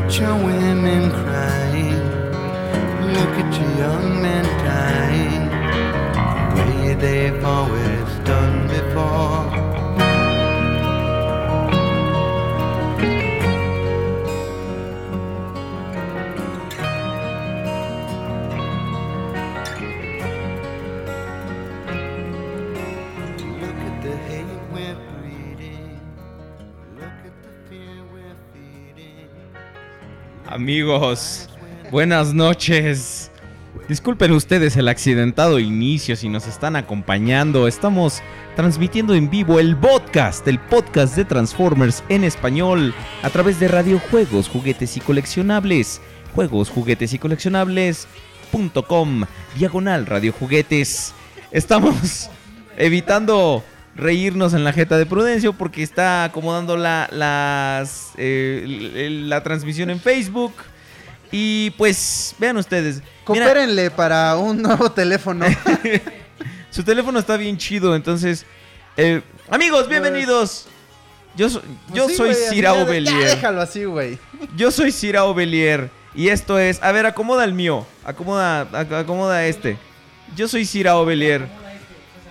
at your women crying. Look at your young men dying. The way they've always done before. Amigos, buenas noches. Disculpen ustedes el accidentado inicio si nos están acompañando. Estamos transmitiendo en vivo el podcast, el podcast de Transformers en español a través de Radio Juegos, Juguetes y Coleccionables. Juegos, Juguetes y Coleccionables.com, diagonal Radio Juguetes. Estamos evitando reírnos en la jeta de Prudencio porque está acomodando la, las, eh, la transmisión en Facebook. Y pues, vean ustedes. mira, Coopérenle para un nuevo teléfono. su teléfono está bien chido, entonces... eh, amigos, bienvenidos. Yo, so- yo Pues sí, soy Cira Ya Ovelier. déjalo así, güey. Yo soy Cira Ovelier. Y esto es... A ver, acomoda el mío. Acomoda, ac- acomoda este. Yo soy Cira Ovelier.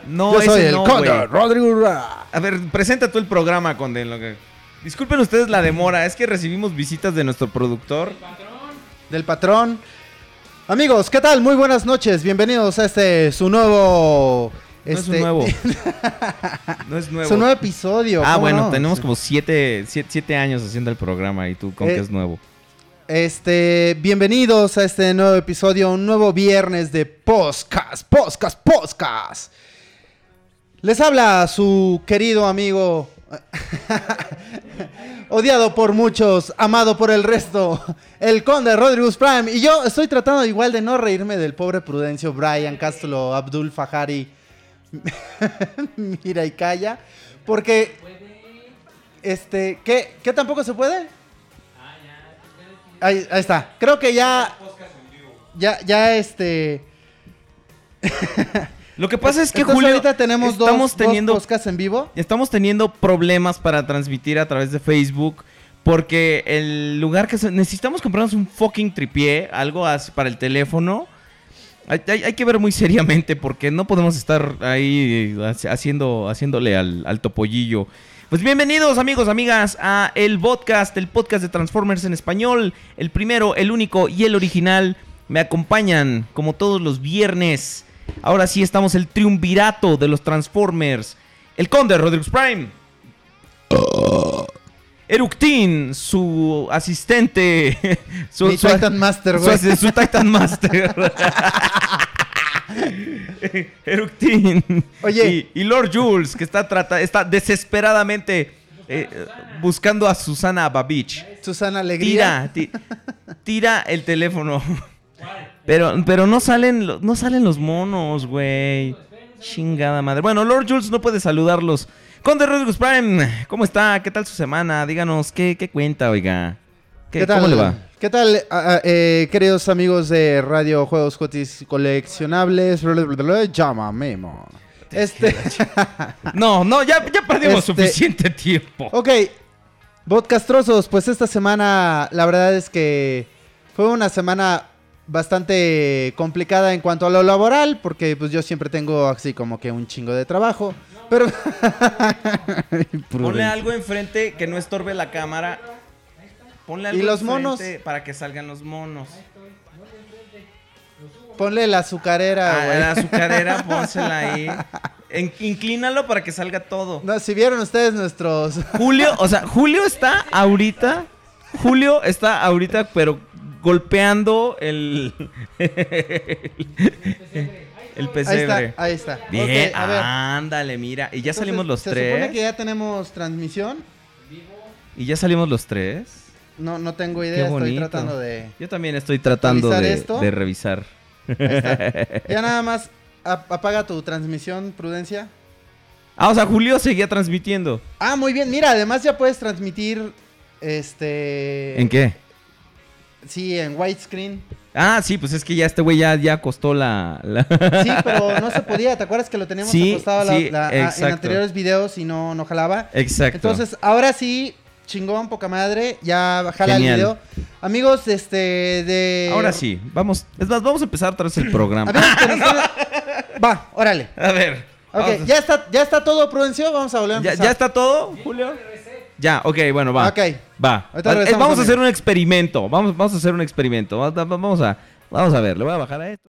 No, Yo soy ese el no. Rodrigo. A ver, presenta tú el programa, Conde. en lo que- Disculpen ustedes la demora, es que recibimos visitas de nuestro productor. del patrón. Amigos, ¿qué tal? Muy buenas noches. Bienvenidos a este su nuevo. No es Este, un nuevo. No es nuevo. su nuevo episodio. ah, ¿cómo bueno, no? tenemos Sí. como siete, siete, siete años haciendo el programa y tú con Eh, que es nuevo. Este, bienvenidos a este nuevo episodio, un nuevo viernes de Podcast, Podcast, Podcast. Les habla su querido amigo, odiado por muchos, amado por el resto, el conde Rodrigus Prime. Y yo estoy tratando igual de no reírme del pobre Prudencio, Brian Castro, Abdul Fajari, Mira y calla, porque, este, ¿qué, ¿qué tampoco se puede? Ahí, ahí está. Creo que ya. Ya, ya este. Lo que pasa es que Entonces, Julio ahorita tenemos estamos dos, teniendo dos podcasts en vivo. estamos teniendo problemas para transmitir a través de Facebook porque el lugar que se- necesitamos comprarnos un fucking tripié, algo así para el teléfono. hay, hay- hay que ver muy seriamente porque no podemos estar ahí eh, haci- haciendo, haciéndole al, al topollillo. Pues bienvenidos amigos, amigas a el podcast, el podcast de Transformers en español, el primero, el único y el original. Me acompañan como todos los viernes. Ahora sí estamos el triunvirato de los Transformers. El Conde Rodriguez Prime. Eructin, su asistente. Su, Mi su- Titan Master, su, güey. su Titan Master. Eructin. Oye. Y, y Lord Jules, que está, trata, está desesperadamente eh, buscando a Susana Babich. Susana Alegría. Tira, ti- tira el teléfono. Pero, pero no salen, no salen los monos, güey. Chingada madre. Bueno, Lord Jules no puede saludarlos. Conde Rodriguez Prime, ¿cómo está? ¿Qué tal su semana? Díganos, ¿qué, qué cuenta, oiga? ¿Qué, ¿Qué tal? ¿Cómo le va? ¿Qué tal, ah, eh, queridos amigos de Radio Juegos Jotis Coleccionables? Llama Memo. Este. No, no, ya, ya perdimos Este- suficiente tiempo. ok. Podcastrosos, pues esta semana la verdad es que fue una semana bastante complicada en cuanto a lo laboral, porque pues yo siempre tengo así como que un chingo de trabajo. Pero. Ponle algo enfrente que no estorbe la cámara. Ponle algo ¿Y los monos? para que salgan los monos. Ponle la azucarera, Ah, la azucarera, pónsela ahí. En- inclínalo para que salga todo. No, si vieron ustedes nuestros. Julio, o sea, Julio está ahorita. Julio está ahorita, pero golpeando el. el Ahí pesebre. está, ahí está. Bien, a ver. ándale, mira. Y ya Entonces, salimos los ¿Se tres. supone que ya tenemos transmisión? Y ya salimos los tres. No, no tengo idea, estoy tratando de... Yo también estoy tratando ¿Revisar de, esto? de revisar. Ahí está. Ya nada más ap- apaga tu transmisión, Prudencia. Ah, o sea, Julio seguía transmitiendo. Ah, muy bien. Mira, además ya puedes transmitir, este... ¿En qué? Sí, en widescreen. Ah, sí, pues es que ya este güey ya, ya costó la. la- Sí, pero no se podía. ¿Te acuerdas que lo teníamos Sí, acostado la- sí, la- a- en anteriores videos y no, no jalaba? Exacto. Entonces, ahora sí, chingón, poca madre. Ya jala Genial. el video. Amigos, este, de... Ahora sí, vamos. Es más, vamos a empezar otra vez el programa. Va, órale. A ver. Ok, a- ya está, ya está todo, Prudencio. Vamos a volver a ¿Ya, empezar. ya está todo, Julio? Ya, ok, bueno, va. Ok. Va. Eh, vamos a hacer un experimento. Vamos, vamos a hacer un experimento. Va- va- Vamos a, vamos a ver. Le voy a bajar a esto.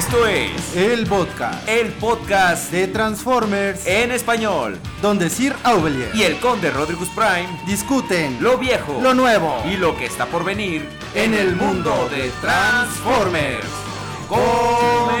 Esto es El podcast el podcast de Transformers, en español. donde Sir Aubelier Y el Conde Rodriguez Prime, discuten lo viejo, lo nuevo y lo que está por venir en el mundo de Transformers. ¡Comenzamos!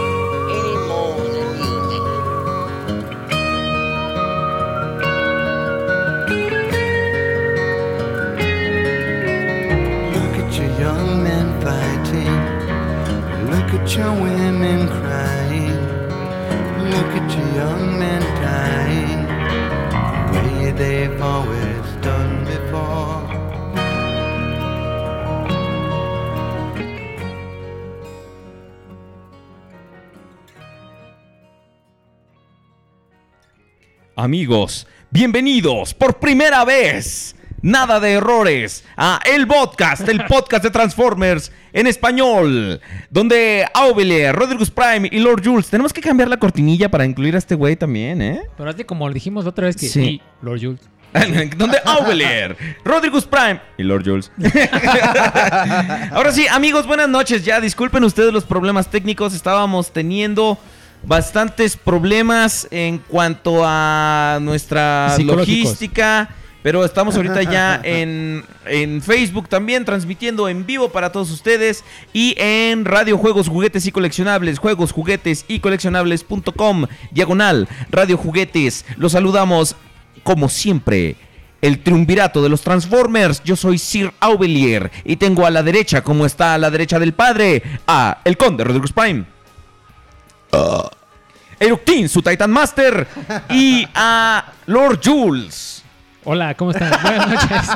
young men. The done before. Amigos, bienvenidos por primera vez. Nada de errores a El Podcast, el podcast de Transformers en español, donde Aubelier, Rodriguez Prime y Lord Jules. Tenemos que cambiar la cortinilla para incluir a este güey también, ¿eh? Pero hazle como dijimos la otra vez que Sí. sí, Lord Jules. donde Aubelier, Rodriguez Prime y Lord Jules. Ahora sí, amigos, buenas noches. Ya disculpen ustedes los problemas técnicos. Estábamos teniendo bastantes problemas en cuanto a nuestra logística. Pero estamos ahorita ya en, en Facebook también, transmitiendo en vivo para todos ustedes. Y en Radio Juegos, Juguetes y Coleccionables, Juegos, Juguetes y Coleccionables.com, diagonal, Radio Juguetes. Los saludamos, como siempre, el triunvirato de los Transformers. Yo soy Sir Aubelier y tengo a la derecha, como está a la derecha del padre, a el Conde Rodriguez Prime. Eructin, su Titan Master. Y a Lord Jules. Hola, ¿cómo están? Buenas noches.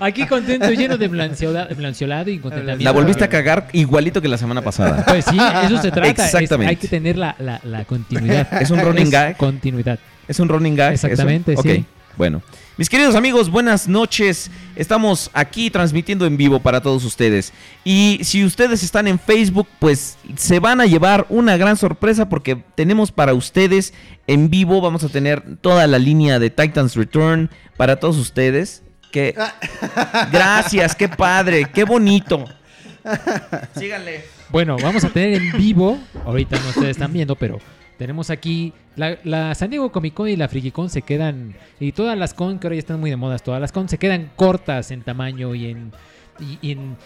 Aquí contento, lleno de blanceolado y contentamiento. La volviste a cagar igualito que la semana pasada. Pues sí, eso se trata. es- Exactamente. hay que tener la, la- la continuidad. Es un running gag. Continuidad. ¿Es un running gag? Exactamente, Ok, sí. Bueno. Mis queridos amigos, buenas noches. Estamos aquí transmitiendo en vivo para todos ustedes. Y si ustedes están en Facebook, pues se van a llevar una gran sorpresa porque tenemos para ustedes en vivo, vamos a tener toda la línea de Titans Return para todos ustedes. Que... Gracias, qué padre, qué bonito. Síganle. Bueno, vamos a tener en vivo, ahorita no ustedes están viendo, pero tenemos aquí la, la San Diego Comic Con y la FrikiCon se quedan, y todas las con, que ahora ya están muy de modas, todas las con se quedan cortas en tamaño y en, y- y en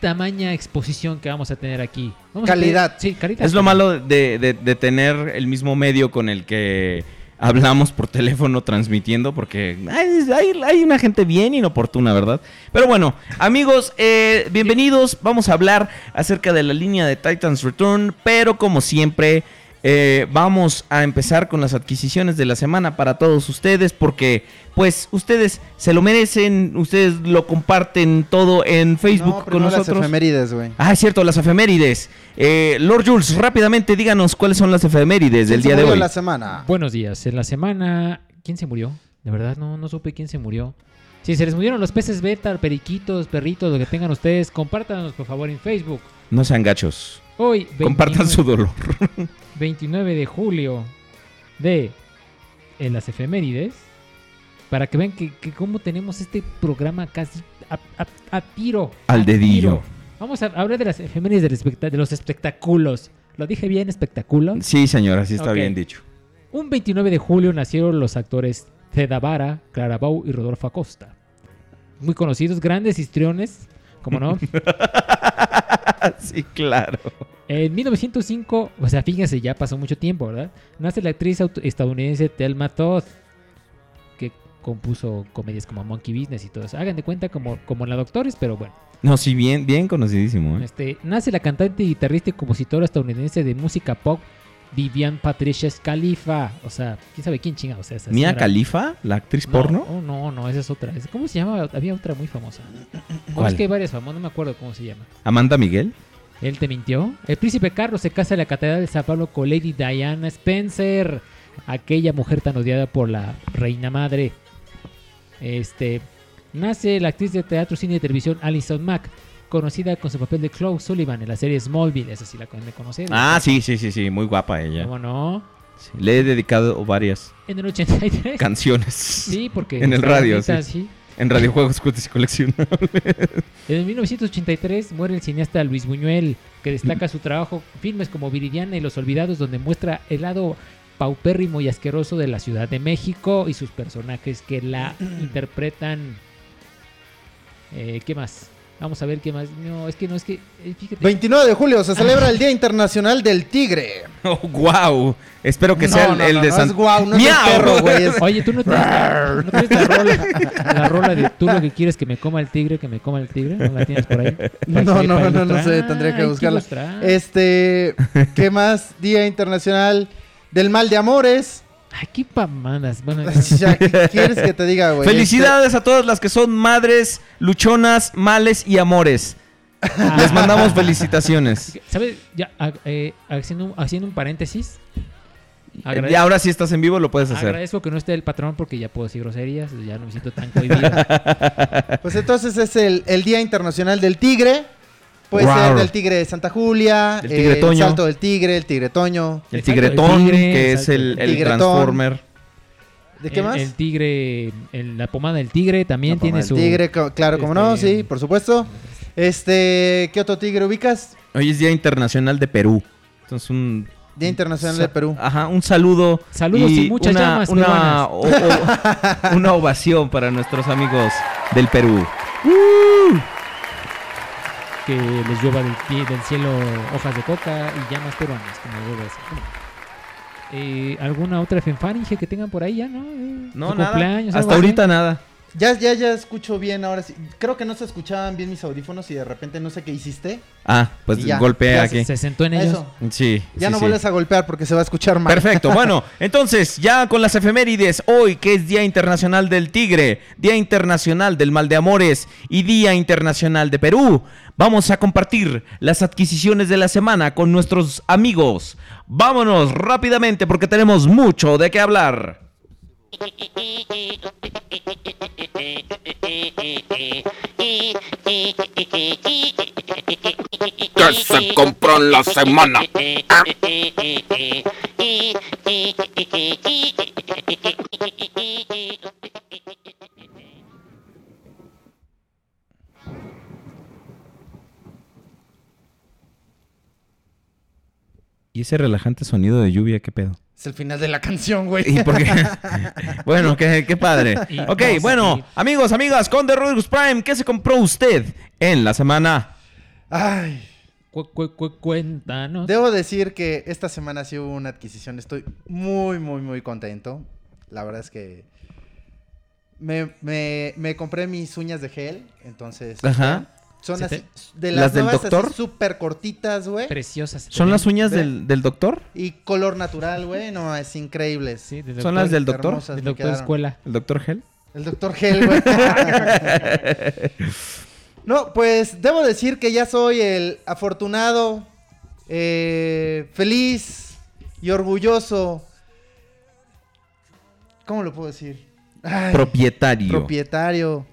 tamaña exposición que vamos a tener aquí. Vamos a Calidad. tener- sí, calidad. Es lo malo de, de- de tener el mismo medio con el que hablamos por teléfono transmitiendo, porque hay, hay- hay una gente bien inoportuna, ¿verdad? Pero bueno, amigos, eh, bienvenidos. Vamos a hablar acerca de la línea de Titans Return, pero como siempre, eh, vamos a empezar con las adquisiciones de la semana para todos ustedes, porque pues ustedes se lo merecen, ustedes lo comparten todo en Facebook No, con primero las nosotros. efemérides, güey. Ah, es cierto, las efemérides. Eh, Lord Jules, rápidamente díganos cuáles son las efemérides del ¿Quién se día de hoy. la semana. Buenos días. En la semana. ¿Quién se murió? De verdad, no, no supe quién se murió. Si se les murieron los peces beta, periquitos, perritos, lo que tengan ustedes, compártanos por favor en Facebook. No sean gachos. Hoy, Compartan 29 su dolor. 29 de julio de en las efemérides. Para que vean que, que cómo tenemos este programa casi a, a- a tiro. Al a dedillo. tiro. Vamos a hablar de las efemérides de los espectáculos. ¿Lo dije bien, espectáculo? Sí, señora, así está bien dicho. Un 29 de julio nacieron los actores Teda Vara, Clara Bau y Rodolfo Acosta. Muy conocidos, grandes histriones, como no. sí, claro. en 1905, o sea, fíjense, ya pasó mucho tiempo, ¿verdad? Nace la actriz estadounidense Thelma Todd, que compuso comedias como Monkey Business y todo eso. Hagan de cuenta como, como la Doctores, pero bueno. No, sí, bien, bien conocidísimo. ¿eh? Este, nace la cantante, guitarrista y compositora estadounidense de música pop, Vivian Patricia Khalifa. O sea, quién sabe quién chinga. O sea, señora- Khalifa, la actriz No, porno. oh, no, no, esa es otra. ¿Cómo se llama? Había otra muy famosa. ¿Cuál? es que hay varias famosas, no me acuerdo cómo se llama. Amanda Miguel. Él te mintió. El príncipe Carlos se casa en la Catedral de San Pablo con Lady Diana Spencer, aquella mujer tan odiada por la reina madre. Este nace la actriz de teatro, cine y televisión Alison Mack, conocida con su papel de Chloe Sullivan en la serie Smallville, esa sí la conocer. Ah, sí, sí, sí, sí, muy guapa ella. ¿Cómo no? Sí, Le he dedicado varias En el 83. canciones. Sí, porque En el radio, sí. sí. En Radio Juegos, Juguetes y Colección. En 1983 muere el cineasta Luis Buñuel, que destaca su trabajo en filmes como Viridiana y Los Olvidados, donde muestra el lado paupérrimo y asqueroso de la Ciudad de México y sus personajes que la interpretan. Eh, ¿Qué más? Vamos a ver qué más. No, es que no, es que. eh, fíjate. 29 de julio se celebra el Día Internacional del Tigre. Oh, wow. Espero que No, sea el, no, el no, de no, San... es guau, no es ¡Miau! perro, güey, es- Oye, tú no tienes, la, no tienes la rola, la rola de tú lo que quieres que me coma el tigre, que me coma el tigre. ¿No la tienes por ahí? No, no, no, no, sé, tendría que buscarla. Este, ¿qué más? Día Internacional del Mal de Amores. Ay, qué pamadas. Bueno, Ya, ¿Qué quieres que te diga, güey? Felicidades a todas las que son madres, luchonas, males y amores. Les mandamos felicitaciones. ¿Sabes? Ya, a- eh, haciendo, un- haciendo un paréntesis. Y ahora sí estás en vivo, lo puedes hacer. Agradezco que no esté el patrón porque ya puedo decir groserías, ya no me siento tan cohibido. Pues entonces es el, el Día Internacional del Tigre. Puede ser del tigre de Santa Julia, Del tigre el Toño. salto del tigre, el tigre Toño. El tigretón, el tigre, que es el, el Tigretón. Transformer. ¿De qué el, más? El tigre, el- la pomada del tigre también tiene su... tigre, claro, como no, este, sí, por supuesto. Este, ¿qué otro tigre ubicas? Hoy es Día Internacional de Perú. Entonces un... Día Internacional de Perú. Ajá, un saludo. Saludos y muchas una, llamas una, o- o- una ovación para nuestros amigos del Perú. que les llueva del, del cielo hojas de coca y llamas peruanas, como debe ser. Eh, ¿Alguna otra fanfaringe que tengan por ahí ya, no? Eh, No, nada. Hasta así. ahorita nada. Ya, ya, ya escucho bien ahora sí. Creo que no se escuchaban bien mis audífonos y de repente no sé qué hiciste. Ah, pues ya, golpea ya aquí. Se sentó en ellos. Eso. Sí. Ya sí, no sí. vuelves a golpear porque se va a escuchar mal. Perfecto, bueno, entonces ya con las efemérides, hoy que es Día Internacional del Tigre, Día Internacional del Mal de Amores y Día Internacional de Perú, vamos a compartir las adquisiciones de la semana con nuestros amigos. Vámonos rápidamente porque tenemos mucho de qué hablar. ¿Qué se compró en la semana? ¿Y ese relajante sonido de lluvia, qué pedo? Es el final de la canción, güey. ¿Y por qué? bueno, qué, qué padre. Y Ok, bueno, amigos, amigas, con The Rodriguez Prime, ¿qué se compró usted en la semana? Ay, Cu- cu- cu- cuéntanos. debo decir que esta semana sí hubo una adquisición. Estoy muy, muy, muy contento. La verdad es que me, me- me compré mis uñas de gel. Entonces, Ajá. Son ¿Se así, te- de ¿Las las, del nuevas, así doctor? súper cortitas, güey. Preciosas. ¿Son las uñas del, del doctor? Y color natural, güey. No, es increíble. Sí, del ¿Son doctor- las del doctor? Hermosas me doctor escuela. ¿El doctor Gel? El doctor Gel, güey. no, pues debo decir que ya soy el afortunado, eh, feliz y orgulloso. ¿Cómo lo puedo decir? Ay, Propietario. propietario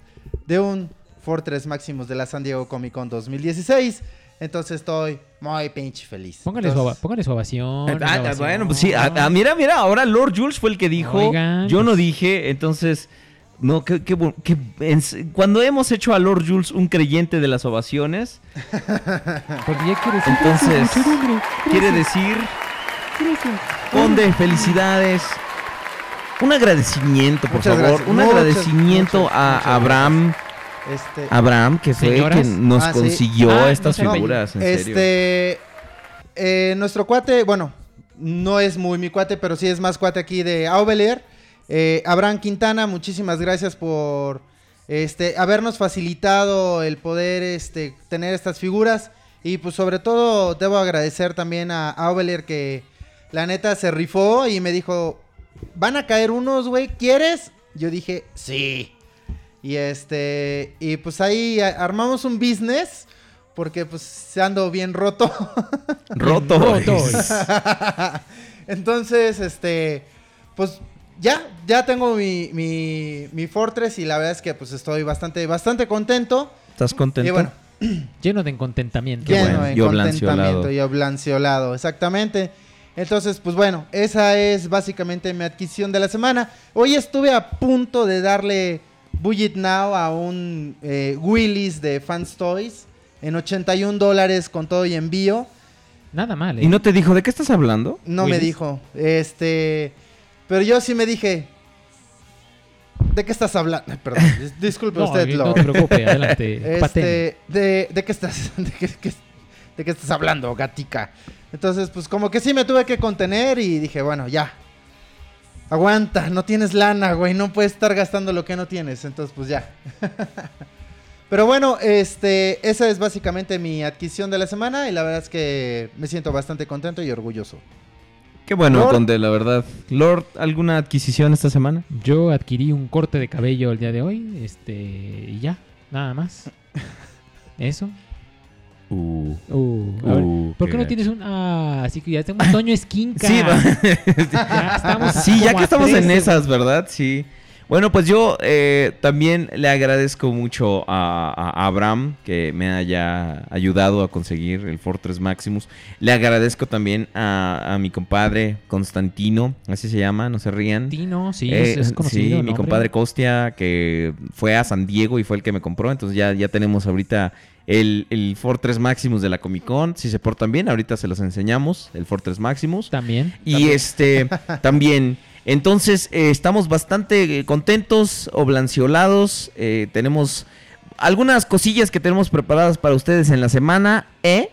de un Fortress Maximus de la San Diego Comic Con 2016. Entonces estoy muy pinche feliz. Póngale su, Entonces, póngale su ovación. Ah, ah, ovación. bueno, pues sí. ah, mira, mira, ahora Lord Jules fue el que dijo. Oigan, yo no pues- dije, entonces. No, que, que que- en- cuando hemos hecho a Lord Jules un creyente de las ovaciones, Porque ya quiere decir. Entonces, "Gracias, quiere gracias, decir, gracias". Conde, felicidades. Un agradecimiento, por Muchas favor. gracias, Un muchas, agradecimiento muchas, a muchas Abraham. Este, Abraham, que fue Señoras. quien nos Ah, sí. consiguió Ah, estas no figuras, en serio. Este, eh, nuestro cuate, bueno, no es muy mi cuate, pero sí es más cuate aquí de Aubelier. Eh, Abraham Quintana, muchísimas gracias por este, habernos facilitado el poder este, tener estas figuras. Y pues sobre todo debo agradecer también a Aubelier que la neta se rifó y me dijo, van a caer unos, güey, ¿quieres? Yo dije, sí. Y este, y pues ahí armamos un business. Porque pues ando bien roto. Roto. Roto. Entonces, este, pues ya, ya tengo mi, mi, mi Fortress y la verdad es que pues estoy bastante, bastante contento. ¿Estás contento? Y bueno, Lleno de contentamiento. Lleno bueno, y contentamiento oblanciolado. y oblanciolado, exactamente. Entonces, pues bueno, esa es básicamente mi adquisición de la semana. Hoy estuve a punto de darle Bullet Now a un eh, Willis de Fans Toys en 81 dólares con todo y envío. Nada mal, ¿eh? ¿Y no te dijo de qué estás hablando? No me Willis. dijo. Este. Pero yo sí me dije. ¿De qué estás hablando? Perdón. dis- Disculpe No, usted, no te preocupes, adelante. Este. De, ¿de qué estás? De qué, qué- de qué estás hablando, gatica? Entonces, pues como que sí me tuve que contener y dije, bueno, ya. Aguanta, no tienes lana, güey. No puedes estar gastando lo que no tienes. Entonces, pues ya. Pero bueno, este, esa es básicamente mi adquisición de la semana y la verdad es que me siento bastante contento y orgulloso. Qué bueno, Lord. Conde, la verdad. Lord, ¿alguna adquisición esta semana? Yo adquirí un corte de cabello el día de hoy. Este. Y ya, nada más. Eso. Uh. Uh, a ver, Uh, ¿Por qué qué no tienes un... Ah, así que ya tengo un Toño Esquinca. Sí, Ya estamos Sí, ya que estamos en 13. esas, ¿verdad? Sí. Bueno, pues yo eh, también le agradezco mucho a, a Abraham que me haya ayudado a conseguir el Fortress Maximus. Le agradezco también a, a mi compadre Constantino, así se llama, no se rían. Tino, sí, Eh, es, es conocido. sí, mi nombre. compadre Costia, que fue a San Diego y fue el que me compró. Entonces ya, ya tenemos ahorita el, el Fortress Maximus de la Comic Con. Si se portan bien, ahorita se los enseñamos, el Fortress Maximus. También. Y este también. Entonces, eh, estamos bastante eh, contentos, oblanciolados. eh, tenemos algunas cosillas que tenemos preparadas para ustedes en la semana. ¿eh?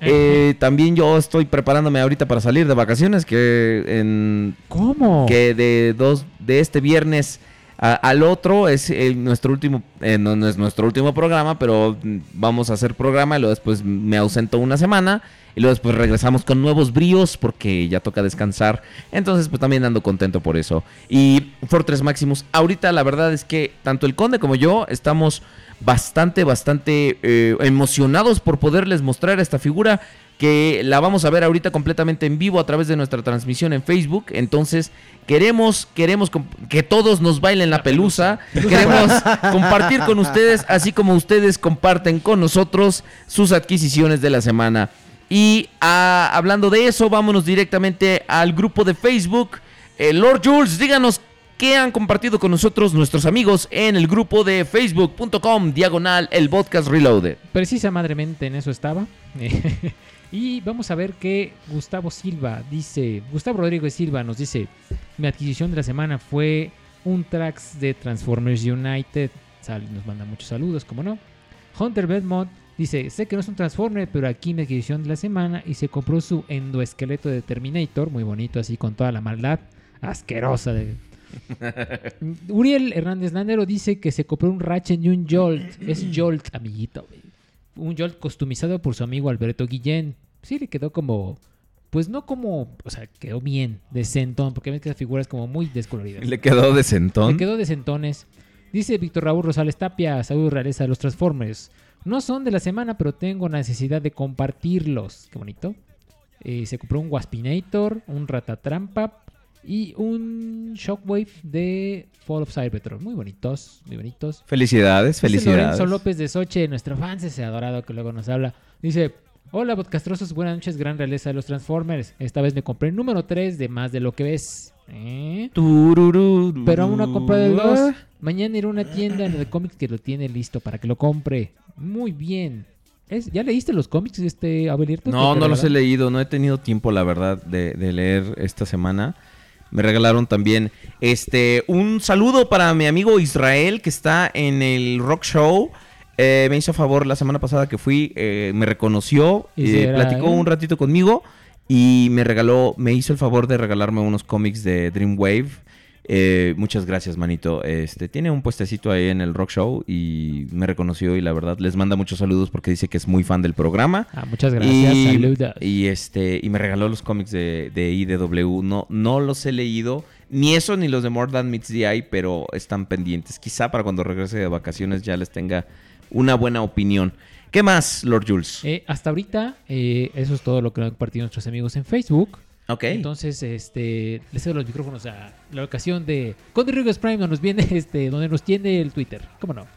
Eh, también yo estoy preparándome ahorita para salir de vacaciones, que en ¿Cómo? que de dos de este viernes al otro es nuestro último eh, no, es nuestro último programa pero vamos a hacer programa y luego después me ausento una semana y luego después regresamos con nuevos bríos porque ya toca descansar. Entonces pues también ando contento por eso. Y Fortress Maximus ahorita la verdad es que tanto el conde como yo estamos bastante bastante eh, emocionados por poderles mostrar esta figura que la vamos a ver ahorita completamente en vivo a través de nuestra transmisión en Facebook. Entonces, queremos, queremos que todos nos bailen la pelusa. Queremos compartir con ustedes, así como ustedes comparten con nosotros sus adquisiciones de la semana. Y ah, hablando de eso, vámonos directamente al grupo de Facebook. Eh, Lord Jules, díganos qué han compartido con nosotros nuestros amigos en el grupo de facebook.com diagonal el podcast reloaded. Precisa madremente en eso estaba. y vamos a ver que Gustavo Silva dice, Gustavo Rodrigo Silva nos dice, mi adquisición de la semana fue un tracks de Transformers United. Nos manda muchos saludos, como no. Hunter Bedmont dice, sé que no es un Transformer, pero aquí mi adquisición de la semana y se compró su endoesqueleto de Terminator, muy bonito así con toda la maldad asquerosa de... Uriel Hernández Landero dice que se compró un Ratchet y un Jolt. Es Jolt, amiguito. güey. Un Jolt customizado por su amigo Alberto Guillén. Sí, le quedó como. Pues no como. O sea, quedó bien, decentón. Porque ves que esa figura es como muy descolorida. Le quedó de sentón. Le quedó decentones. Dice Víctor Raúl Rosales Tapia, saludos realeza de los Transformers. No son de la semana, pero tengo necesidad de compartirlos. Qué bonito. Eh, se compró un Waspinator, un Ratatrampa y un Shockwave de Fall of Cybertron. Muy bonitos, muy bonitos. Felicidades, felicidades. Lorenzo López de Soche, nuestro fan ese adorado que luego nos habla. Dice, hola podcastrosos, buenas noches, gran realeza de los Transformers. Esta vez me compré el número 3 de Más de lo que ves. ¿Eh? Pero aún no compré el 2. Mañana iré a una tienda de cómics que lo tiene listo para que lo compre. Muy bien. Es- ¿Ya leíste los cómics de este Abelierto? No, no los he leído, no he tenido tiempo, la verdad, de, de leer esta semana. Me regalaron también este un saludo para mi amigo Israel que está en el Rock Show. Eh, me hizo favor la semana pasada que fui, eh, me reconoció, ¿Y eh, platicó un ratito conmigo y me regaló, me hizo el favor de regalarme unos cómics de Dreamwave. Eh, muchas gracias, manito. Este tiene un puestecito ahí en el Rock Show y me reconoció y la verdad les manda muchos saludos porque dice que es muy fan del programa. Ah, muchas gracias. Y, Saludos. y, este y me regaló los cómics de, de IDW. No, no los he leído, ni eso ni los de More Than Meets the Eye, pero están pendientes. Quizá para cuando regrese de vacaciones ya les tenga una buena opinión. ¿Qué más, Lord Jules? Eh, hasta ahorita, eh, eso es todo lo que han compartido nuestros amigos en Facebook. Ok. Entonces, este, les cedo los micrófonos a la ocasión de Conde Rigos Prime, donde nos viene, este, donde nos tiene el Twitter. ¿Cómo no?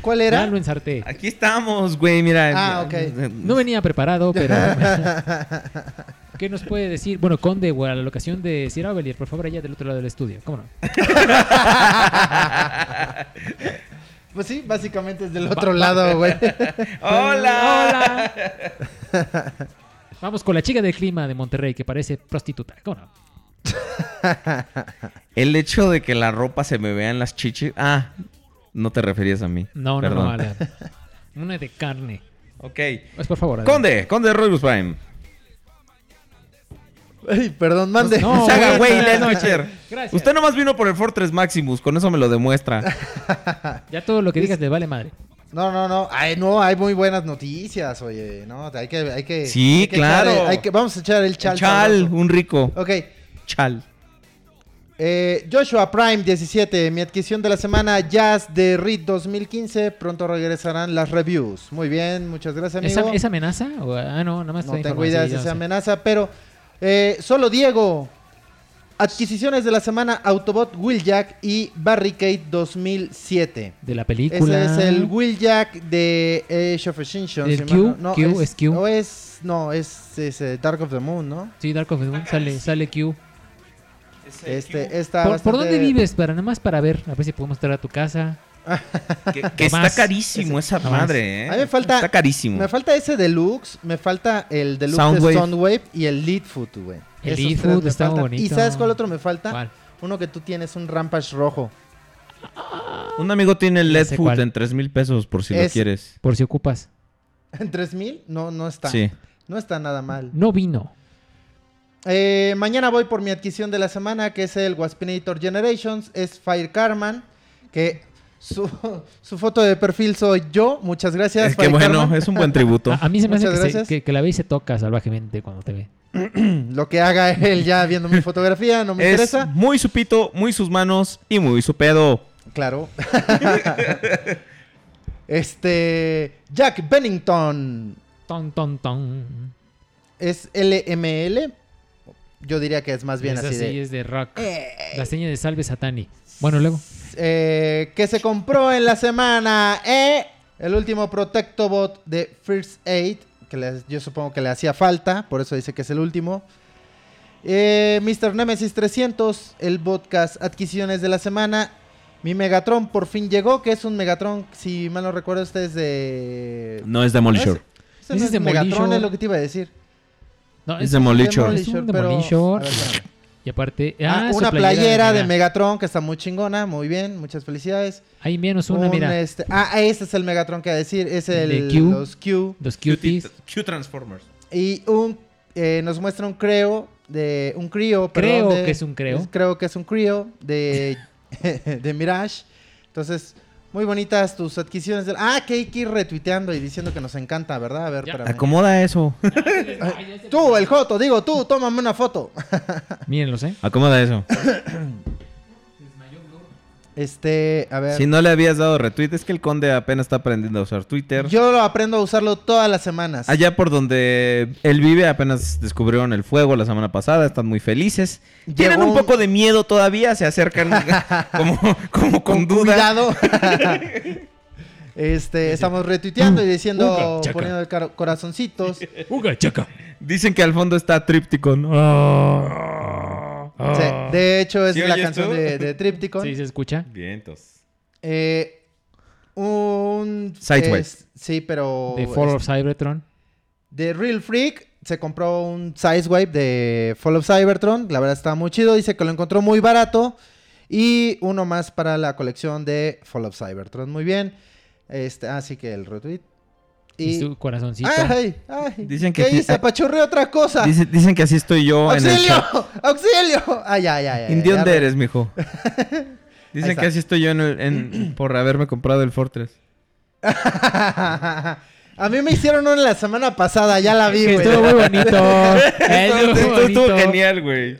¿Cuál Ya era? lo ensarté. Aquí estamos, güey, mira. Ah, ok. No venía preparado, pero. ¿Qué nos puede decir? Bueno, Conde, o a la ocasión de Sierra Belier, por favor, allá del otro lado del estudio. ¿Cómo no? Pues sí, básicamente es del otro lado, güey. ¡Hola! ¡Hola! Vamos con la chica del clima de Monterrey que parece prostituta. ¿Cómo no? El hecho de que la ropa se me vea en las chichis. Ah, no te referías a mí. No, no, Perdón. no. a la- Una de carne. Ok. Pues por favor. adelante. Conde, Conde de Royals Prime. Ay, perdón, mande. No, Se haga güey. Gracias. Usted nomás vino por el Fortress Maximus, con eso me lo demuestra. Ya todo lo que digas le vale madre. No, no, no. Ay, no, hay muy buenas noticias, oye. No, hay que, hay que. Sí, hay que claro. echar- hay que, vamos a echar el chal. Chal, un rico. Ok. Chal. Eh, Joshua Prime 17, mi adquisición de la semana Jazz de RIT 2015. Pronto regresarán las reviews. Muy bien, muchas gracias, amigo. ¿Esa, esa amenaza? O- ah, no, nada más no tengo idea si se sé. amenaza, pero eh, solo Diego. Adquisiciones de la semana Autobot Wheeljack y Barricade 2007. De la película. Ese es el Wheeljack de Age of Extinction. ¿El si Q? no- no, ¿Q? ¿Es Q? o es, no, es, es, eh, Dark of the Moon, ¿no? Sí, Dark of the Moon. Sale, sale Q. Este, está ¿Por, por bastante- dónde vives? Para nada más para ver. A ver si podemos estar a tu casa. Que, que está carísimo esa madre, ¿eh? A mí me falta- Está carísimo. Me falta ese deluxe, me falta el deluxe Soundwave. de Soundwave y el Leadfoot, güey. El Leadfoot está muy faltan. ¿Y bonito. sabes cuál otro me falta? ¿Cuál? Uno que tú tienes, un Rampage rojo. Un amigo tiene el cuál. en 3 mil pesos por si lo Es- quieres. Por si ocupas. ¿En 3000? No, no está. Sí. No está nada mal. No vino. Eh, mañana voy por mi adquisición de la semana, que es el Waspinator Generations. Es Fire Carman, que su, su foto de perfil soy yo. Muchas gracias. Es que bueno, Carman. es un buen tributo. A, a mí se me hace que, se- que, que la ve y se toca salvajemente cuando te ve. Lo que haga él ya viendo mi fotografía no me es interesa. muy su pito, muy sus manos y muy su pedo. Claro. este. Jack Bennington. Ton, ton, ton. Es LML. Yo diría que es más bien es así, así, de. es de rock. Eh, La seña de salve Satani. Bueno, luego. Eh, que se compró en la semana. eh, el último Protectobot de First Aid. Que le- yo supongo que le hacía falta. Por eso dice que es el último. Eh, Mr. Nemesis 300. El podcast adquisiciones de la semana. Mi Megatron por fin llegó. Que es un Megatron. Si mal no recuerdo, este es de. No es Demolisher. Este Ese no es es Megatron, Demolishor. es lo que te iba a decir. No, Es Demolishor. Es un pero- Demolishor. a ver, espérame. Y aparte. Ah, Ah, una playera, de Mega. Megatron que está muy chingona, muy bien, muchas felicidades. Ahí menos una, Un, mira. este- ah, este es el Megatron que a decir, es el De Q. los Q Los cuties. Q Transformers. y un eh, nos muestra un creo de un crío, Creo perdón, de- que es un creo. creo que es un crío de de Mirage. Entonces, muy bonitas tus adquisiciones. del- ah, que hay que ir retuiteando y diciendo que nos encanta, ¿verdad? A ver, Ya. espérame. Acomoda eso. Tú, el Joto, digo tú, tómame una foto. Mírenlos, ¿eh? Acomoda eso. Este, a ver. Si no le habías dado retweet, es que el conde apenas está aprendiendo a usar Twitter. Yo lo aprendo a usarlo todas las semanas. Allá por donde él vive apenas descubrieron el fuego la semana pasada, están muy felices. Tienen Llegó un un- poco de miedo todavía, se acercan como, como con, con duda. cuidado. este, estamos retuiteando y diciendo, Uga, chaca. poniendo corazoncitos. Uga, chaca. Dicen que al fondo está Tripticon. de hecho, es ¿Sí la canción tú? de, de Tripticon. Sí, se escucha. Vientos. Eh, un... Sideway. es- sí, pero... De Fall es- of Cybertron. de Real Freak se compró un Sizewave de Fall of Cybertron. La verdad está muy chido. Dice que lo encontró muy barato. Y uno más para la colección de Fall of Cybertron. Muy bien. Este, así que el retweet. Y su corazoncito. Ay, ay. Dicen que ¿Qué hice? Apachurré otra cosa. Dice- dicen que así estoy yo en el ¡Auxilio! chat. ¡Auxilio! Ay, ay, ay. ay, ¿En dónde re- eres, mijo? Dicen está. que así estoy yo en el- en- por haberme comprado el Fortress. A mí me hicieron uno la semana pasada, ya la vi, güey. estuvo muy bonito. Estuvo genial, güey.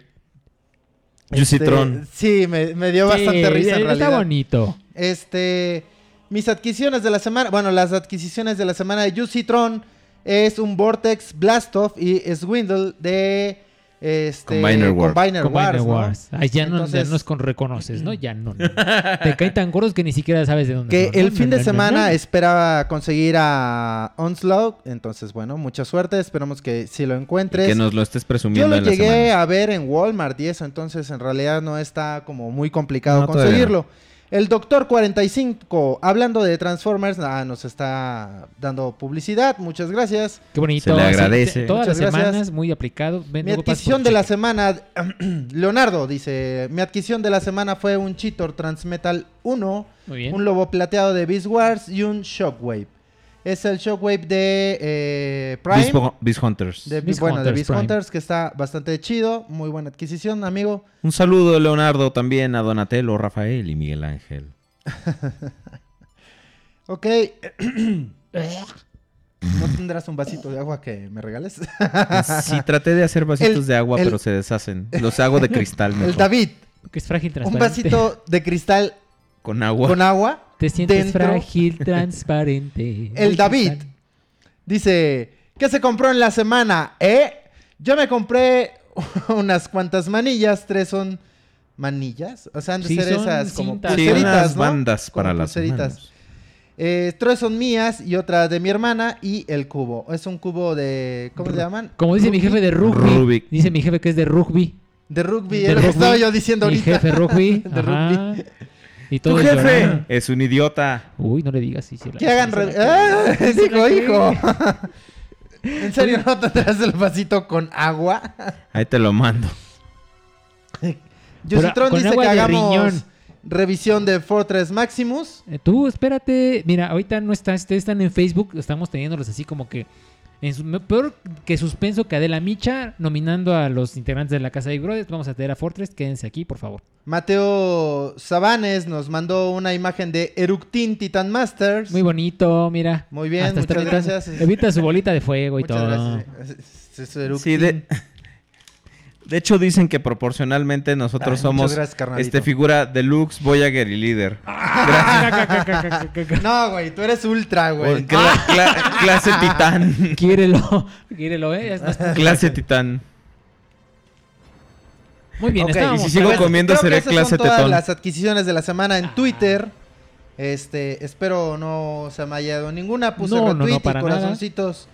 Este, Juicitron. Sí, me, me dio Sí, bastante risa en Está realidad. bonito. Este, mis adquisiciones de la semana, bueno, las adquisiciones de la semana de Juicitron es un Vortex Blastoff y Swindle de este Combiner Wars. Combiner Combiner Wars, ¿no? Wars. Ay, ya, no, ya no es con reconoces, ¿no? Ya no. no. Te caen tan gordos que ni siquiera sabes de dónde Que son, ¿no? el fin No, de no, no, semana no. esperaba conseguir a Onslaught, entonces bueno, mucha suerte, esperamos que si lo encuentres. Que nos lo estés Yo presumiendo lo en la llegué semana. a ver en Walmart y eso, entonces en realidad no está como muy complicado No, todavía conseguirlo. El Doctor 45, hablando de Transformers, ah, nos está dando publicidad, muchas gracias. Qué bonito. Se le Sí, agradece. todas Muchas las gracias. semanas, muy aplicado. Ven, Mi adquisición de la semana, Leonardo dice, mi adquisición de la semana fue un Cheetor Transmetal 1, Muy bien. un lobo plateado de Beast Wars y un Shockwave. Es el Shockwave de eh, Prime. Beast, Beast Hunters. De, Beast bueno, de Hunters Beast Prime. Hunters, que está bastante chido. Muy buena adquisición, amigo. Un saludo, Leonardo, también a Donatello, Rafael y Miguel Ángel. Ok. ¿No tendrás un vasito de agua que me regales? Sí, traté de hacer vasitos El- de agua, el- pero se deshacen. Los hago de cristal. El mejor. David. Que es frágil, un transparente. vasito de cristal Con agua. con agua. Te sientes dentro. frágil, transparente. El David dice, ¿qué se compró en la semana? ¿Eh? Yo me compré unas cuantas manillas, tres son manillas, o sea, han de Sí, ser esas como cintas. Sí, pulseritas, unas ¿no? bandas Como para las pulseritas. manos. Eh, tres son mías y otra de mi hermana y el cubo. Es un cubo de, ¿cómo se llaman? Como dice mi Rugby. jefe de rugby. Rubik. Dice mi jefe que es de rugby. De rugby, De es lo que rugby. estaba yo diciendo Mi ahorita. jefe rugby. de ajá. rugby. Y Tu todo jefe llorando. es un idiota. Uy, no le digas si se la Que hagan... la re-. ¡Ah! Se la Dijo, cree. hijo. ¿En serio no tendrás el vasito con agua? Ahí te lo mando. Yositron con dice agua que de hagamos riñón. revisión de Fortress Maximus. Eh, Tú, espérate. Mira, ahorita no están, ustedes están en Facebook. Estamos teniéndolos así como que. En su, peor que suspenso que Adela Micha nominando a los integrantes de la Casa de Brothers. Vamos a tener a Fortress. Quédense aquí, por favor. Mateo Sabanes nos mandó una imagen de Eructin Titan Masters. Muy bonito, mira. Muy bien, Hasta muchas gracias. Evita su bolita de fuego y Muchas todo. gracias. Es- es Eructin. Sí, de, de hecho dicen que proporcionalmente nosotros Ay, somos muchas gracias, este figura deluxe, Voyager y líder. No, güey, tú eres ultra, güey. cla- cla- clase titán. Quírelo, quírelo, eh. Clase titán. Muy bien, Ok, estábamos y si sigo Pues, comiendo seré clase son todas tetón. las adquisiciones de la semana en Twitter. Este, espero no se me haya dado ninguna. Puse No, no, no, retweet para y nada. corazoncitos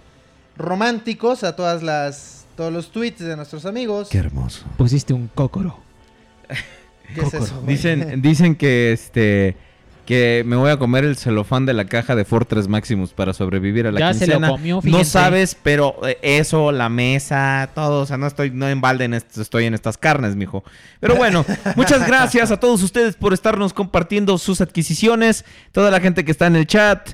románticos a todas las todos los tweets de nuestros amigos. Qué hermoso. Pusiste un cócoro. ¿Qué es eso, güey? Dicen, dicen que este que me voy a comer el celofán de la caja de Fortress Maximus para sobrevivir a la Ya se lo quincena. comió, no sabes, pero eh, eso, la mesa, todo, o sea, no estoy no en balde en esto, estoy en estas carnes, mijo. Pero bueno, muchas gracias a todos ustedes por estarnos compartiendo sus adquisiciones, toda la gente que está en el chat.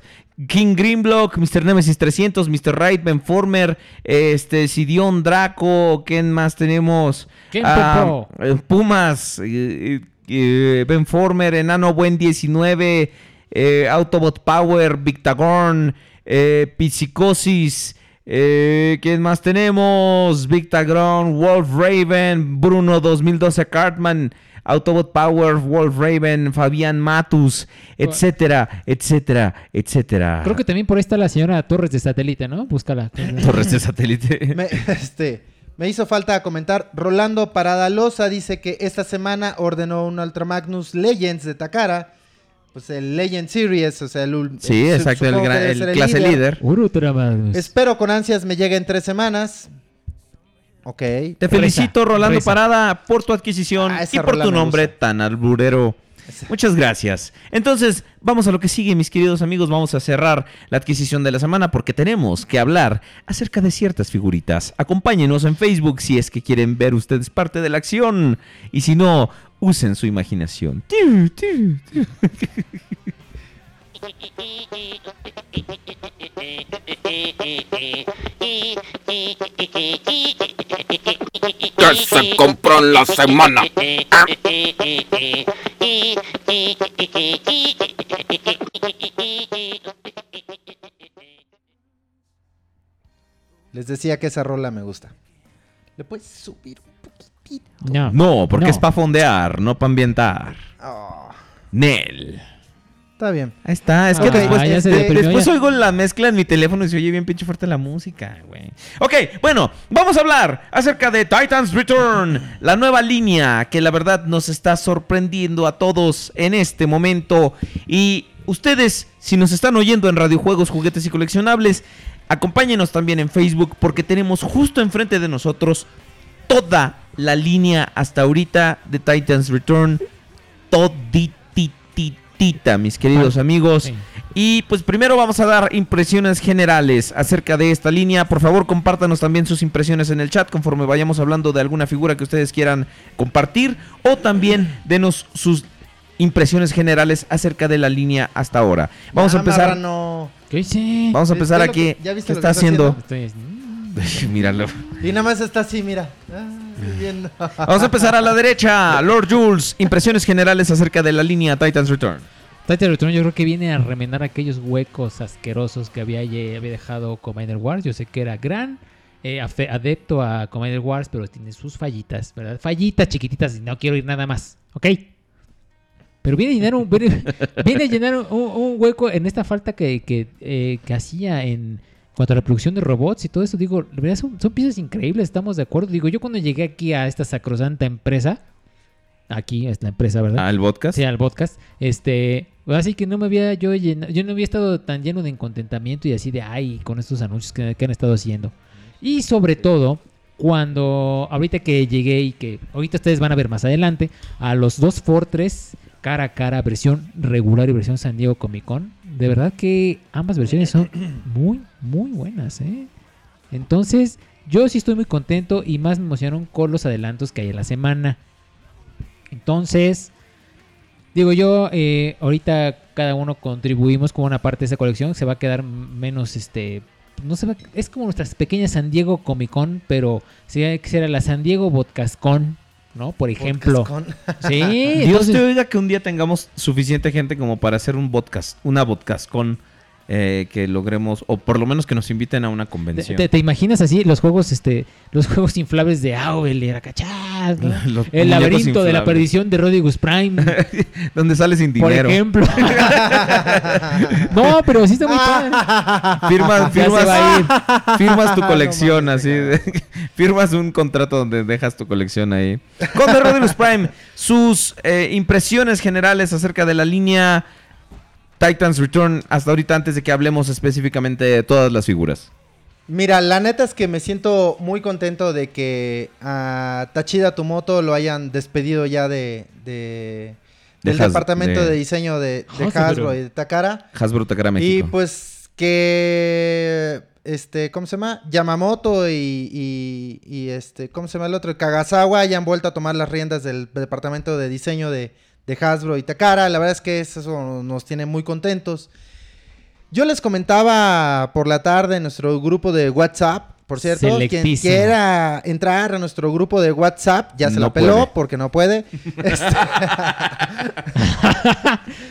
King Greenblock, Mr. Nemesis 300, Mr. Right, Ben Former, este, Sidion Draco, ¿quién más tenemos? Ken Ah, eh, Pumas, eh, eh, Ben Former, Enano Buen 19, eh, Autobot Power, Victagorn, eh, Psicosis, eh, ¿quién más tenemos? Victagorn, Wolf Raven, Bruno 2012 Cartman, Autobot Power, Wolf Raven, Fabián Matus, etcétera, etcétera, etcétera. Creo que también por ahí está la señora Torres de satélite, ¿no? Búscala. Torres de satélite. Me, este, me hizo falta comentar. Rolando Paradalosa dice que esta semana ordenó un Ultra Magnus Legends de Takara. Pues el Legend Series, o sea, el, Sí, exacto, el, gran- clase líder. Ultra Magnus. Espero con ansias me llegue en tres semanas. Ok. Te felicito, Rolando. Parada, por tu adquisición Ah, y por tu nombre tan alburero. Muchas gracias. Entonces, vamos a lo que sigue, mis queridos amigos. Vamos a cerrar la adquisición de la semana porque tenemos que hablar acerca de ciertas figuritas. Acompáñenos en Facebook si es que quieren ver ustedes parte de la acción. Y si no, usen su imaginación. Tiu, tiu, tiu. que se compró en la semana. Les decía que esa rola me gusta. ¿Le puedes subir un poquitito? No. No, porque No. es para fondear, no para ambientar. Oh, Nel. Está bien. Ahí está, es que después, ah, ya se de- deprimió, después ya. oigo la mezcla en mi teléfono y se oye bien pinche fuerte la música, güey. Ok, bueno, vamos a hablar acerca de Titans Return, la nueva línea que la verdad nos está sorprendiendo a todos en este momento. Y ustedes, si nos están oyendo en radiojuegos, juguetes y coleccionables, acompáñenos también en Facebook porque tenemos justo enfrente de nosotros toda la línea hasta ahorita de Titans Return. Mis queridos Ah, amigos. sí. Y pues primero vamos a dar impresiones generales acerca de esta línea. Por favor, compártanos también sus impresiones en el chat conforme vayamos hablando de alguna figura que ustedes quieran compartir. O también denos sus impresiones generales acerca de la línea hasta ahora. Vamos a empezar. marrano. ¿Qué hice? Vamos a ¿Viste empezar aquí. que- ya viste ¿Qué lo que está está haciendo? Estoy- Míralo. Y nada más está así, mira. Ah. Vamos a empezar a la derecha. Lord Jules, impresiones generales acerca de la línea Titans Return. Titan Return yo creo que viene a remendar aquellos huecos asquerosos que había, había dejado Commander Wars. Yo sé que era gran eh, adepto a Commander Wars, pero tiene sus fallitas, ¿verdad? Fallitas chiquititas y no quiero ir nada más, ¿ok? Pero viene a llenar un, viene, viene a llenar un, un hueco en esta falta que, que, eh, que hacía en cuanto a la producción de robots y todo eso. Digo, la verdad son, son piezas increíbles, estamos de acuerdo. Digo, yo cuando llegué aquí a esta sacrosanta empresa, aquí es la empresa, ¿verdad? Al podcast. Sí, al podcast. Este, así que no me había yo llenado, yo no había estado tan lleno de incontentamiento y así de ay con estos anuncios que, que han estado haciendo. Y sobre todo cuando ahorita que llegué y que ahorita ustedes van a ver más adelante a los dos Fortress cara a cara versión regular y versión San Diego Comic Con, de verdad que ambas versiones son muy muy buenas, ¿eh? Entonces, yo sí estoy muy contento y más me emocionaron con los adelantos que hay en la semana. Entonces, digo yo, eh, ahorita cada uno contribuimos con una parte de esa colección. Se va a quedar menos, este, no se va, es como nuestras pequeñas San Diego Comic Con, pero sería que será la San Diego Podcastcon, ¿no? Por ejemplo. Sí, Dios entonces- te oiga que un día tengamos suficiente gente como para hacer un podcast, una podcast con eh, que logremos, o por lo menos que nos inviten a una ¿Te, convención. te- te imaginas así los juegos, este, los juegos inflables de Aubel, era cachá, ¿no? El laberinto de la perdición de Rodigus Prime, Donde sale sin por dinero. ejemplo. no, pero sí está muy padre. Firmas, firmas, va a ir. firmas tu colección así. de- firmas un contrato donde dejas tu colección ahí. Con The Rodimus Prime, sus eh, impresiones generales acerca de la línea Titans Return hasta ahorita antes de que hablemos específicamente de todas las figuras. Mira, la neta es que me siento muy contento de que a Tachida Tumoto lo hayan despedido ya de, de- De del Has- departamento de- de, diseño de, de Hasbro. Hasbro y de Takara. Hasbro Takara Y México. pues que este, ¿cómo se llama? Yamamoto y, y, y, este, ¿cómo se llama el otro? Kagasawa hayan vuelto a tomar las riendas del departamento de diseño de, de Hasbro y Takara. La verdad es que eso nos tiene muy contentos. Yo les comentaba por la tarde en nuestro grupo de WhatsApp, por cierto, quien quiera entrar a nuestro grupo de WhatsApp, ya se No la peló puede. porque no puede. Este,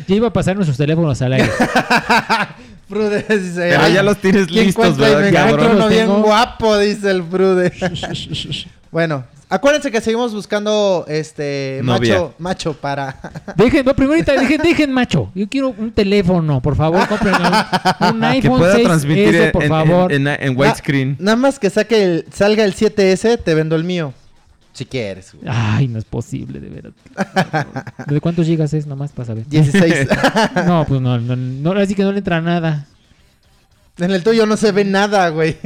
Ya iba a pasar nuestros teléfonos al aire. Prude dice, Pero "Ay, ya los tienes ¿quién listos, ¿verdad, me encuentro uno bien tengo. guapo, dice el Prude. bueno, acuérdense que seguimos buscando este Novia. macho, macho para Dejen, no, primero ahorita, dejen, dejen, macho. Yo quiero un teléfono, por favor, compren un, un que iPhone pueda 6 transmitir por en, favor. en, en- en widescreen. nada más que saque el, salga el 7S, te vendo el mío. Si quieres. güey. Ay, no es posible, de verdad. ¿De cuántos gigas es nomás para saber? 16. No, pues no, no, no, así que no le entra nada. en el tuyo no se ve nada, güey.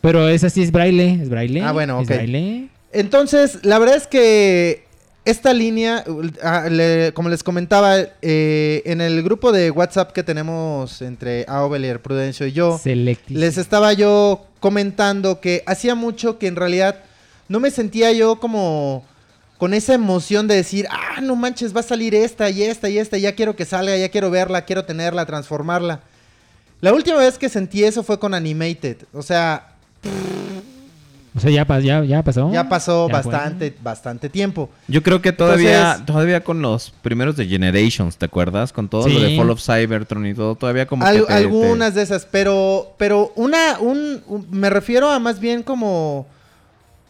Pero esa sí es braille, es braille. Ah, bueno, es ok. braille. Entonces, la verdad es que esta línea, ah, como les comentaba, eh, en el grupo de WhatsApp que tenemos entre Aubelier, Prudencio y yo, les estaba yo comentando que hacía mucho que en realidad no me sentía yo como con esa emoción de decir, ah, no manches, va a salir esta y esta y esta, ya quiero que salga, ya quiero verla, quiero tenerla, transformarla. La última vez que sentí eso fue con Animated, o sea, O sea, ya, ya, ya pasó. ya pasó Ya fue. bastante, bastante tiempo. Yo creo que todavía, Entonces- todavía con los primeros de Generations, ¿te acuerdas? Con todo lo de Fall of Cybertron y todo, todavía como Al- que te- algunas de esas, pero, pero una, un, un- me refiero a más bien como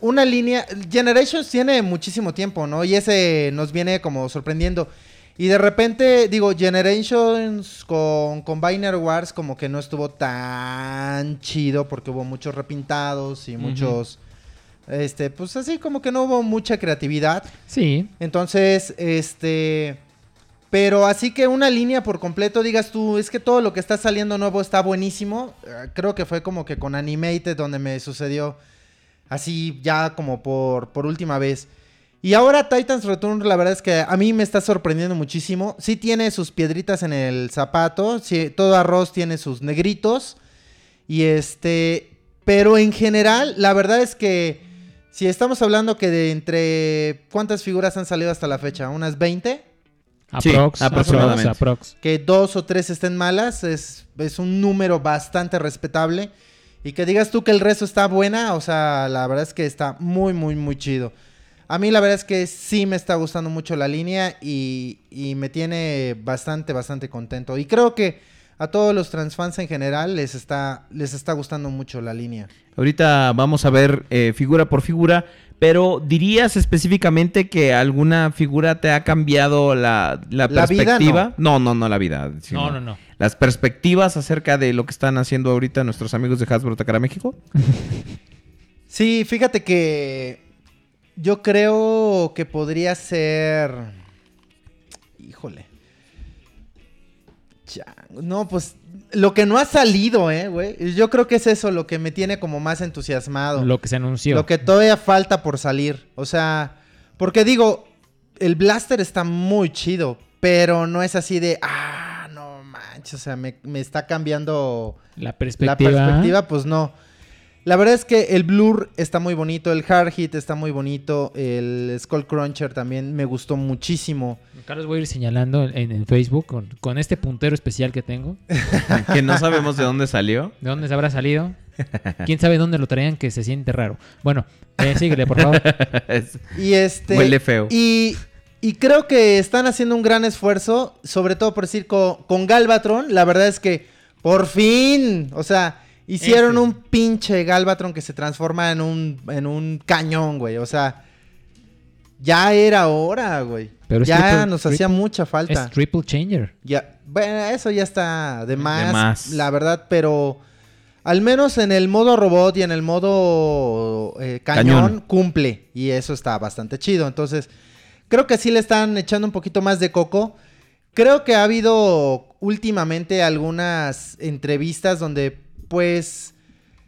una línea. Generations tiene muchísimo tiempo, ¿no? Y ese nos viene como sorprendiendo. Y de repente, digo, Generations con Combiner Wars como que no estuvo tan chido porque hubo muchos repintados y muchos, este, pues así como que no hubo mucha creatividad. Sí. Entonces, este. Pero así que una línea por completo, digas tú, es que todo lo que está saliendo nuevo está buenísimo. eh, Creo que fue como que con Animated donde me sucedió así ya como por, por última vez. Y ahora Titans Return, la verdad es que a mí me está sorprendiendo muchísimo. Sí tiene sus piedritas en el zapato, sí, todo arroz tiene sus negritos. Y este, pero en general, la verdad es que si estamos hablando que de entre cuántas figuras han salido hasta la fecha, unas 20, Sí, Aprox, aproximadamente. aprox, aprox. que dos o tres estén malas, es, es un número bastante respetable. Y que digas tú que el resto está buena, o sea, la verdad es que está muy, muy, muy chido. A mí la verdad es que sí me está gustando mucho la línea y, y me tiene bastante, bastante contento. Y creo que a todos los transfans en general les está, les está gustando mucho la línea. Ahorita vamos a ver eh, figura por figura, pero ¿dirías específicamente que alguna figura te ha cambiado la, la La vida, perspectiva? no. no, no, la vida. sino No, no, no. Las perspectivas acerca de lo que están haciendo ahorita nuestros amigos de Hasbro Takara México. Sí, fíjate que yo creo que podría ser... Híjole. No, pues lo que no ha salido, eh, güey. Yo creo que es eso lo que me tiene como más entusiasmado. Lo que se anunció. Lo que todavía falta por salir. O sea, porque digo, el blaster está muy chido, pero no es así de, ah, no manches, o sea, me, me está cambiando La la perspectiva. perspectiva, pues no. La verdad es que el Blur está muy bonito, el Hard Hit está muy bonito, el Skull Cruncher también me gustó muchísimo. Carlos voy a ir señalando en, en Facebook con, con este puntero especial que tengo. que no sabemos de dónde salió. ¿De dónde se habrá salido? ¿Quién sabe dónde lo traían que se siente raro? Bueno, eh, síguele, por favor. Y este. Huele feo. Y, y creo que están haciendo un gran esfuerzo, sobre todo por decir con, con Galvatron. La verdad es que por fin, o sea, hicieron Ese. un pinche Galvatron que se transforma en un, en un cañón, güey. O sea, ya era hora, güey. Pero Ya triple- nos hacía mucha falta. Es triple changer. Ya, bueno, eso ya está de más, más. la verdad, pero al menos en el modo robot y en el modo eh, cañón, Cañón. cumple y eso está bastante chido. Entonces, creo que sí le están echando un poquito más de coco. Creo que ha habido últimamente algunas entrevistas donde pues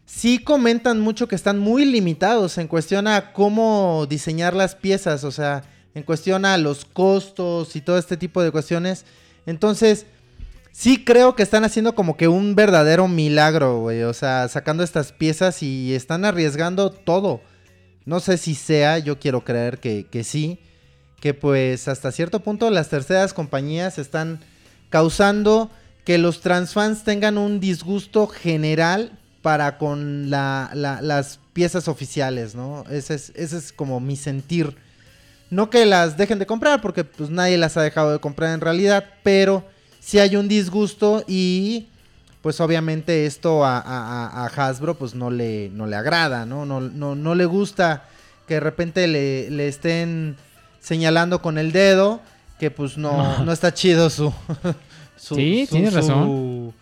sí comentan mucho que están muy limitados en cuestión a cómo diseñar las piezas, o sea, en cuestión a los costos y todo este tipo de cuestiones. Entonces, sí creo que están haciendo como que un verdadero milagro, güey, o sea, sacando estas piezas y están arriesgando todo. No sé si sea, yo quiero creer que, que sí, que pues hasta cierto punto las terceras compañías están causando que los transfans tengan un disgusto general para con la- la- las piezas oficiales, ¿no? Ese es, ese es como mi sentir. No que las dejen de comprar, porque pues nadie las ha dejado de comprar en realidad, pero sí hay un disgusto y pues obviamente esto a, a- a- a Hasbro pues no le, no le agrada, ¿no? No, no, no le gusta que de repente le, le estén señalando con el dedo que pues No. no está chido su... su- Sí, su- tienes su- razón.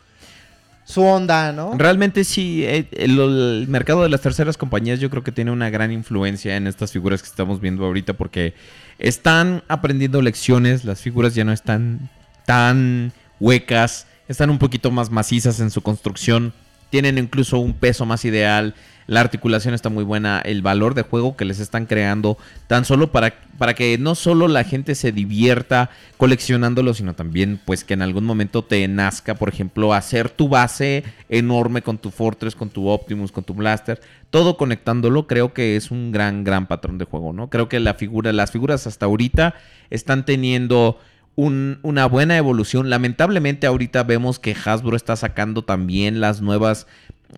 Su onda, ¿no? Realmente sí, eh, el, el mercado de las terceras compañías yo creo que tiene una gran influencia en estas figuras que estamos viendo ahorita porque están aprendiendo lecciones, las figuras ya no están tan huecas, están un poquito más macizas en su construcción, tienen incluso un peso más ideal, la articulación está muy buena, el valor de juego que les están creando, tan solo para, para que no solo la gente se divierta coleccionándolo, sino también pues que en algún momento te nazca, por ejemplo, hacer tu base enorme con tu Fortress, con tu Optimus, con tu Blaster, todo conectándolo, creo que es un gran, gran patrón de juego, ¿no? Creo que la figura, las figuras hasta ahorita están teniendo un- una buena evolución. Lamentablemente ahorita vemos que Hasbro está sacando también las nuevas,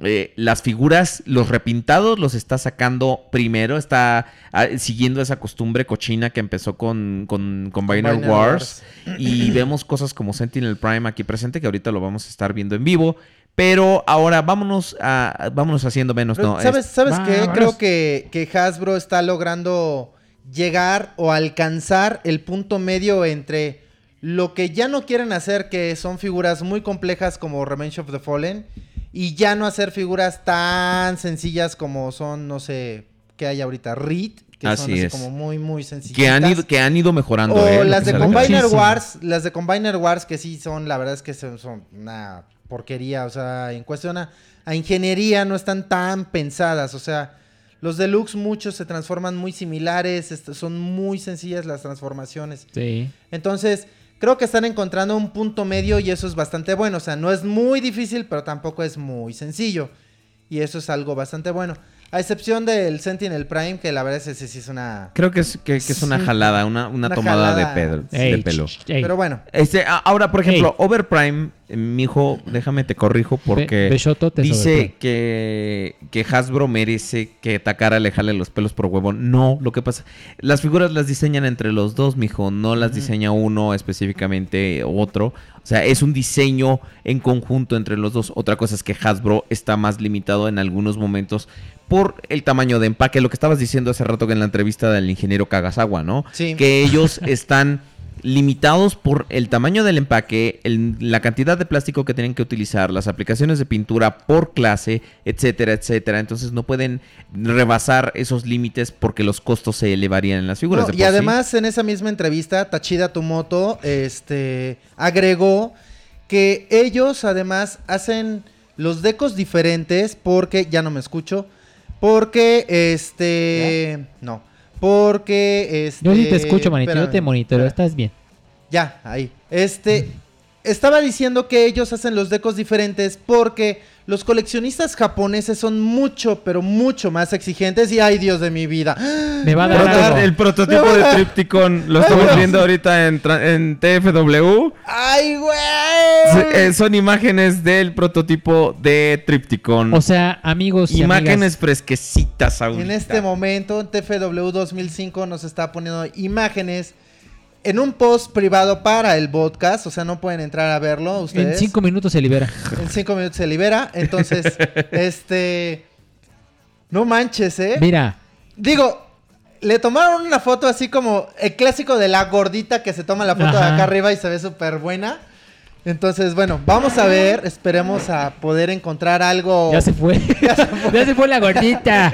eh, las figuras, los repintados los está sacando primero, está ah, siguiendo esa costumbre cochina que empezó con, con Combiner Combiner Wars. Y vemos cosas como Sentinel Prime aquí presente, que ahorita lo vamos a estar viendo en vivo. Pero ahora vámonos a, vámonos haciendo menos. No, ¿Sabes, es- ¿sabes qué? vámonos. Creo que, que Hasbro está logrando llegar o alcanzar el punto medio entre lo que ya no quieren hacer, que son figuras muy complejas como Revenge of the Fallen, y ya no hacer figuras tan sencillas como son, no sé, que hay ahorita, Reed, que son Así así es. como muy, muy sencillas. que, han ido, que han ido mejorando. O eh, las de. Combiner. Wars, las de Combiner Wars que sí son, la verdad es que son, son una porquería, o sea, en cuestión a, a ingeniería no están tan pensadas, o sea, los deluxe muchos se transforman muy similares, son muy sencillas las transformaciones. Sí. Entonces, creo que están encontrando un punto medio y eso es bastante bueno, o sea, no es muy difícil, pero tampoco es muy sencillo. Y eso es algo bastante bueno. A excepción del Sentinel Prime, que la verdad es que sí es una... Creo que es, que, que es una Sí. jalada, una, una Una tomada jalada. de, pedo, Ey, de pelo. ey. Pero bueno. Este, ahora, por ejemplo, Overprime eh, mijo, déjame te corrijo porque Be- Beshoto te dice que, que Hasbro merece que Takara le jale los pelos por huevo. No, lo que pasa, las figuras las diseñan entre los dos, mijo, no las diseña uno específicamente otro. O sea, es un diseño en conjunto entre los dos. Otra cosa es que Hasbro está más limitado en algunos momentos por el tamaño de empaque, lo que estabas diciendo hace rato en la entrevista del ingeniero Kagasawa, ¿no? Sí. Que ellos están limitados por el tamaño del empaque, el- la cantidad de plástico que tienen que utilizar, las aplicaciones de pintura por clase, etcétera, etcétera. Entonces no pueden rebasar esos límites porque los costos se elevarían en las figuras. No, de y sí. además en esa misma entrevista, Tachida Tumoto este, agregó que ellos además hacen los decos diferentes porque, ya no me escucho, porque este... No, porque... Este, Yo sí te escucho, manito. Yo te monitoreo. Estás bien. Ya, ahí. Este, estaba diciendo que ellos hacen los decos diferentes porque los coleccionistas japoneses son mucho, pero mucho más exigentes y ay Dios de mi vida. Me va a dar el prototipo de Tripticon lo estamos viendo ahorita en, en TFW. ¡Ay, güey! Eh, son imágenes del prototipo de Tripticon. O sea, amigos y imágenes amigas, fresquecitas ahorita. En este momento, en TFW 2005 nos está poniendo imágenes en un post privado para el podcast, o sea, no pueden entrar a verlo en ustedes. cinco minutos se libera. En cinco minutos se libera, entonces, este... No manches, ¿eh? Mira, Digo, le tomaron una foto así como el clásico de la gordita que se toma la foto de acá arriba y se ve súper buena. Entonces, bueno, vamos a ver, esperemos a poder encontrar algo. ya se fue. ya se fue la gordita.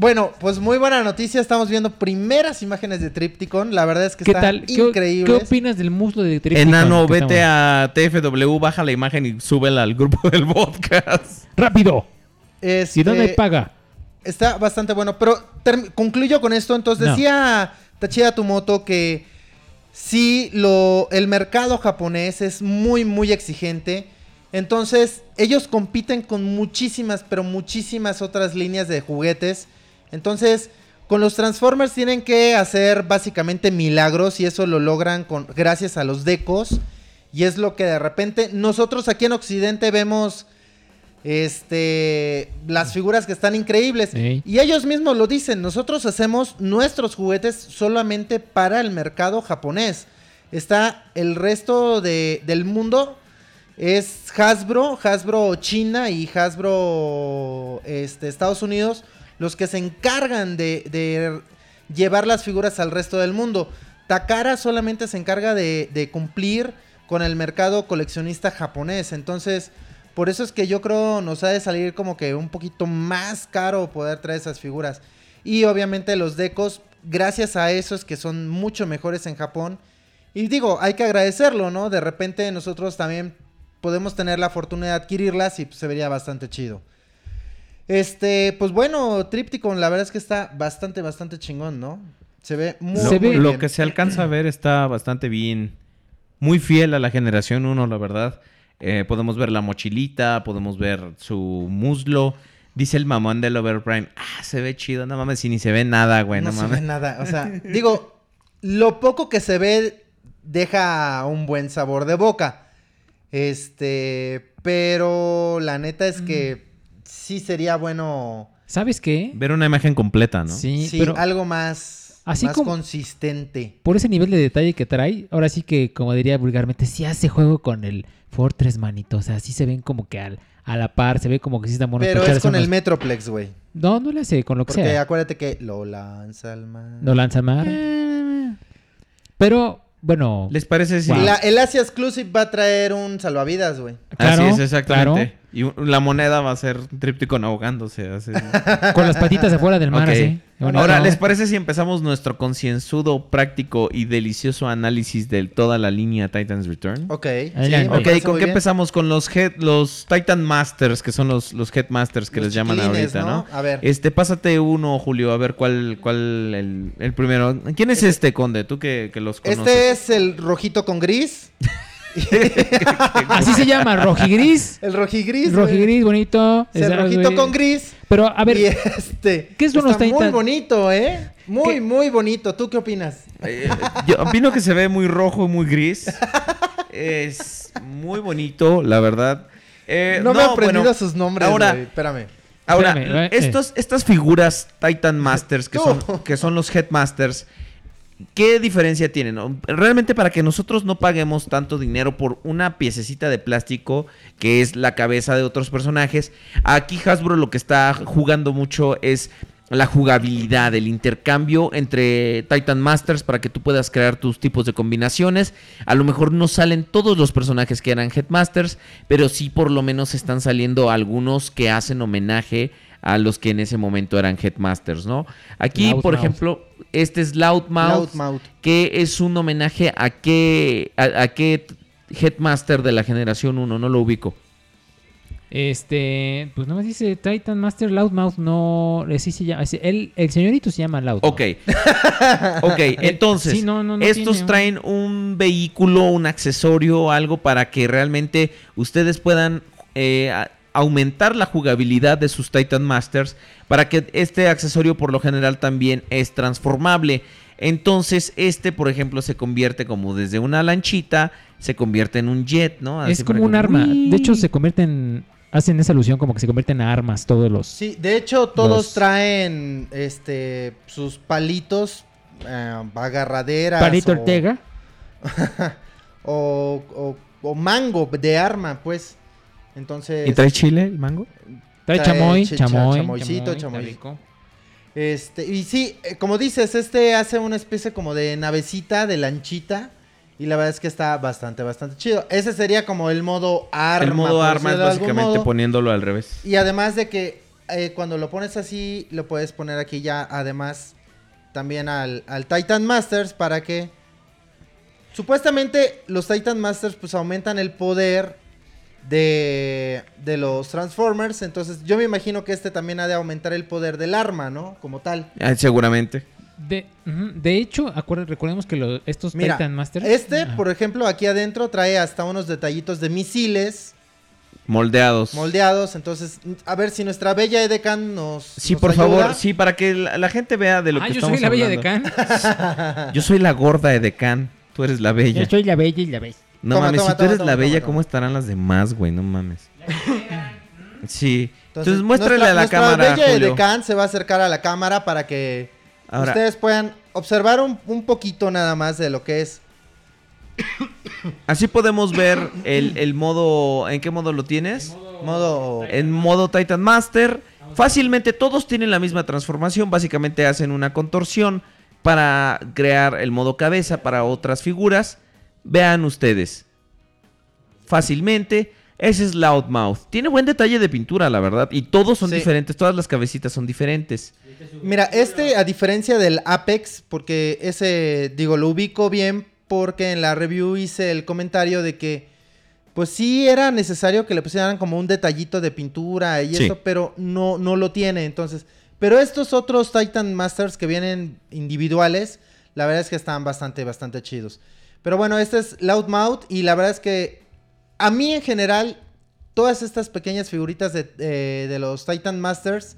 Bueno, pues muy buena noticia, estamos viendo primeras imágenes de Tripticon, la verdad es que ¿Qué están tal? ¿Qué, ¿Qué increíbles. opinas del muslo de Tripticon? Enano, vete estamos- a TFW, baja la imagen y súbela al grupo del podcast. ¡Rápido! Este, ¿Y dónde paga? Está bastante bueno, pero concluyo con esto. Entonces No. decía Tachida Tumoto que sí, lo, el mercado japonés es muy, muy exigente. Entonces, ellos compiten con muchísimas, pero muchísimas otras líneas de juguetes. Entonces, con los Transformers tienen que hacer básicamente milagros y eso lo logran con, gracias a los decos. Y es lo que de repente nosotros aquí en Occidente vemos este las figuras que están increíbles y ellos mismos lo dicen, nosotros hacemos nuestros juguetes solamente para el mercado japonés. Está el resto de- del mundo es Hasbro, Hasbro China y Hasbro este, Estados Unidos los que se encargan de, llevar las figuras al resto del mundo. Takara solamente se encarga de, de cumplir con el mercado coleccionista japonés. Entonces, por eso es que yo creo nos ha de salir como que un poquito más caro poder traer esas figuras. Y obviamente los decos, gracias a eso es que son mucho mejores en Japón. Y digo, hay que agradecerlo, ¿no? De repente nosotros también podemos tener la fortuna de adquirirlas y pues, se vería bastante chido. Este, pues bueno, Tripticon, la verdad es que está bastante, bastante chingón, ¿no? Se ve muy, Se muy ve- Lo bien. que se alcanza a ver está bastante bien. Muy fiel a la generación 1, la verdad. Eh, podemos ver la mochilita, podemos ver su muslo. Dice el mamón del Overprime. Ah, se ve chido. No mames, si ni se ve nada, güey. no No, se mames. ve nada. O sea, digo, lo poco que se ve deja un buen sabor de boca. Este, pero la neta es que sí sería bueno, ¿Sabes qué? Ver una imagen completa, ¿no? Sí, sí, pero algo más, Así más como- consistente. por ese nivel de detalle que trae, ahora sí que, como diría vulgarmente, sí hace juego con el Fortress, manito. O sea, sí se ven como que al, a la par, se ve como que sí están buenos. Pero es con el Metroplex, güey. No, no le hace con lo que Porque sea. acuérdate que lo lanza al mar. No lanza mar. Pero, bueno. ¿Les parece si... Wow. La- el Asia Exclusive va a traer un salvavidas, güey. Claro, Así es, exactamente. claro. Y la moneda va a ser Tripticon ahogándose. así. Con las patitas afuera del mar, Ok. así. Ahora, ¿les parece si empezamos nuestro concienzudo, práctico y delicioso análisis de toda la línea Titans Return? Ok. Parece ¿con qué bien. empezamos? Con los head, los Titan Masters, que son los, los Headmasters que Los les llaman ahorita, ¿no? ¿no? A ver. Este, pásate uno, Julio, a ver cuál, cuál el, el primero. ¿Quién es este, Conde? Tú que, que los conoces. Este es el rojito con gris. Así se llama, rojigris. El rojigris. Rojigris, bonito. Es el rojito güey. con gris. Pero, a ver, y este. ¿qué son los está muy bonito, ¿eh? Muy, ¿Qué? muy bonito. ¿Tú qué opinas? Eh, yo opino que se ve muy rojo y muy gris. Es muy bonito, la verdad. Eh, no, me he aprendido bueno, sus nombres, ahora-. Espérame. Ahora, Espérame, eh, estos, estas figuras Titan Masters, que son, que son los Headmasters, ¿qué diferencia tienen? Realmente para que nosotros no paguemos tanto dinero por una piececita de plástico que es la cabeza de otros personajes, aquí Hasbro lo que está jugando mucho es la jugabilidad, el intercambio entre Titan Masters para que tú puedas crear tus tipos de combinaciones. A lo mejor no salen todos los personajes que eran Headmasters, pero sí por lo menos están saliendo algunos que hacen homenaje a los que en ese momento eran Headmasters, ¿no? Aquí, por ejemplo, este es Loudmouth, Loudmouth. que es un homenaje a qué, a, a qué Headmaster de la generación 1, no lo ubico. Este, pues nomás dice Titan Master Loudmouth, no, sí se llama, el, el señorito se llama Loudmouth. Ok. ok, entonces, Sí, no, no, no estos tiene traen un vehículo, un accesorio, algo para que realmente ustedes puedan eh, a- aumentar la jugabilidad de sus Titan Masters, para que este accesorio por lo general también es transformable. Entonces, este, por ejemplo, se convierte como desde una lanchita, se convierte en un jet, ¿no? Es como un arma. ¡Uy! De hecho, se convierten, hacen esa alusión como que se convierten en armas todos los... Sí, de hecho, todos Los- traen este sus palitos, eh, agarraderas. Palito o- Ortega. O, o- o mango de arma, pues. Entonces. ¿Y trae chile el mango? Trae Trae chamoy, cha- chamoy, chamoycito, chamoy, rico. Este, y sí, eh, como dices, este hace una especie como de navecita, de lanchita. Y la verdad es que está bastante, bastante chido. Ese sería como el modo arma. el modo arma es básicamente modo. poniéndolo al revés. Y además de que eh, cuando lo pones así, lo puedes poner aquí ya, además, también al, al Titan Masters para que... Supuestamente los Titan Masters pues aumentan el poder de, de los Transformers. Entonces yo me imagino que este también ha de aumentar el poder del arma, ¿no? Como tal. Ah, seguramente. De, de hecho, acuer- recordemos que lo- estos Mira, Titan Masters... este, Ah, por ejemplo, aquí adentro trae hasta unos detallitos de misiles Moldeados. moldeados. Entonces, a ver si nuestra bella Edecan nos... Sí, nos por ayuda. favor, sí, para que la, la gente vea de lo ah, que yo soy estamos la bella de hablando. Can. Yo soy la gorda de Decan. Tú eres la bella. Yo soy la bella y la bella. No Toma, mames, toma, si tú toma, eres toma, la bella, toma, ¿cómo estarán las demás, güey? No mames. Sí. Entonces, Entonces, muéstrale nuestra- a la nuestra cámara, bella Julio. Edecán se va a acercar a la cámara para que Ahora, ustedes puedan observar un, un poquito nada más de lo que es. así podemos ver el, el modo... ¿En qué modo lo tienes? Modo. En modo Titan Master. Fácilmente todos tienen la misma transformación. Básicamente hacen una contorsión para crear el modo cabeza para otras figuras. Vean ustedes. Fácilmente. Ese es Loudmouth. Tiene buen detalle de pintura, la verdad. Y todos son Sí. diferentes. Todas las cabecitas son diferentes. Mira, este, a diferencia del Apex, porque ese, digo, lo ubico bien porque en la review hice el comentario de que, pues sí era necesario que le pusieran como un detallito de pintura y Sí. eso, pero no, no lo tiene. Entonces, pero estos otros Titan Masters que vienen individuales, la verdad es que están bastante, bastante chidos. Pero bueno, este es Loudmouth y la verdad es que a mí en general, todas estas pequeñas figuritas de, eh, de los Titan Masters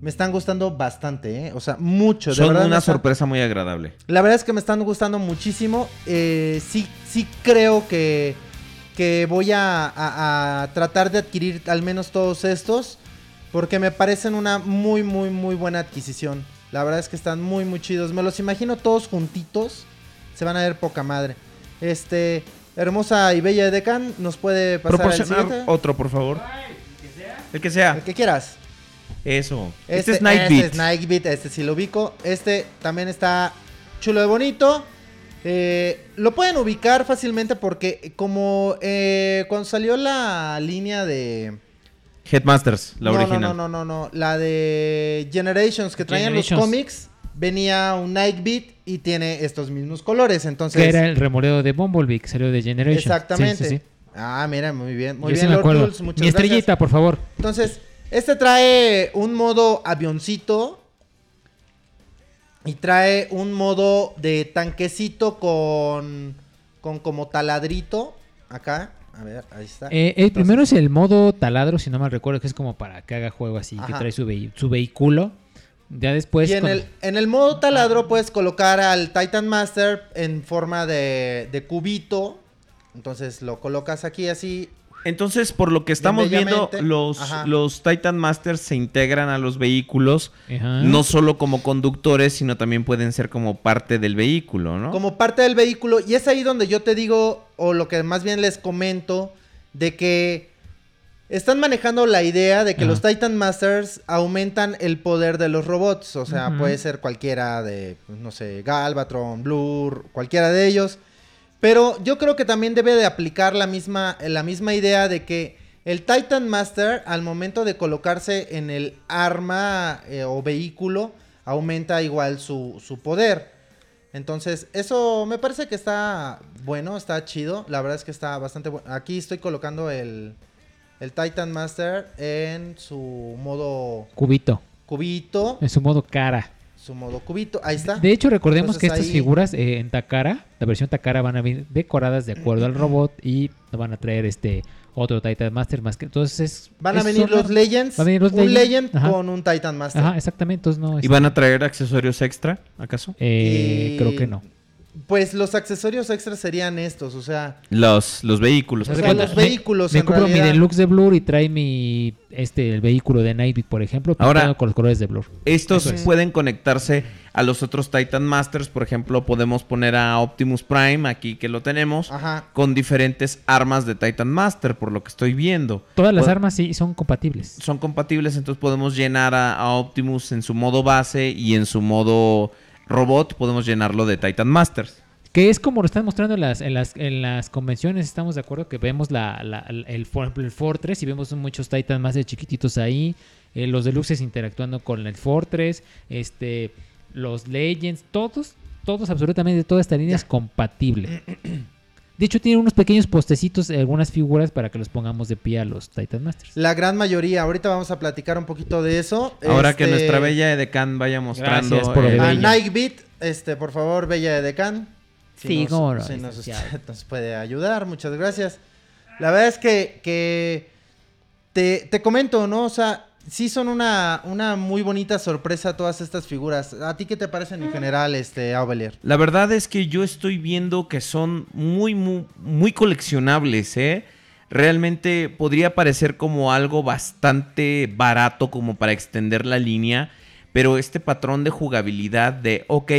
me están gustando bastante, ¿eh? O sea, mucho. de Son verdad una sorpresa muy agradable. La verdad es que me están gustando muchísimo. Eh, sí, sí creo que, que voy a, a- a tratar de adquirir al menos todos estos. Porque me parecen una muy, muy, muy buena adquisición. La verdad es que están muy, muy chidos. Me los imagino todos juntitos. Se van a ver poca madre. Este, hermosa y bella Decan, ¿nos puede pasar Proporcionar siguiente? otro, por favor. El que sea. El que quieras. Eso. Este, es este Nightbeat. es Nightbeat, este sí lo ubico. Este también está chulo de bonito. Eh, lo pueden ubicar fácilmente porque como eh, cuando salió la línea de... Headmasters, la no, original. No, no, no, no, no. La de Generations que traían los cómics. Venía un Nightbeat y tiene estos mismos colores. Entonces... Que era el remoleo de Bumblebee que salió de Generation. Exactamente. Sí, sí, sí. Ah, mira, muy bien. Muy Yo bien, Lord. Jules, muchas Mi gracias. estrellita, por favor. Entonces, este trae un modo avioncito. Y trae un modo de tanquecito con. con como taladrito. Acá. A ver, ahí está. Eh, el primero es el modo taladro, si no mal recuerdo, que es como para que haga juego así, que trae su vehículo. Ya después... y en con- el, en el modo taladro puedes colocar al Titan Master en forma de, de cubito. Entonces lo colocas aquí así. Entonces, por lo que estamos viendo, los, Ajá. los Titan Masters se integran a los vehículos, Ajá. no solo como conductores, sino también pueden ser como parte del vehículo, ¿no? como parte del vehículo. Y es ahí donde yo te digo, o lo que más bien les comento, de que están manejando la idea de que los Titan Masters aumentan el poder de los robots. O sea, puede ser cualquiera de, no sé, Galvatron, Blur, cualquiera de ellos. Pero yo creo que también debe de aplicar la misma, la misma idea de que el Titan Master, al momento de colocarse en el arma eh, o vehículo, aumenta igual su, su poder. Entonces, eso me parece que está bueno, está chido. La verdad es que está bastante bueno. Aquí estoy colocando el, el Titan Master en su modo Cubito. cubito. En su modo cara. Su modo cubito. Ahí está. De hecho, recordemos que estas ahí- figuras eh, en Takara, la versión Takara, van a venir decoradas de acuerdo al robot y no van a traer este otro Titan Master más que. Entonces. Van a es venir los Legends. Va a venir los un Legends, Legend ajá. con un Titan Master. Ajá, exactamente. Entonces no. ¿Y van a traer accesorios extra, acaso? eh, Y- Creo que no. Pues los accesorios extras serían estos, o sea, Los, los vehículos. O sea, los vehículos, Me, en compro mi deluxe de Blur y trae mi este el vehículo de Nightbeat, por ejemplo, Ahora- con los colores de Blur. Estos es. pueden conectarse a los otros Titan Masters. Por ejemplo, podemos poner a Optimus Prime, aquí que lo tenemos, ajá. con diferentes armas de Titan Master, por lo que estoy viendo. Todas las Pod- armas sí son compatibles. Son compatibles, entonces podemos llenar a, a Optimus en su modo base y en su modo robot podemos llenarlo de Titan Masters. Que es como lo están mostrando en las, en las, en las convenciones, estamos de acuerdo que vemos la, la- el, for- el Fortress y vemos muchos Titan más de chiquititos ahí, eh, los deluxes interactuando con el Fortress, este, los Legends, todos, todos, absolutamente toda esta línea es compatible. De hecho, tiene unos pequeños postecitos, eh, algunas figuras para que los pongamos de pie a los Titan Masters. La gran mayoría, ahorita vamos a platicar un poquito de eso. Ahora que Este, nuestra bella Edecán vaya mostrando... Gracias por el- A Bella. Nightbeat, este, por favor, Bella de Can. Sí, cómo no, Si nos, nos puede ayudar, muchas gracias. La verdad es que, que te, te comento, ¿no? O sea, sí son una, una muy bonita sorpresa todas estas figuras. ¿A ti qué te parecen en general, este, Aubelier? La verdad es que yo estoy viendo que son muy, muy, muy coleccionables, ¿eh? Realmente podría parecer como algo bastante barato como para extender la línea, pero este patrón de jugabilidad de, ok,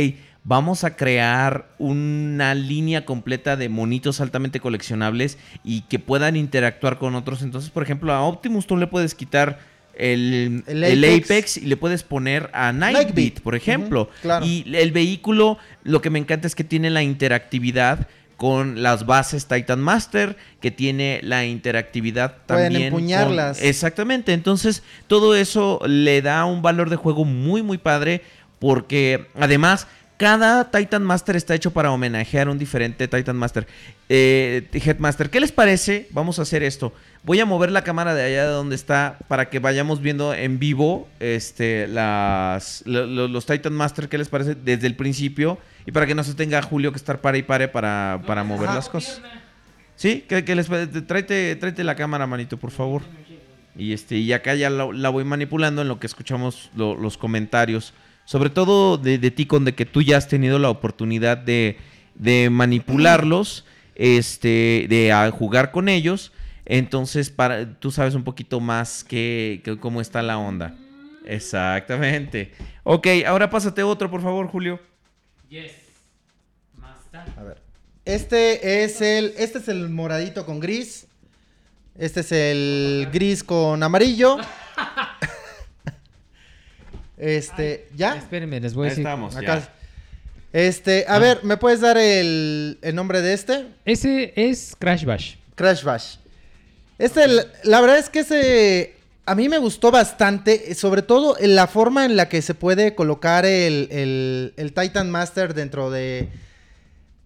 vamos a crear una línea completa de monitos altamente coleccionables y que puedan interactuar con otros. Entonces, por ejemplo, a Optimus tú le puedes quitar el, El el Apex. Y le puedes poner a Nightbeat. Nightbeat, por ejemplo. Claro. Y el vehículo, lo que me encanta es que tiene la interactividad con las bases Titan Master, que tiene la interactividad Pueden también. empuñarlas. con- exactamente. Entonces, todo eso le da un valor de juego muy, muy padre. Porque además, cada Titan Master está hecho para homenajear un diferente Titan Master. Eh, Headmaster, ¿qué les parece? Vamos a hacer esto. Voy a mover la cámara de allá de donde está para que vayamos viendo en vivo este, las, lo- lo- los Titan Master. ¿Qué les parece? Desde el principio. Y para que no se tenga Julio que estar pare y pare para, para mover las cosas. ¿Sí? ¿Qué, qué les parece? Tráete, tráete la cámara, manito, por favor. Y este y acá ya la, la voy manipulando en lo que escuchamos lo- los comentarios. Sobre todo de, de ti, con de que tú ya has tenido la oportunidad de, de manipularlos, este, de ah, jugar con ellos. Entonces, para, tú sabes un poquito más que, que cómo está la onda. Exactamente. Ok, ahora pásate otro, por favor, Julio. A ver. Este es el. Este es el moradito con gris. Este es el gris con amarillo. Este, ¿ya? Espérenme, les voy a decir. estamos, Acá. ya. Este, a Ah. ver, ¿me puedes dar el, el nombre de este? Ese es Crash Bash. Crash Bash. Este, el- la verdad es que ese a mí me gustó bastante, sobre todo en la forma en la que se puede colocar el, el- el Titan Master dentro de,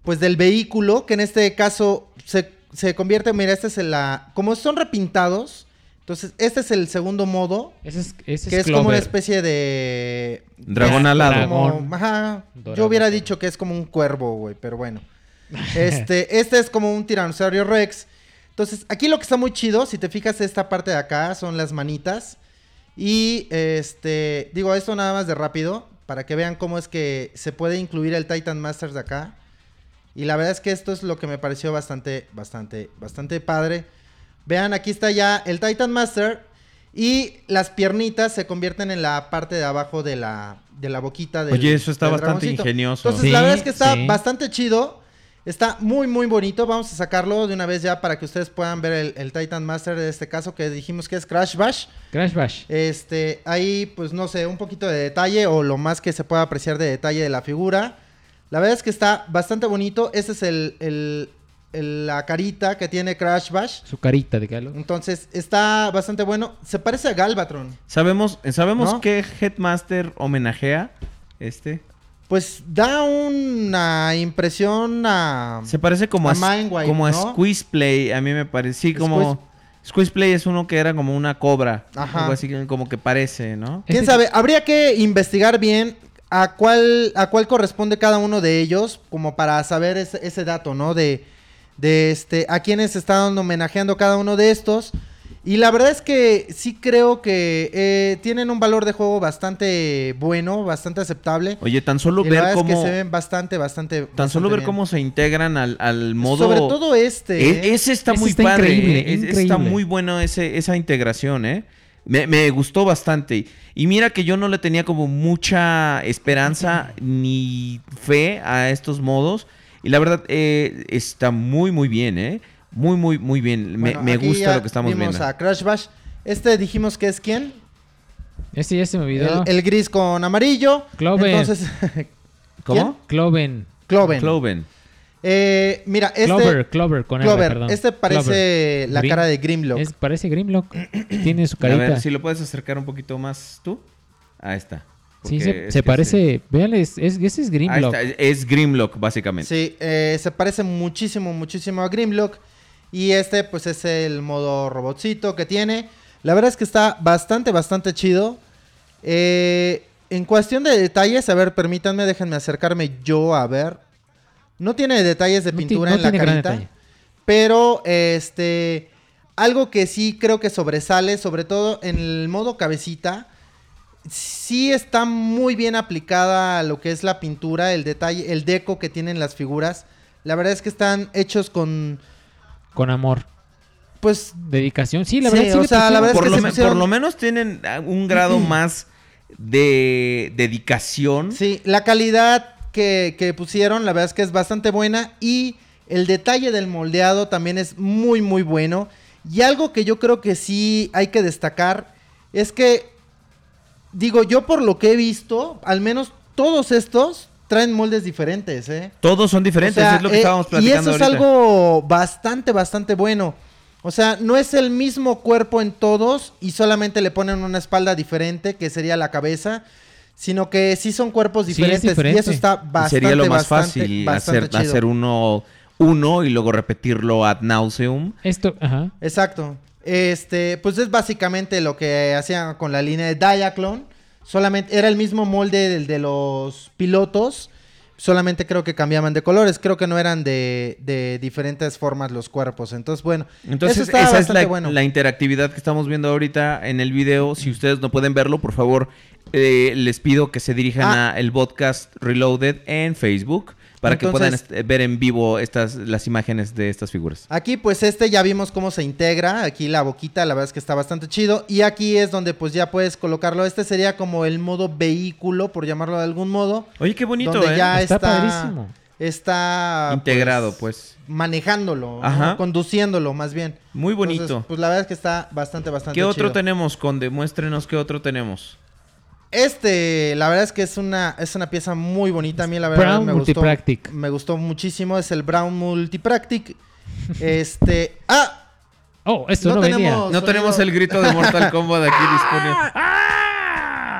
pues del vehículo, que en este caso se, se convierte, mira, este es el, la, como son repintados, entonces este es el segundo modo, Ese es, ese que es, como una especie de... Dragón Dra- alado. dragón. como- ajá, yo hubiera dicho que es como un cuervo, güey, pero bueno. Este, este es como un tiranosaurio rex. Entonces, aquí lo que está muy chido, si te fijas, esta parte de acá son las manitas. Y este, digo, esto nada más de rápido, para que vean cómo es que se puede incluir el Titan Masters de acá. Y la verdad es que esto es lo que me pareció bastante, bastante, bastante padre. Vean, aquí está ya el Titan Master. Y las piernitas se convierten en la parte de abajo de la, de la boquita del Oye, eso está bastante dragoncito. ingenioso. Entonces, Sí, la verdad es que está sí. bastante chido. Está muy, muy bonito. Vamos a sacarlo de una vez ya para que ustedes puedan ver el, el Titan Master de este caso que dijimos que es Crash Bash. Crash Bash. Este, ahí, pues no sé, un poquito de detalle o lo más que se pueda apreciar de detalle de la figura. La verdad es que está bastante bonito. Este es el- la carita que tiene Crash Bash. Su carita de Galo. Entonces, está bastante bueno. Se parece a Galvatron. ¿Sabemos, sabemos ¿No? qué Headmaster homenajea este? Pues da una impresión a... Se parece como A a, Mindwipe, como a. Squeeze Play. A mí me parece. Sí, como. Squeeze- Squeeze Play es uno que era como una cobra. Ajá. Algo así como que parece, ¿no? ¿Quién Este- sabe? Habría que investigar bien a cuál, a cuál corresponde cada uno de ellos, como para saber ese, ese dato, ¿no? De, de este, a quienes están homenajeando cada uno de estos. Y la verdad es que sí creo que eh, tienen un valor de juego bastante bueno, bastante aceptable. Oye, tan solo y la ver verdad cómo. es que se ven bastante, bastante. Tan solo ver bien. cómo se integran al, al modo. Sobre todo este. E- ¿eh? ese está Ese muy está padre. increíble, eh. Es- Está muy bueno ese, esa integración, ¿eh? Me, me gustó bastante. Y mira que yo no le tenía como mucha esperanza ni fe a estos modos. Y la verdad, eh, está muy, muy bien, ¿eh? Muy, muy, muy bien. Me, Bueno, me gusta lo que estamos vimos viendo. a Crash Bash. Este dijimos que es quién? Este ya se me olvidó. El, el gris con amarillo. Cloven. Entonces, ¿Cómo? Cloven. Cloven. Cloven. Eh, mira, este. Clover, Clover con R, Clover, perdón. este parece Clover. la Grim- cara de Grimlock. Es, parece Grimlock. Tiene su A carita. ver, si lo puedes acercar un poquito más tú. Ahí está. Sí, se, parece. Véanle, es, es- ese es Grimlock. está, es Grimlock, básicamente. Sí, eh, se parece muchísimo, muchísimo a Grimlock. Y este, pues, es el modo robotcito que tiene. La verdad es que está bastante, bastante chido. Eh, en cuestión de detalles, a ver, permítanme, déjenme acercarme yo a ver. No tiene detalles de No pintura no en la carita. Pero, este, algo que sí creo que sobresale, sobre todo en el modo cabecita, sí está muy bien aplicada a lo que es la pintura, el detalle, el deco que tienen las figuras. La verdad es que están hechos con, Con amor. pues, Dedicación. Sí, la verdad sí o le sea, la pusieron- verdad es que lo se pusieron- por lo menos tienen ah, un grado más de dedicación. sí, la calidad que, que pusieron, la verdad es que es bastante buena y el detalle del moldeado también es muy, muy bueno. Y algo que yo creo que sí hay que destacar es que, digo, yo por lo que he visto, al menos todos estos traen moldes diferentes, ¿eh? Todos son diferentes, O sea, es lo que eh, estábamos Y platicando eso es algo bastante, bastante bueno. O sea, no es el mismo cuerpo en todos y solamente le ponen una espalda diferente, que sería la cabeza, sino que sí son cuerpos Sí, es diferentes. y eso está Y bastante, Sería lo más bastante, fácil bastante hacer, chido. hacer uno, uno y luego repetirlo ad nauseum. Esto, ajá. Exacto. Este, pues es básicamente lo que hacían con la línea de Diaclone. Solamente era el mismo molde del de los pilotos. Solamente creo que cambiaban de colores. Creo que no eran de, de diferentes formas los cuerpos. Entonces, bueno. Entonces, eso esa es la, bueno. la interactividad que estamos viendo ahorita en el video. Si ustedes no pueden verlo, por favor, eh, les pido que se dirijan Ah. a el podcast Reloaded en Facebook para que puedan Entonces- est- ver en vivo estas las imágenes de estas figuras. Aquí pues este ya vimos cómo se integra, aquí la boquita la verdad es que está bastante chido y aquí es donde pues ya puedes colocarlo, este sería como el modo vehículo por llamarlo de algún modo, Oye, qué bonito, donde ¿eh? ya Está está, padrísimo. está Integrado, pues. manejándolo, conduciéndolo más bien. Muy bonito. Entonces, pues la verdad es que está bastante, bastante ¿Qué otro tenemos, Conde? Muéstrenos qué otro tenemos. Este, la verdad es que es una, es una pieza muy bonita. A mí la verdad Brown me gustó, Multipractic. me gustó muchísimo. Es el Brown Multipractic. Este, ah, Oh, esto No no, venía. tenemos- No sonido. tenemos el grito de Mortal Kombat aquí disponible.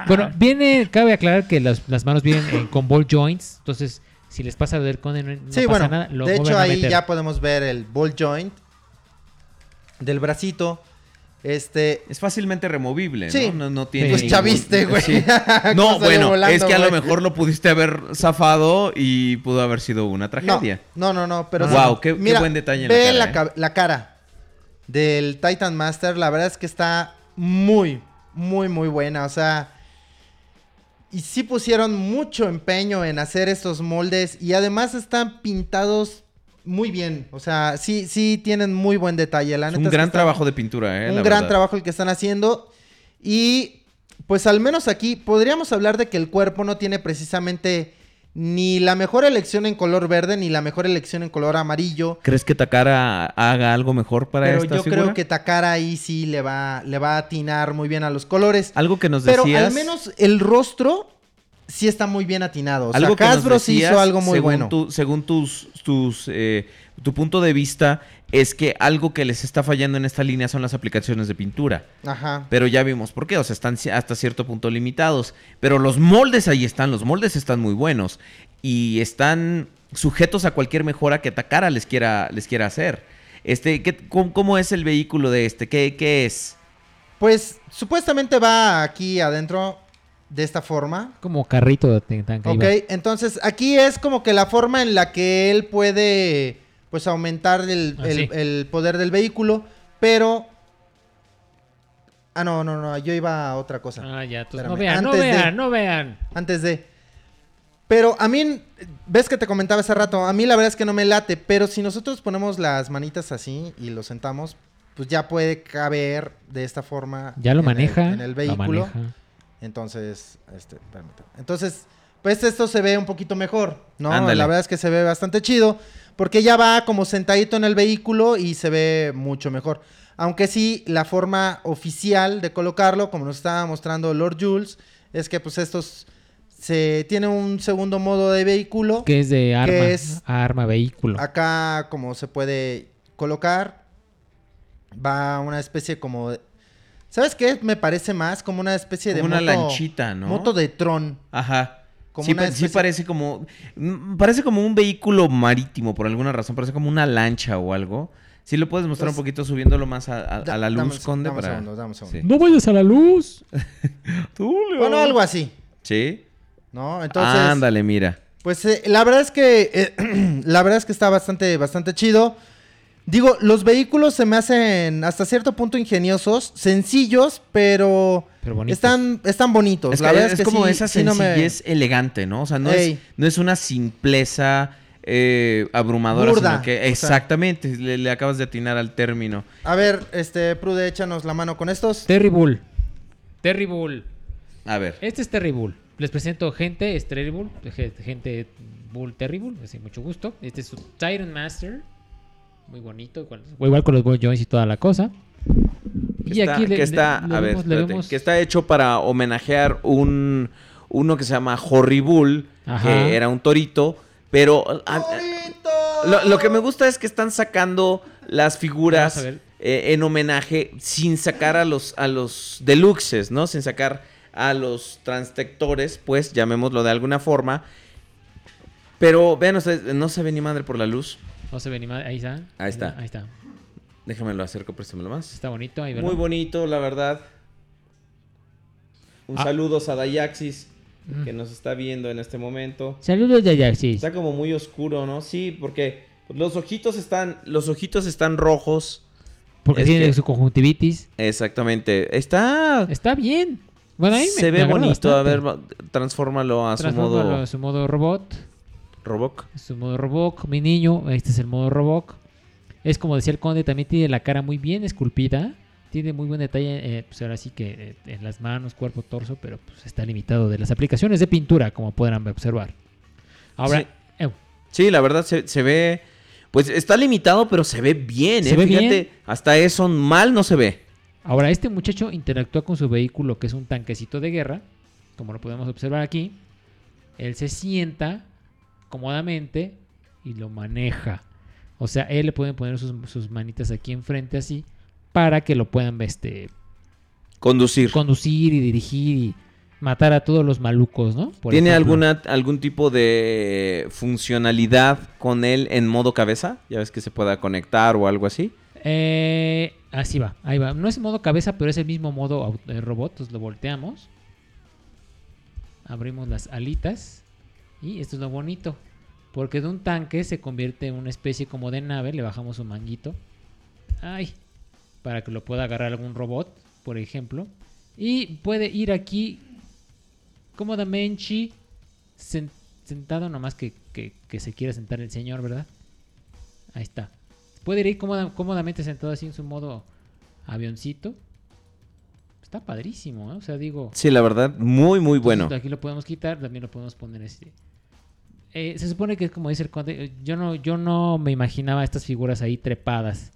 Bueno, viene, cabe aclarar que las, las manos vienen eh, con ball joints. Entonces, si les pasa lo del conde, no, no sí, pasa bueno. nada. Lo de hecho, a ahí ya podemos ver el ball joint del bracito. Este, Es fácilmente removible, Sí. ¿no? No, no tiene pues ya ningún- viste, güey. Sí. No, bueno, volando, es que a lo mejor lo pudiste haber zafado y pudo haber sido una tragedia. no, no, no, pero Wow, sí. qué- buen detalle en la ve cara, la, ¿eh? la cara del Titan Master, la verdad es que está muy, muy, muy buena. O sea, y sí pusieron mucho empeño en hacer estos moldes y además están pintados muy bien. O sea, sí, sí tienen muy buen detalle. La Es neta un es que gran están- trabajo de pintura, ¿eh? un la gran verdad. trabajo el que están haciendo. Y pues al menos aquí podríamos hablar de que el cuerpo no tiene precisamente ni la mejor elección en color verde ni la mejor elección en color amarillo. ¿Crees que Takara haga algo mejor para Pero esta yo figura? creo que Takara ahí sí le va, le va a atinar muy bien a los colores. Algo que nos Pero decías... al menos el rostro sí está muy bien atinado. O sea, algo Hasbro sí hizo algo muy según bueno. tu- según tus, tus eh, tu punto de vista, es que algo que les está fallando en esta línea son las aplicaciones de pintura. Ajá. Pero ya vimos por qué, o sea, están hasta cierto punto limitados. Pero los moldes ahí están, los moldes están muy buenos. Y están sujetos a cualquier mejora que Takara les quiera, les quiera hacer. Este, ¿qué- cómo, cómo es el vehículo de este? ¿Qué, qué es? Pues supuestamente va aquí adentro de esta forma. Como carrito de tanque. Ok, entonces aquí es como que la forma en la que él puede pues aumentar el, Ah, el- sí. el poder del vehículo, pero... Ah, no, no, no, yo iba a otra cosa. Ah, ya. entonces no vean, no de- vean, no vean. Antes de... Pero a mí, ves que te comentaba hace rato, a mí la verdad es que no me late, pero si nosotros ponemos las manitas así y lo sentamos, pues ya puede caber de esta forma. Ya lo en el- maneja. en el lo vehículo. maneja. Entonces, este, permítame. Entonces, pues esto se ve un poquito mejor, ¿no? Ándale. La verdad es que se ve bastante chido, porque ya va como sentadito en el vehículo y se ve mucho mejor. Aunque sí, la forma oficial de colocarlo, como nos estaba mostrando Lord Jules, es que pues estos se tiene un segundo modo de vehículo. Que es de arma. es- Arma, vehículo. Acá como se puede colocar, va una especie como de- ¿Sabes qué? Me parece más como una especie de Como una moto- lanchita, ¿no? Moto de Tron. Ajá. Como sí, parece como. mm, Parece como un vehículo marítimo por alguna razón. Parece como una lancha o algo. Sí lo puedes mostrar Pues- un poquito subiéndolo más a, a- Da- a la dame luz, un- Conde. dame un para... segundo, dame un segundo. Sí. No vayas a la luz. Bueno, algo así, ¿Sí? ¿no? Entonces, Ándale, mira. pues eh, la verdad es que eh, la verdad es que está bastante bastante chido. Digo, los vehículos se me hacen hasta cierto punto ingeniosos, sencillos, pero Pero bonitos. están están bonitos. Es, la que verdad es que como sí- esa sí no me- sencillez elegante, ¿no? O sea, no, es, no es una simpleza eh, abrumadora, Burda, sino que o sea. exactamente, le, le acabas de atinar al término. A ver, este Prude, échanos la mano con estos. Terry Bull. Terry Bull. A ver. Este es Terry Bull. Les presento gente, es Terry Bull. ge- Gente Bull Terry Bull. Así, mucho gusto. Este es su Titan Master. Muy bonito. Igual, igual con los ball joints y toda la cosa. Que está, le- que está- le- le a ver, vemos- le espérate, vemos- que está hecho para homenajear un uno que se llama Horribull, Ajá. que era un torito, pero a- lo, lo que me gusta es que están sacando las figuras eh, en homenaje sin sacar a los a los deluxes, ¿no? Sin sacar a los transtectores, pues llamémoslo de alguna forma. Pero vean ustedes, no se ve ni madre por la luz. No se ve ni más. Ahí está. Ahí está. Ahí está. Déjame lo acerco, préstamelo más. Está bonito. Ahí Muy bonito, la verdad. Un Ah. saludo a Dayaxis, Mm. que nos está viendo en este momento. Saludos de. Está como muy oscuro, ¿no? Sí, porque los ojitos están, los ojitos están rojos. Porque es tiene que- su conjuntivitis. Exactamente. Está. Está bien. Bueno, ahí me- se me ve bonito. A ver, transfórmalo a su modo a su modo robot. Roboc. Su modo Robok, mi niño. Este es el modo Robok. Es como decía el conde, también tiene la cara muy bien esculpida. Tiene muy buen detalle, eh, pues ahora sí que eh, en las manos, cuerpo, torso, pero pues está limitado de las aplicaciones de pintura, como podrán observar. Ahora, Sí. eh, Sí, la verdad se, se ve. Pues está limitado, pero se ve bien, Se ¿eh? ve Fíjate, bien. hasta eso mal no se ve. ahora este muchacho interactúa con su vehículo, que es un tanquecito de guerra, como lo podemos observar aquí. Él se sienta cómodamente y lo maneja. O sea, él le pueden poner sus, sus manitas aquí enfrente así para que lo puedan este, Conducir. conducir y dirigir y matar a todos los malucos, ¿no? Por ¿Tiene ejemplo. alguna, algún tipo de funcionalidad con él en modo cabeza? Ya ves que se pueda conectar o algo así. Eh, así va, ahí va. No es modo cabeza, pero es el mismo modo eh, robot. Entonces lo volteamos. Abrimos las alitas. Y esto es lo bonito. Porque de un tanque se convierte en una especie como de nave. Le bajamos un manguito. Ay. Para que lo pueda agarrar algún robot, por ejemplo. Y puede ir aquí cómodamente sen- sentado, nomás que, que, que se quiera sentar el señor, ¿verdad? Ahí está. Puede ir cómoda- cómodamente sentado así en su modo avioncito. Está padrísimo, ¿eh? O sea, digo... Sí, la verdad, muy, muy bueno. Aquí lo podemos quitar, también lo podemos poner este. Eh, se supone que es como dice el conde. eh, Yo no, yo no me imaginaba estas figuras ahí trepadas.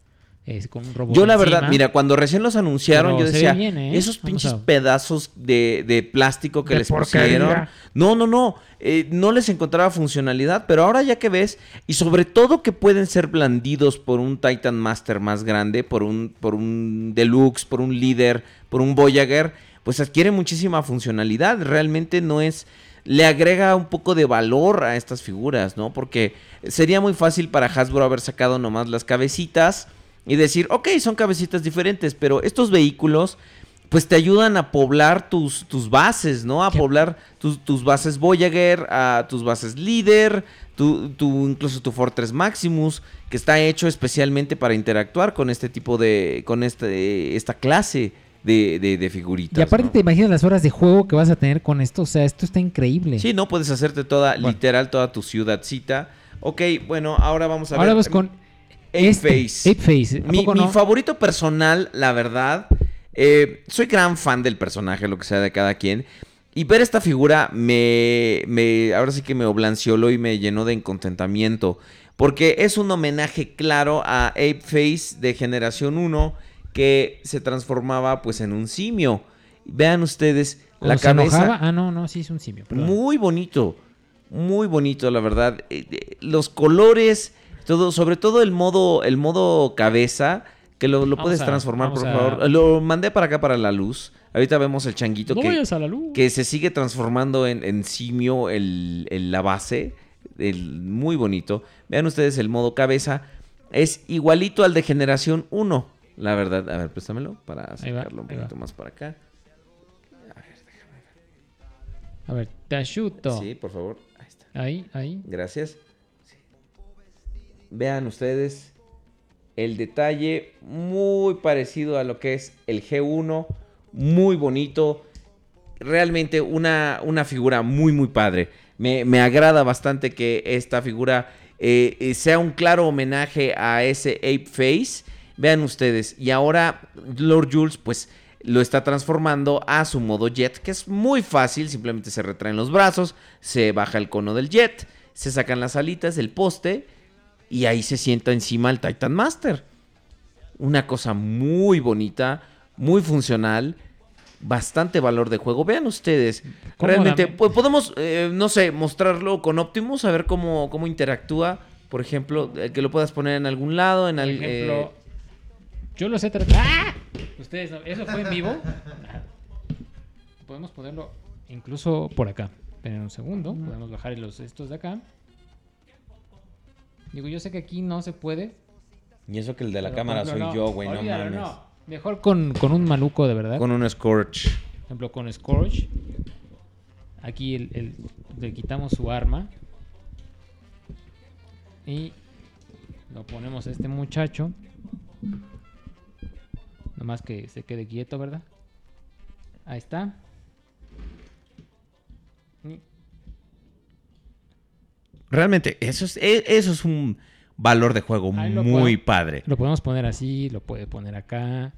eh, con un robot. Yo la verdad, mira, cuando recién los anunciaron, Pero yo decía, bien, ¿eh? esos Vamos pinches pedazos de, de plástico que De les porquería. pusieron. No, no, no, eh, no les encontraba funcionalidad, pero ahora ya que ves, y sobre todo que pueden ser blandidos por un Titan Master más grande, por un, por un Deluxe, por un Líder, por un Voyager, pues adquiere muchísima funcionalidad. Realmente no es le agrega un poco de valor a estas figuras, ¿no? Porque sería muy fácil para Hasbro haber sacado nomás las cabecitas y decir, ok, son cabecitas diferentes, pero estos vehículos pues te ayudan a poblar tus, tus bases, ¿no? A ¿Qué? poblar tus, tus bases Voyager, a tus bases Líder, tu, tu- incluso tu Fortress Maximus, que está hecho especialmente para interactuar con este tipo de, con este, esta clase de, de, de figuritas. Y aparte, ¿no? te imaginas las horas de juego que vas a tener con esto. O sea, esto está increíble. Sí, no puedes hacerte toda, Bueno. literal, toda tu ciudadcita. Ok, bueno, ahora vamos a Ahora ver. vamos con. Ape este, Face. Ape Face. ¿A Mi, favorito personal, la verdad. eh, soy gran fan del personaje, lo que sea de cada quien. Y ver esta figura me, me. Ahora sí que me oblanceoló y me llenó de contentamiento. Porque es un homenaje claro a Ape Face de Generación 1. Que se transformaba pues en un simio. Vean ustedes Cuando la se cabeza. enojaba- Ah, no, no, sí es un simio. perdón. Muy bonito, muy bonito, la verdad. Eh, eh, Los colores, todo, sobre todo el modo, el modo cabeza, que lo, lo puedes a- transformar, por a- favor. Lo mandé para acá para la luz. Ahorita vemos el changuito No que, vayas a la luz. que se sigue transformando en, en simio el, el- la base. el- muy bonito. Vean ustedes el modo cabeza. Es igualito al de generación 1. La verdad, a ver, préstamelo para sacarlo un poquito más para acá. A ver, te ayudo. Sí, por favor. Ahí está. Ahí, ahí. Gracias. Vean ustedes el detalle muy parecido a lo que es el G1, muy bonito, realmente una, una figura muy muy padre. Me, me agrada bastante que esta figura eh, eh, sea un claro homenaje a ese Ape Face. Vean ustedes, y ahora Lord Jules pues lo está transformando a su modo jet, que es muy fácil, simplemente se retraen los brazos, se baja el cono del jet, se sacan las alitas del poste y ahí se sienta encima el Titan Master. Una cosa muy bonita, muy funcional, bastante valor de juego. Vean ustedes, realmente po- podemos, eh, no sé, mostrarlo con Optimus, a ver cómo, cómo interactúa. Por ejemplo, eh, que lo puedas poner en algún lado, en Por al- ejemplo, eh, yo lo sé tratar. ¡Ah! Ustedes, no- ¿eso fue en vivo? Podemos ponerlo incluso por acá. Esperen un segundo. Podemos bajar los estos de acá. Digo, yo sé que aquí no se puede. Y eso que el de la cámara soy yo, güey, no mames. no. Mejor con, con un maluco de verdad. Con un Scorch. Por ejemplo, con Scourge. Aquí el, el- le quitamos su arma. Y lo ponemos a este muchacho. Nomás que se quede quieto, ¿verdad? Ahí está. Realmente, eso es, e- eso es un valor de juego Ahí muy puedo- padre. Lo podemos poner así, lo puede poner acá.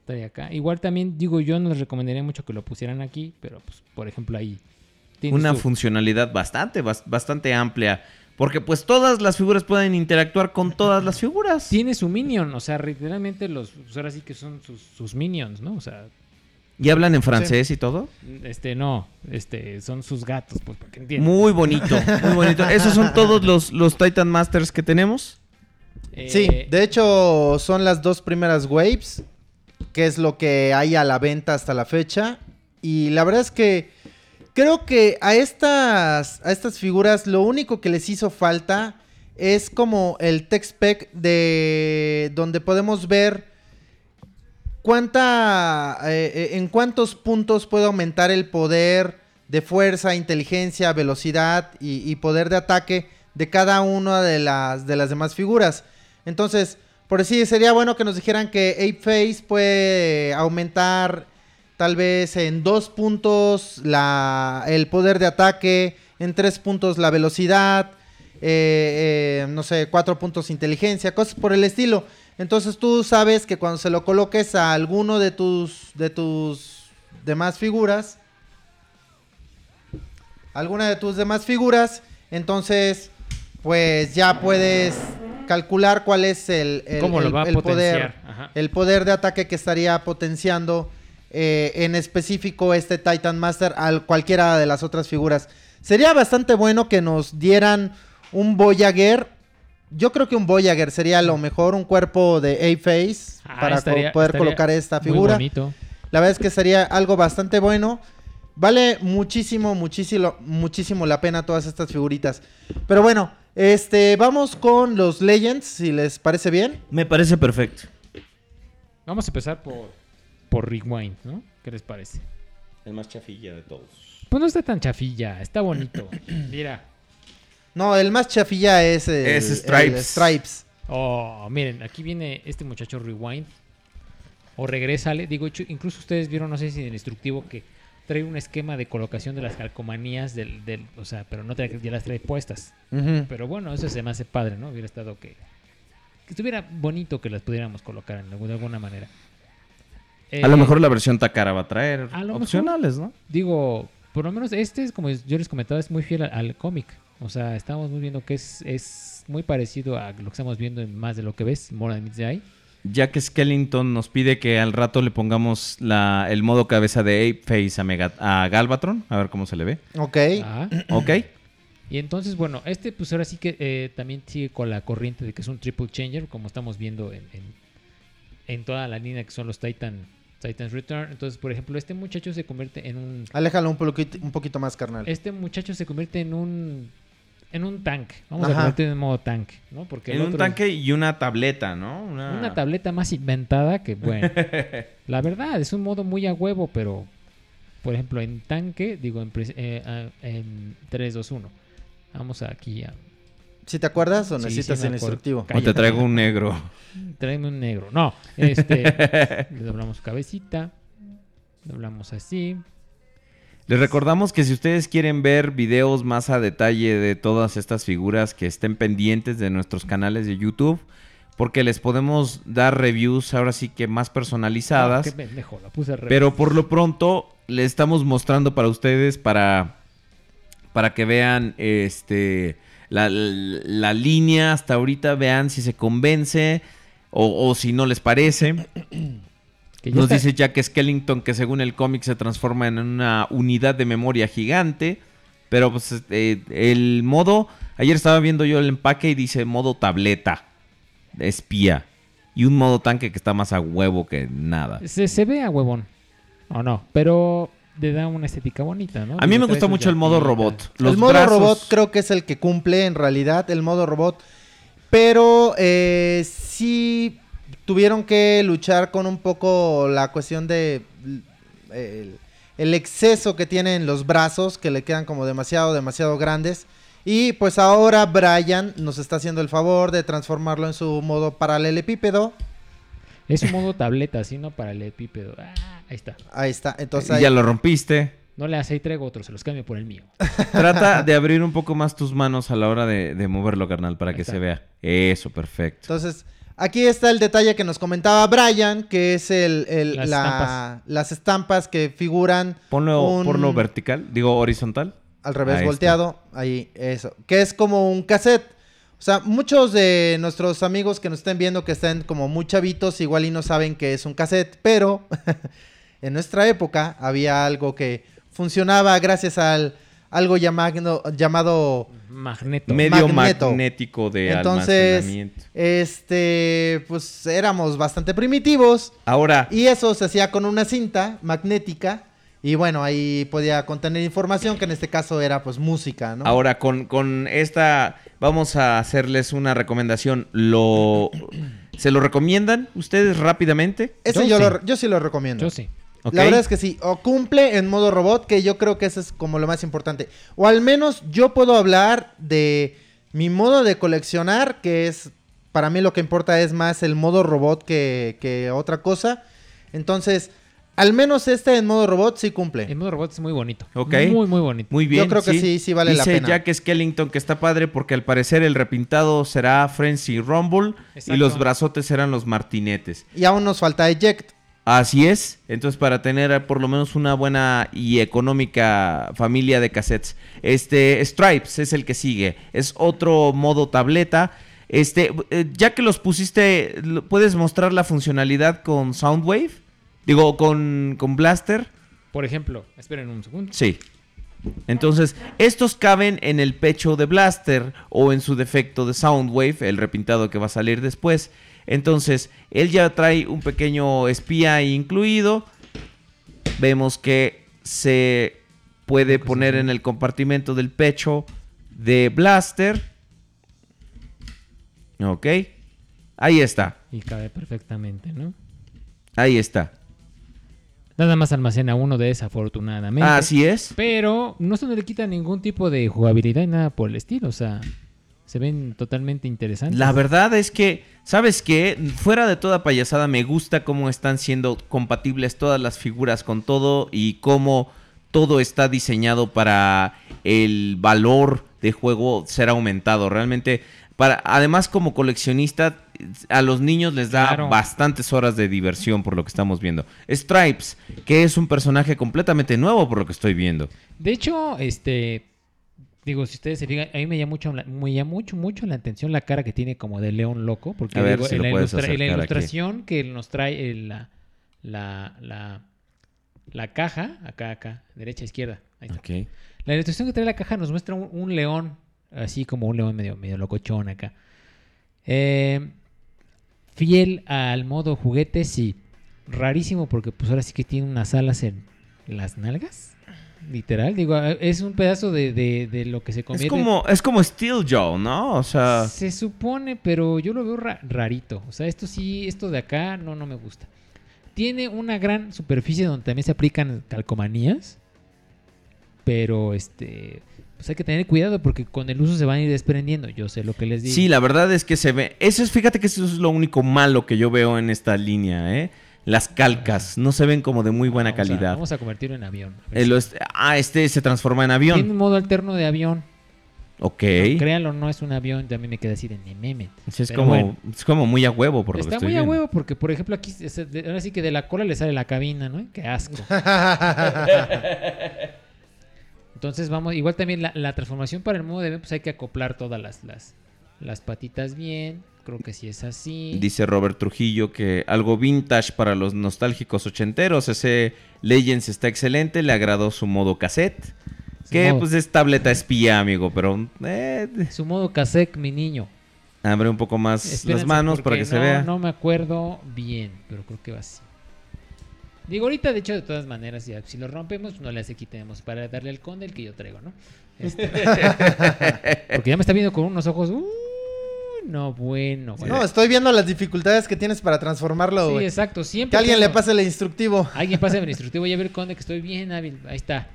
está de acá. Igual también, digo, yo no les recomendaría mucho que lo pusieran aquí, pero pues, por ejemplo, ahí. Una tu- funcionalidad bastante, bas- bastante amplia. Porque pues todas las figuras pueden interactuar con todas las figuras. Tiene su minion, o sea, literalmente los, pues ahora sí que son sus, sus minions, ¿no? O sea, ¿Y hablan en francés y todo? este, no, este, son sus gatos, pues, para que entiendan. Muy bonito, muy bonito. ¿Esos son todos los, los Titan Masters que tenemos? Eh, Sí, de hecho son las dos primeras waves, que es lo que hay a la venta hasta la fecha. Y la verdad es que creo que a estas, a estas figuras lo único que les hizo falta es como el text spec de donde podemos ver cuánta, eh, eh, en cuántos puntos puede aumentar el poder de fuerza, inteligencia, velocidad y, poder de ataque de cada una de las, de las demás figuras. Entonces, por decir, sería bueno que nos dijeran que Ape Face puede aumentar tal vez en dos puntos la, el poder de ataque, en tres puntos la velocidad, eh, eh, no sé, cuatro puntos inteligencia, cosas por el estilo. Entonces tú sabes que cuando se lo coloques a alguno de tus, de tus demás figuras, alguna de tus demás figuras, entonces pues ya puedes calcular cuál es el, el- ¿Cómo lo el- va a el poder? Ajá. el poder de ataque que estaría potenciando eh, en específico este Titan Master a cualquiera de las otras figuras. Sería bastante bueno que nos dieran un Voyager. Yo creo que un Voyager sería lo mejor, un cuerpo de A-Face Ah, para estaría- poder estaría colocar esta muy figura. bonito. La verdad es que sería algo bastante bueno. Vale muchísimo, muchísimo, muchísimo la pena todas estas figuritas. Pero bueno, este, vamos con los Legends, si les parece bien. Me parece perfecto. Vamos a empezar por, por Rewind, ¿no? ¿Qué les parece? El más chafilla de todos. Pues no está tan chafilla, está bonito. Mira. No, el más chafilla es el, Es el Stripes. Stripes. Oh, miren, aquí viene este muchacho Rewind. O regrésale. Digo, incluso ustedes vieron, no sé si en el instructivo, que trae un esquema de colocación de las calcomanías del, del o sea, pero no trae, ya las trae puestas. Pero bueno, eso se me hace padre, ¿no? Hubiera estado que. Que estuviera bonito que las pudiéramos colocar en de alguna manera. A lo Eh, mejor la versión Takara va a traer a mejor. opcionales, ¿no? Digo, por lo menos este es como yo les comentaba, es muy fiel al, al cómic. O sea, estamos muy viendo que es, es muy parecido a lo que estamos viendo en más de lo que ves, More Than Meets the Eye. Jack Skellington nos pide que al rato le pongamos la, el modo cabeza de Ape Face a, Mega- a Galvatron. A ver cómo se le ve. Ok. Ah, ¿Ok? y entonces, bueno, este pues ahora sí que eh, también sigue con la corriente de que es un triple changer, como estamos viendo en, en, en toda la línea que son los Titan, Titans Return. Entonces, por ejemplo, este muchacho se convierte en un... Aléjalo un poquito, un poquito más, carnal. Este muchacho se convierte en un... En un tank. Vamos Ajá. a convertirlo en modo tank, ¿no? Porque el En un otro- tanque y una tableta, ¿no? Una tableta más inventada que, bueno, la verdad, es un modo muy a huevo, pero, por ejemplo, en tanque, digo, en, eh, ah, en 3, 2, 1. Vamos aquí a... ¿Si te acuerdas o Sí, necesitas sí me el instructivo? O te traigo un negro. Tráeme un negro. No, este... le doblamos su cabecita. Doblamos así. Les recordamos que si ustedes quieren ver videos más a detalle de todas estas figuras, que estén pendientes de nuestros canales de YouTube, porque les podemos dar reviews ahora sí que más Ah, personalizadas. qué pendejo, la puse al revés. Pero por lo pronto le estamos mostrando para ustedes para, para que vean este la, la- la línea hasta ahorita, vean si se convence o, o si no les parece. Nos está- dice Jack Skellington que según el cómic se transforma en una unidad de memoria gigante. Pero pues este, el modo, ayer estaba viendo yo el empaque y dice modo tableta, espía. Y un modo tanque que está más a huevo que nada. Se, se ve a huevón. O no, pero le da una estética bonita, ¿no? A mí me gusta mucho el modo robot. Los el modo brazos- robot creo que es el que cumple en realidad, el modo robot. Pero eh, sí tuvieron que luchar con un poco la cuestión de l- el, el exceso que tienen los brazos, que le quedan como demasiado, demasiado grandes. Y pues ahora Brian nos está haciendo el favor de transformarlo en su modo paralelepípedo. Es un modo tableta, así no para el epípedo. Ah, ahí está. Ahí está. Entonces ahí- ya lo rompiste. No le hace y traigo otro, se los cambio por el mío. Trata de abrir un poco más tus manos a la hora de, de moverlo, carnal, para Ahí que está. se vea. Eso, perfecto. Entonces, aquí está el detalle que nos comentaba Brian, que es el, el- Las la- estampas. las estampas que figuran Ponlo, un- ponlo vertical, digo horizontal. al revés Ahí está. volteado. Ahí, eso. Que es como un cassette. O sea, muchos de nuestros amigos que nos estén viendo que estén como muy chavitos, igual y no saben que es un cassette, pero en nuestra época había algo que funcionaba gracias al algo llamado, llamado Magneto. Medio Magneto. magnético de entonces, almacenamiento. este, pues éramos bastante primitivos Ahora, y eso se hacía con una cinta magnética y bueno, ahí podía contener información que en este caso era pues música, ¿no? ahora con, con esta, vamos a hacerles una recomendación. Lo, ¿Se lo recomiendan ustedes rápidamente? Ese Yo yo, sí. lo, yo sí lo recomiendo. Yo sí. La verdad es que sí, o cumple en modo robot, que yo creo que eso es como lo más importante. O al menos yo puedo hablar de mi modo de coleccionar, que es, para mí lo que importa es más el modo robot que, que otra cosa. Entonces, Al menos este en modo robot sí cumple. El modo robot es muy bonito. Ok. Muy, muy bonito. Muy bien. Yo creo que sí, sí vale la Dice pena. Jack Skellington que está padre porque al parecer el repintado será Frenzy Rumble y los brazotes serán los martinetes. Y aún nos falta Eject. Así es. Entonces, para tener eh, por lo menos una buena y económica familia de cassettes. Este, Stripes es el que sigue. Es otro modo tableta. Este, eh, ya que los pusiste, ¿puedes mostrar la funcionalidad con Soundwave? Digo, con, con Blaster. Por ejemplo, esperen un segundo. Sí. Entonces, estos caben en el pecho de Blaster o en su defecto de Soundwave, el repintado que va a salir después. Entonces, él ya trae un pequeño espía incluido. Vemos que se puede poner en el compartimento del pecho de Blaster. Ok. Ahí está. Y cabe perfectamente, ¿no? Ahí está. Nada más almacena uno desafortunadamente. Así es. Pero no se le quita ningún tipo de jugabilidad ni nada por el estilo. O sea, se ven totalmente interesantes. La verdad es que, ¿sabes qué? Fuera de toda payasada, me gusta cómo están siendo compatibles todas las figuras con todo y cómo todo está diseñado para el valor de juego ser aumentado. Realmente, para, además como coleccionista, a los niños les da Claro. bastantes horas de diversión por lo que estamos viendo. Stripes, que es un personaje completamente nuevo por lo que estoy viendo. De hecho, este. Digo, si ustedes se fijan, a mí me llama mucho, la- me llama mucho, mucho la atención la cara que tiene como de león loco. Porque A ver digo, si en, la ilustra- en la aquí. ilustración que nos trae el- la, la, la, la caja, acá, acá, derecha, izquierda. Ahí está. La ilustración que trae la caja nos muestra un, un león, así como un león medio, medio locochón acá. Eh, fiel al modo juguete, sí. Rarísimo porque pues ahora sí que tiene unas alas en las nalgas. Literal, digo, es un pedazo de, de- de lo que se Es convierte. como, es como Steel Joe, ¿no? O sea, Se supone, pero yo lo veo ra- rarito. O sea, esto sí, esto de acá no, no me gusta. Tiene una gran superficie donde también se aplican calcomanías. Pero este. Pues hay que tener cuidado porque con el uso se van a ir desprendiendo. Yo sé lo que les digo. Sí, la verdad es que se ve. Eso es, fíjate que eso es lo único malo que yo veo en esta línea, ¿eh? Las calcas no se ven como de muy buena Vamos a- calidad. vamos a convertirlo en avión. El oeste- ah, este se transforma en Tiene un avión. modo alterno de avión. Ok. No, créanlo, no es un avión. También me queda así de meme. Sí, es, como, bueno. es como muy a huevo por lo que Está estoy muy a huevo porque, por ejemplo, aquí es- de- ahora sí que de la cola le sale la cabina, ¿no? Qué asco. Entonces vamos, igual también la, la transformación para el modo de avión, pues hay que acoplar todas las, las, las patitas bien. Creo que sí es así. Dice Robert Trujillo que algo vintage para los nostálgicos ochenteros. Ese Legends está excelente. Le agradó su modo cassette. Su Que modo- pues es tableta espía, amigo. Pero eh, Su modo cassette, mi niño. abre un poco más Espérense, las manos para que se no- vea. No me acuerdo bien, pero creo que va así. Digo, ahorita, de hecho, de todas maneras, ya, si lo rompemos, no le hace quitemos para darle al conde el que yo traigo, ¿no? Este- porque ya me está viendo con unos ojos. "Uy, no, bueno. bueno. No, estoy viendo las dificultades que tienes para transformarlo, sí, güey. exacto. Siempre que alguien le pase el instructivo. Alguien pase el instructivo. Ya ver conde que estoy bien hábil. Ahí está.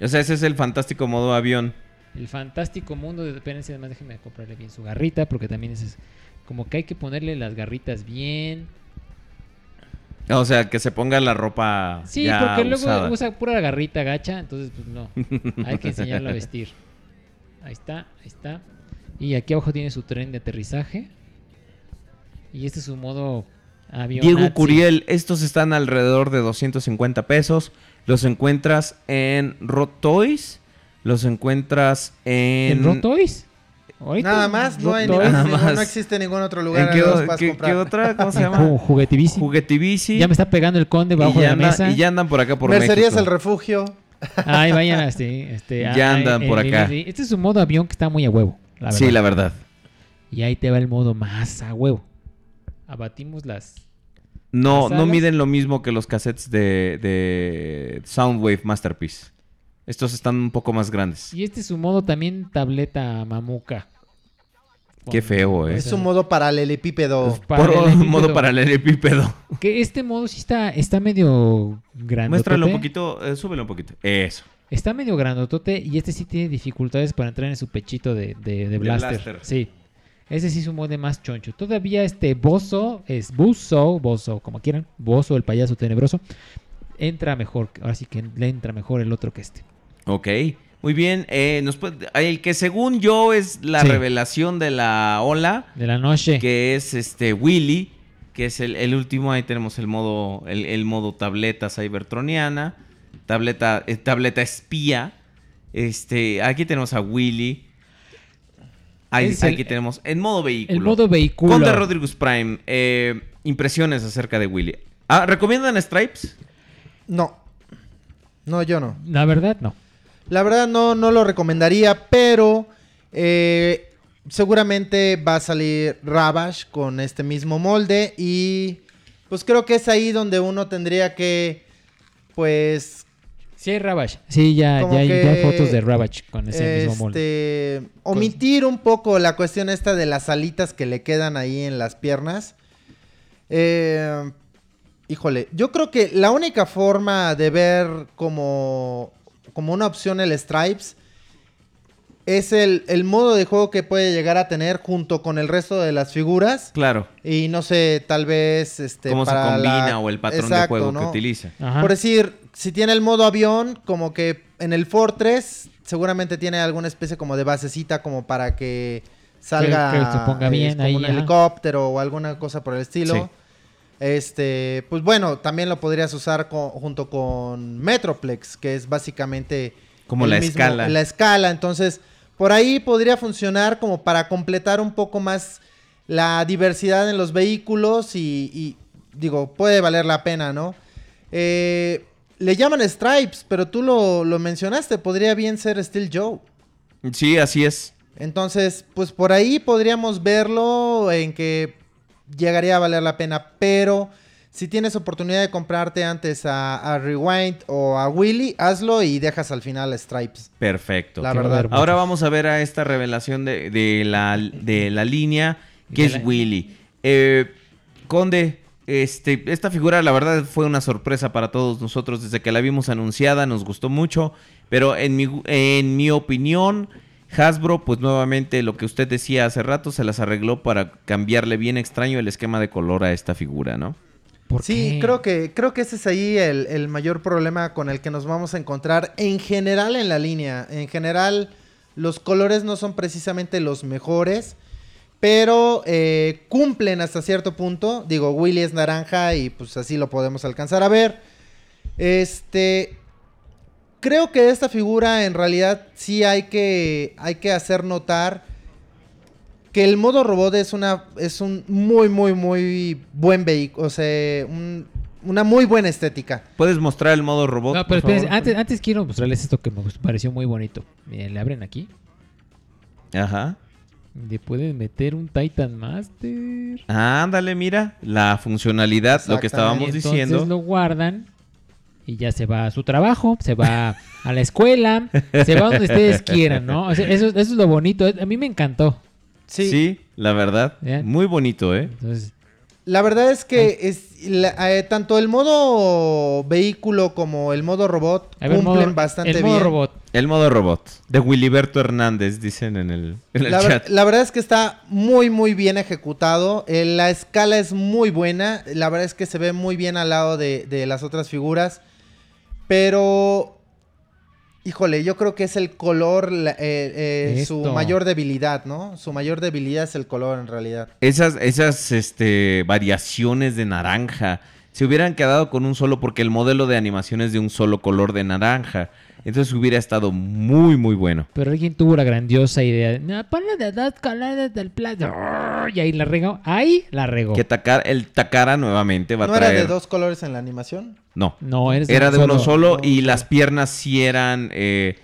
O sea, ese es el fantástico modo avión. El fantástico mundo de dependencia. Además, déjeme comprarle bien su garrita. Porque también es, es como que hay que ponerle las garritas bien. O sea, que se ponga la ropa Sí, ya porque luego usada. usa pura garrita gacha, entonces pues no. Hay que enseñarlo a vestir. Ahí está, ahí está. Y aquí abajo tiene su tren de aterrizaje. Y este es su modo avión. Diego nazi. Curiel, estos están alrededor de 250 pesos. Los encuentras en Rot Toys. Los encuentras en... ¿En Rotoys? Ahorita Nada más, no, hay Rotoys. ningún- Nada ningún- más. no existe ningún otro ¿En lugar qué, o- puedas qué- qué otra? ¿Cómo se llama? Juguetivici. Juguetivici. Ya me está pegando el conde bajo de ya la anda- mesa. y ya andan por acá por Mercerías México. el refugio. Ay, vayan así. Este, Ya ay, andan en por acá. Este es su modo avión que está muy a huevo. La verdad. Sí, la verdad. Y ahí te va el modo más a huevo. Abatimos las. No, Las no miden lo mismo que los cassettes de, de Soundwave Masterpiece. Estos están un poco más grandes. Y este es su modo también tableta mamuca. Qué feo, ¿eh? Es un modo paralelepípedo. Por Paralelepípedo. modo paralelepípedo. Que este modo sí está, está medio grande. Muéstralo un poquito, eh, súbelo un poquito. Eso. Está medio grandotote y este sí tiene dificultades para entrar en su pechito de, de, de blaster. blaster. Sí. Ese sí es un molde más choncho. Todavía este Bozo, es Buzo, Bozo, como quieran, Bozo, el payaso tenebroso, entra mejor, ahora sí que le entra mejor el otro que este. Ok, muy bien. eh, nos puede- el que según yo es la Sí. revelación de la ola, De la noche. que es este Willy, que es el, el último. Ahí tenemos el modo, el, el modo tableta cybertroniana, tableta, eh, tableta espía. Este, aquí tenemos a Willy. Ahí, Es el- aquí tenemos en modo vehículo. El modo vehículo. Conde Rodriguez Prime, eh, impresiones acerca de Willy. Ah, ¿Recomiendan Stripes? No. No, yo no. La verdad, no. La verdad no, no lo recomendaría, pero eh, seguramente va a salir Ravage con este mismo molde y pues creo que es ahí donde uno tendría que pues Sí hay Ravage. Sí, ya, ya, hay, ya hay que, fotos de Ravage con ese mismo molde. este, omitir un poco la cuestión esta de las alitas que le quedan ahí en las piernas. Eh, híjole, yo creo que la única forma de ver como, como una opción el Stripes es el, el modo de juego que puede llegar a tener junto con el resto de las figuras. Claro. Y no sé, tal vez este Cómo se combina la- o el patrón de juego que utiliza. Ajá. Por decir, si tiene el modo avión, como que en el Fortress seguramente tiene alguna especie como de basecita como para que salga Que- que se ponga bien como ahí, un ajá. helicóptero o alguna cosa por el estilo. Sí. Este, pues bueno, también lo podrías usar co- junto con Metroplex, que es básicamente Como el la mismo- escala. La escala, entonces por ahí podría funcionar como para completar un poco más la diversidad en los vehículos y, y, digo, puede valer la pena, ¿no? Eh, le llaman Stripes, pero tú lo, lo mencionaste, podría bien ser Steel Joe. Sí, así es. Entonces, pues por ahí podríamos verlo en que llegaría a valer la pena, pero si tienes oportunidad de comprarte antes a, a Rewind o a Willy, hazlo y dejas al final a Stripes. Perfecto. La verdad. Ahora vamos a ver a esta revelación de, de la, de la línea que De es la- Willy. Eh, Conde, este, esta figura la verdad fue una sorpresa para todos nosotros desde que la vimos anunciada, nos gustó mucho, pero en mi, en mi opinión, Hasbro, pues nuevamente lo que usted decía hace rato, se las arregló para cambiarle bien extraño el esquema de color a esta figura, ¿no? ¿Por Sí, qué? creo que, creo que ese es ahí el, el mayor problema con el que nos vamos a encontrar en general en la línea. En general, los colores no son precisamente los mejores, pero eh, cumplen hasta cierto punto. Digo, Willy es naranja y pues así lo podemos alcanzar a ver. Este. Creo que esta figura en realidad sí hay que, hay que hacer notar que el modo robot es una es un muy muy muy buen vehículo, o sea, un- una muy buena estética. ¿Puedes mostrar el modo robot? No, pero espérense, antes, antes quiero mostrarles esto que me gustó- pareció muy bonito. Miren, le abren aquí. Ajá. Le pueden meter un Titan Master. Ándale, mira, la funcionalidad, lo que estábamos Y entonces diciendo. lo guardan y ya se va a su trabajo, se va a la escuela, se va donde ustedes quieran, ¿no? O sea, eso, eso es lo bonito. A mí me encantó. Sí. Sí, la verdad. Muy bonito, ¿eh? Entonces, La verdad es que es, la- eh, tanto el modo vehículo como el modo robot ver, cumplen modo- bastante el modo bien. robot. El modo robot. De Wiliberto Hernández, dicen en el, en el La, chat. la verdad es que está muy muy bien ejecutado. Eh, la escala es muy buena. La verdad es que se ve muy bien al lado de, de las otras figuras. Pero, híjole, yo creo que es el color eh, eh, su mayor debilidad, ¿no? Su mayor debilidad es el color en realidad. Esas, esas este, variaciones de naranja se hubieran quedado con un solo, porque el modelo de animación es de un solo color de naranja. Entonces hubiera estado muy, muy bueno. Pero alguien tuvo la grandiosa idea. de, No, ponle de dos colores del plato. Y ahí la regó. Ahí la regó. Que Takara- el Takara nuevamente va ¿No a era traer. de dos colores en la animación? No. No, eres Era de uno solo No, y no. las piernas sí eran. eh,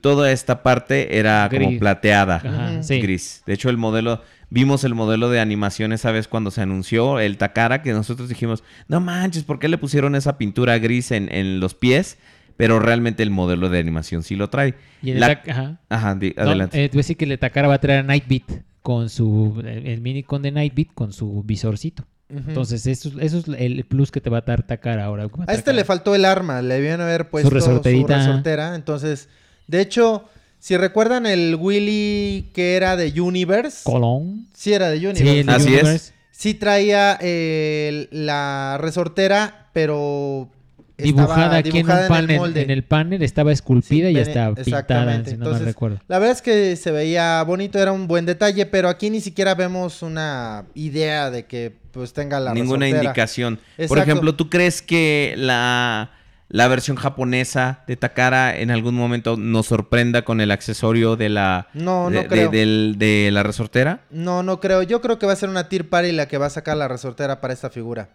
toda esta parte era como plateada. Ajá, sí. Gris. De hecho, el modelo. Vimos el modelo de animación esa vez cuando se anunció el Takara, que nosotros dijimos, no manches, ¿por qué le pusieron esa pintura gris en, en los pies? Pero realmente el modelo de animación sí lo trae. Y el La- ajá. Ajá, di- No, adelante. eh, decir que le Takara va a traer a Nightbeat con su. El, el minicon de Nightbeat con su visorcito. Entonces, eso, es- eso es el plus que te va a dar Takara ahora. A este le faltó el arma, le debían haber puesto su resorterita. resortera. Entonces, de hecho, Si recuerdan el Willy que era de Universe. Colón. Sí, era de Sí, Universe. el de Así es. Sí traía eh, la resortera, pero Dibujada aquí dibujada en un panel. molde. En el panel estaba esculpida Sí, y estaba pintada, exactamente. si no mal Entonces, recuerdo. La verdad es que se veía bonito, era un buen detalle, pero aquí ni siquiera vemos una idea de que pues tenga la Ninguna resortera. indicación. Por ejemplo, ¿tú crees que la, la versión japonesa de Takara en algún momento nos sorprenda con el accesorio de la, No, no de, creo. de- del- de la resortera? No, no creo. Yo creo que va a ser una Tier Party la que va a sacar la resortera para esta figura.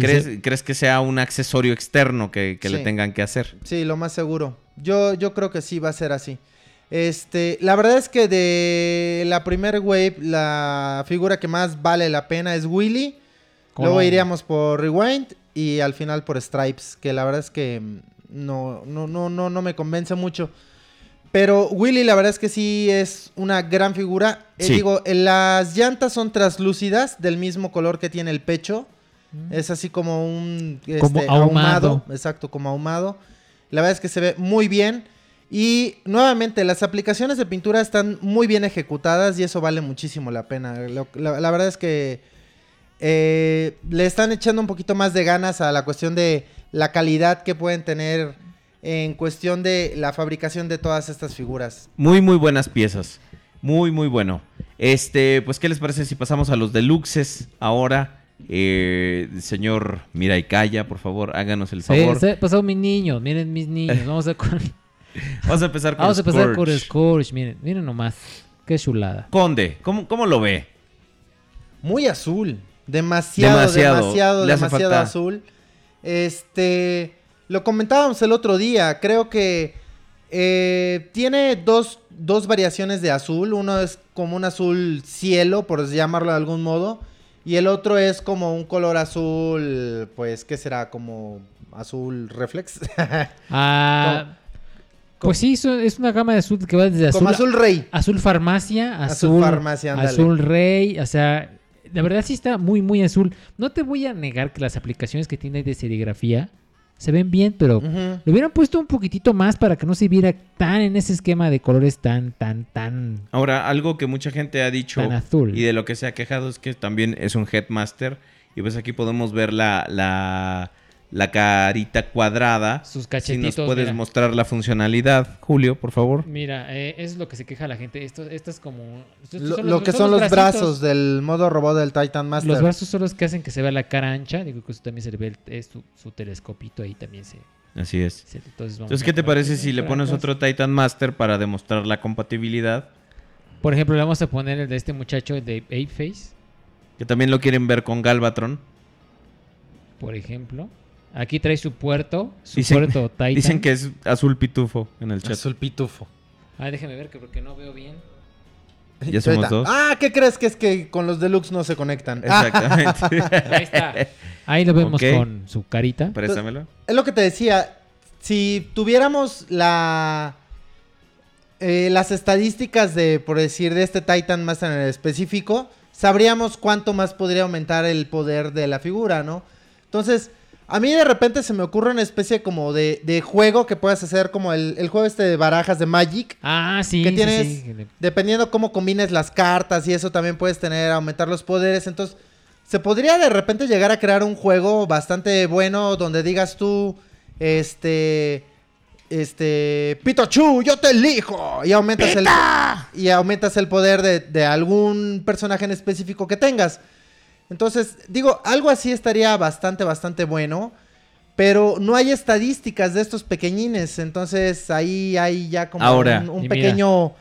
¿Crees, se- crees que sea un accesorio externo que, que le tengan que hacer? Sí, lo más seguro. Yo, yo creo que sí va a ser así. Este, la verdad es que de la primer wave, la figura que más vale la pena es Willy. Luego iríamos por Rewind y al final por Stripes, que la verdad es que no, no, no, no, no me convence mucho. Pero Willy, la verdad es que sí es una gran figura. Eh, Sí. digo, eh, las llantas son translúcidas, del mismo color que tiene el pecho. Mm. Es así como un este, Como ahumado. Exacto, como ahumado. La verdad es que se ve muy bien. Y nuevamente, las aplicaciones de pintura están muy bien ejecutadas y eso vale muchísimo la pena. Lo- la, la verdad es que eh, le están echando un poquito más de ganas a la cuestión de la calidad que pueden tener en cuestión de la fabricación de todas estas figuras. Muy, muy buenas piezas. Muy, muy bueno. Este, pues, ¿qué les parece si pasamos a los deluxes ahora? Eh, señor Miraicaya, por favor, háganos el Sí, favor. se pasó mis niños, miren mis niños. Vamos a, con- Vamos a empezar con vamos a empezar con Scourge. Miren, miren nomás. Qué chulada. Conde, ¿cómo, cómo lo ve? Muy azul. Demasiado, Demasiado. demasiado, azul. Este. Lo comentábamos el otro día. Creo que eh, tiene dos, dos variaciones de azul. Uno es como un azul cielo, por llamarlo de algún modo. Y el otro es como un color azul. Pues, ¿qué será? Como azul reflex. Ah, pues sí, es una gama de azul que va desde azul, como azul rey. azul farmacia, Azul azul, farmacia, azul rey, o sea, la verdad sí está muy, muy azul. No te voy a negar que las aplicaciones que tiene de serigrafía se ven bien, pero Ujú. le hubieran puesto un poquitito más para que no se viera tan en ese esquema de colores tan, tan, tan, Ahora, algo que mucha gente ha dicho tan azul. y de lo que se ha quejado es que también es un headmaster. Y pues aquí podemos ver la, la, la carita cuadrada. Sus Si cachetitos. nos puedes mira. mostrar la funcionalidad, Julio, por favor. Mira, eh, es lo que se queja la gente. Esto, esto es como... Lo, son lo que son los bracitos. brazos del modo robot del Titan Master. Los brazos son los que hacen que se vea la cara ancha. Digo que eso también se le ve el- es su, su telescopito ahí también se... Así es. se- entonces, vamos Entonces, ¿qué te parece si le pones otro Titan Master para demostrar la compatibilidad? Por ejemplo, le vamos a poner el de este muchacho de Ape Face, Que también lo quieren ver con Galvatron. por ejemplo. Aquí trae su puerto, su Dicen- puerto Titan. Dicen que es azul pitufo en el chat. Azul pitufo. Ah, déjame ver que porque no veo bien. Ya somos dos. Ah, ¿qué crees que es que con los deluxe no se conectan? Ah, Exactamente. Ahí está. Ahí lo vemos con su carita. Préstamelo. es lo que te decía. Si tuviéramos la eh, las estadísticas de, por decir, de este Titan más en el específico, sabríamos cuánto más podría aumentar el poder de la figura, ¿no? Entonces, a mí de repente se me ocurre una especie como de, de juego que puedas hacer como el, el juego este de barajas de Magic. Ah, sí. que tienes, sí. dependiendo cómo combines las cartas y eso también puedes tener, aumentar los poderes. Entonces, se podría de repente llegar a crear un juego bastante bueno donde digas tú, este, este, Pikachu, yo te elijo. Y aumentas el, y aumentas el poder de, de algún personaje en específico que tengas. Entonces, digo, algo así estaría bastante, bastante bueno. Pero no hay estadísticas de estos pequeñines. Entonces ahí hay ya como Ahora, un, un y mira. pequeño.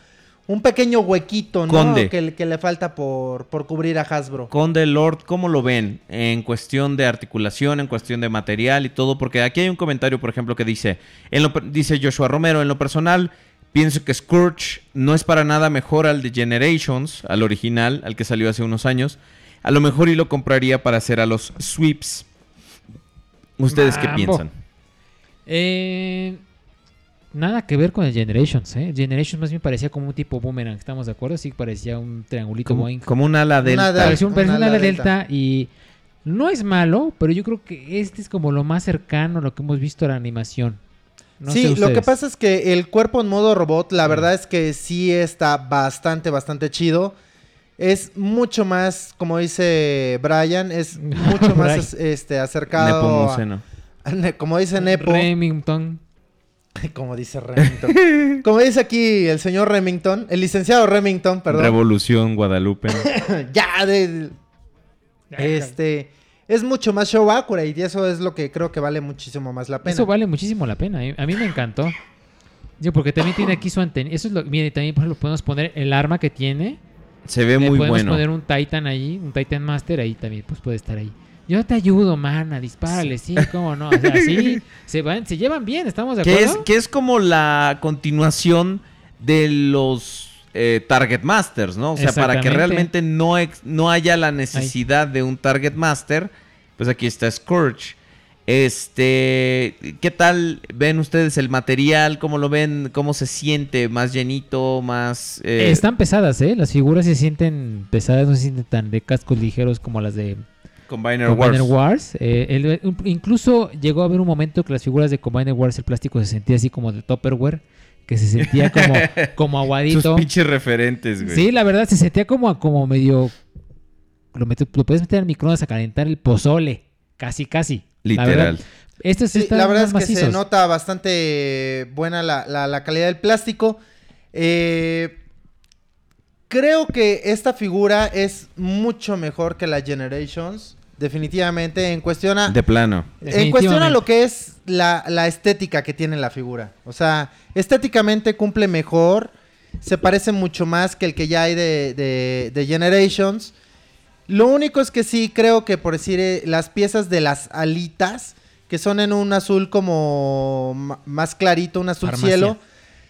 Un pequeño huequito, ¿no? Conde. Que, que le falta por, por cubrir a Hasbro. Conde Lord, ¿cómo lo ven? En cuestión de articulación, en cuestión de material y todo, porque aquí hay un comentario, por ejemplo, que dice, en lo dice Joshua Romero, en lo personal, pienso que Scourge no es para nada mejor al de Generations, al original, al que salió hace unos años. A lo mejor y lo compraría para hacer a los sweeps. ¿Ustedes qué piensan? Eh, nada que ver con el Generations, ¿eh? Generations más bien parecía como un tipo boomerang, ¿estamos de acuerdo? Sí, parecía un triangulito Como, Boeing. como un ala delta. Parecía un, parecía una un ala delta. delta y no es malo, pero yo creo que este es como lo más cercano a lo que hemos visto a la animación. No sí, lo que pasa es que el cuerpo en modo robot, la verdad es que sí está bastante, bastante chido. Es mucho más, como dice Brian, es mucho más este, acercado. a- Nepomuceno. a- como dice Nepo, Remington. como dice Remington. como dice aquí el señor Remington, el licenciado Remington, perdón. Revolución Guadalupe. ya, de, este, es mucho más show accurate y eso es lo que creo que vale muchísimo más la pena. Eso vale muchísimo la pena. ¿eh? A mí me encantó. Yo, porque también tiene aquí su antena. Eso es lo Mire, también ejemplo, podemos poner el arma que tiene. Se ve Le muy podemos bueno. poner un Titan allí, un Titan Master ahí también, pues puede estar ahí. Yo te ayudo, mana, dispárale, sí, cómo no. O sea, sí, se, van, se llevan bien, ¿estamos de Que es, acuerdo? que es como la continuación de los eh, Target Masters, ¿no? O sea, para que realmente no, no haya la necesidad de un Target Master, pues aquí está Scourge. Este, ¿qué tal ven ustedes el material? ¿Cómo lo ven? ¿Cómo se siente? ¿Más llenito? ¿Más...? eh, Están pesadas, ¿eh? Las figuras se sienten pesadas, no se sienten tan de cascos ligeros como las de Combiner, Combiner Wars. Wars. Eh, el- incluso llegó a haber un momento que las figuras de Combiner Wars, el plástico se sentía así como de Tupperware, que se sentía como, como Sus aguadito. pinches referentes, güey. Sí, la verdad, se sentía como, como medio... Lo, meto- lo puedes meter al microondas a calentar el pozole. Casi, casi. La verdad. Literal. Estos Sí, están la verdad es que se nota bastante buena la, la- la calidad del plástico. Eh, creo que esta figura es mucho mejor que la Generations. Definitivamente. En cuestión a, De plano. en cuestión a lo que es la, la estética que tiene la figura. O sea, estéticamente cumple mejor. Se parece mucho más que el que ya hay de, de- de Generations. Lo único es que sí creo que por decir eh, las piezas de las alitas, que son en un azul como más clarito, un azul Farmacia. cielo,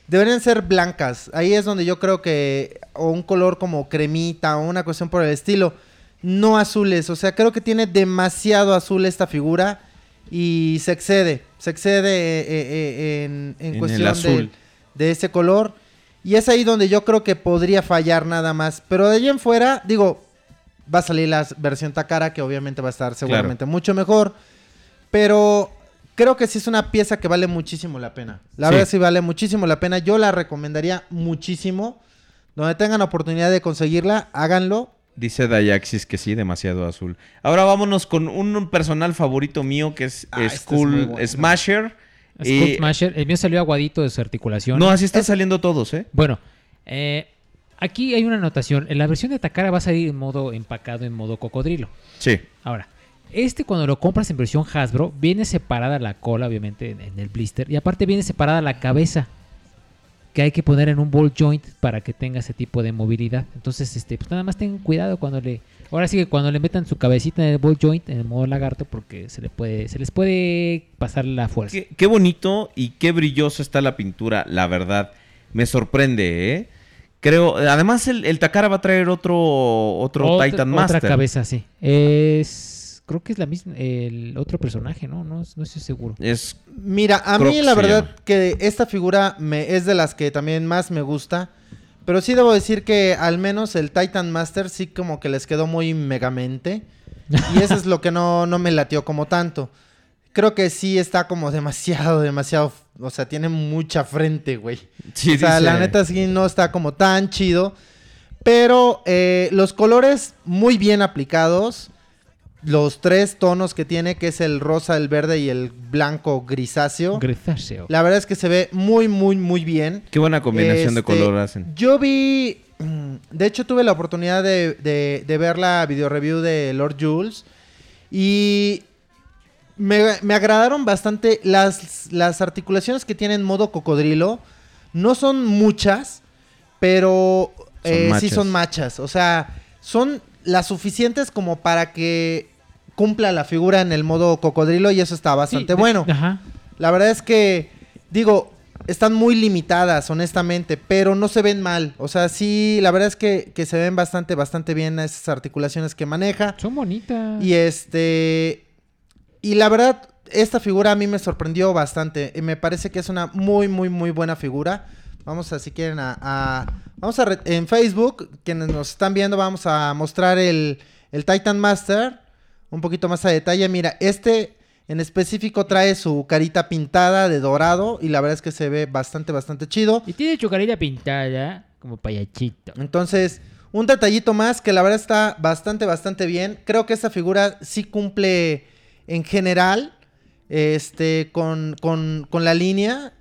deberían ser blancas. Ahí es donde yo creo que, o un color como cremita, o una cuestión por el estilo, no azules. O sea, creo que tiene demasiado azul esta figura y se excede, se excede eh, eh, en, en cuestión de ese color. Y es ahí donde yo creo que podría fallar nada más. Pero de allí en fuera, digo, va a salir la versión Takara, que obviamente va a estar seguramente mucho mejor. Pero creo que sí es una pieza que vale muchísimo la pena. La Sí. verdad sí vale muchísimo la pena. Yo la recomendaría muchísimo. Donde tengan oportunidad de conseguirla, háganlo. Dice Dayaxis que sí, demasiado azul. Ahora vámonos con un personal favorito mío que es Ah, este es Skull bueno. Smasher. Skull Y- Smasher. El mío salió aguadito de su articulación. No, así están saliendo todos, ¿eh? Bueno, eh, aquí hay una anotación. En la versión de Takara va a salir en modo empacado, en modo cocodrilo. Sí. Ahora, este cuando lo compras en versión Hasbro, viene separada la cola, obviamente, en, en el blister. Y aparte viene separada la cabeza. Que hay que poner en un ball joint para que tenga ese tipo de movilidad. Entonces, este, pues nada más tengan cuidado cuando le. Ahora sí que cuando le metan su cabecita en el ball joint, en el modo lagarto, porque se le puede, se les puede pasar la fuerza. Qué, qué bonito y qué brilloso está la pintura, la verdad. Me sorprende, ¿eh? Creo, además el, el Takara va a traer otro, otro Otra- Titan otra Master. cabeza, sí. Es. Creo que es la misma. El otro personaje, ¿no? No, no estoy seguro. Es Mira, a Croc mí la verdad llama. que esta figura me, es de las que también más me gusta. Pero sí debo decir que al menos el Titan Master sí como que les quedó muy megamente. Y eso es lo que no, no me latió como tanto. Creo que sí está como demasiado, demasiado... O sea, tiene mucha frente, güey. Sí, o sea, dice- la neta sí no está como tan chido. Pero eh, los colores muy bien aplicados. Los tres tonos que tiene, que es el rosa, el verde y el blanco grisáceo. Grisáceo. La verdad es que se ve muy, muy, muy bien. Qué buena combinación de Este, color hacen. Yo vi. mm, De hecho, tuve la oportunidad de, de- de ver la video review de Lord Jules. Y. Me, me agradaron bastante las, las articulaciones que tienen modo cocodrilo. No son muchas, pero Son eh, sí son machas. O sea, son las suficientes como para que cumpla la figura en el modo cocodrilo y eso está bastante Sí, de- bueno. Ajá. La verdad es que, digo, están muy limitadas, honestamente, pero no se ven mal. O sea, sí, la verdad es que, que se ven bastante, bastante bien esas articulaciones que maneja. Son bonitas. Y este. Y la verdad, esta figura a mí me sorprendió bastante. Y me parece que es una muy, muy, muy buena figura. Vamos a, si quieren, a. a- vamos a. re- en Facebook, quienes nos están viendo, vamos a mostrar el, el Titan Master. Un poquito más a detalle. Mira, este. En específico trae su carita pintada de dorado y la verdad es que se ve bastante, bastante chido. Y tiene chocarilla pintada como payachito. Entonces, un detallito más que la verdad está bastante, bastante bien. Creo que esta figura sí cumple en general este, con, con- con la línea.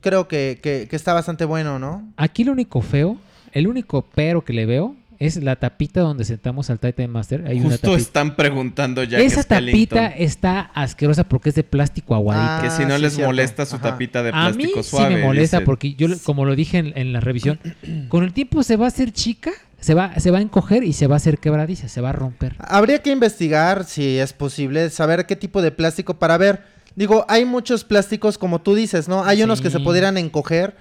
Creo que, que- que está bastante bueno, ¿no? Aquí lo único feo, el único pero que le veo es la tapita donde sentamos al Titan Master. Hay Justo tapita. están preguntando ya Esa que tapita está asquerosa porque es de plástico aguadito. Ah, que si no sí, les cierto. molesta su Ajá. tapita de A mí plástico sí suave. me molesta porque yo, como lo dije en, en la revisión, con el tiempo se va a hacer chica, se va, se va a encoger y se va a hacer quebradiza, se va a romper. Habría que investigar si es posible, saber qué tipo de plástico para ver. Digo, hay muchos plásticos como tú dices, ¿no? Hay unos que se pudieran encoger,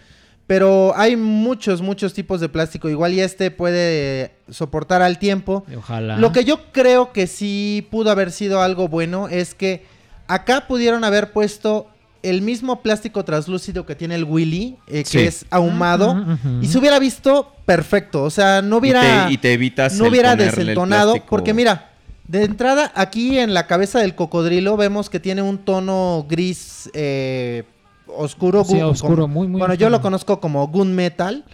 pero hay muchos, muchos tipos de plástico. Igual y este puede soportar al tiempo. Ojalá. Lo que yo creo que sí pudo haber sido algo bueno es que acá pudieron haber puesto el mismo plástico translúcido que tiene el Willy, eh, que Sí. es ahumado, y se hubiera visto perfecto. O sea, no Y hubiera te, y te evitas no hubiera desentonado. Porque mira, de entrada, aquí en la cabeza del cocodrilo vemos que tiene un tono gris eh, oscuro. Sí, oscuro, como- muy, muy Bueno, yo lo conozco como gunmetal,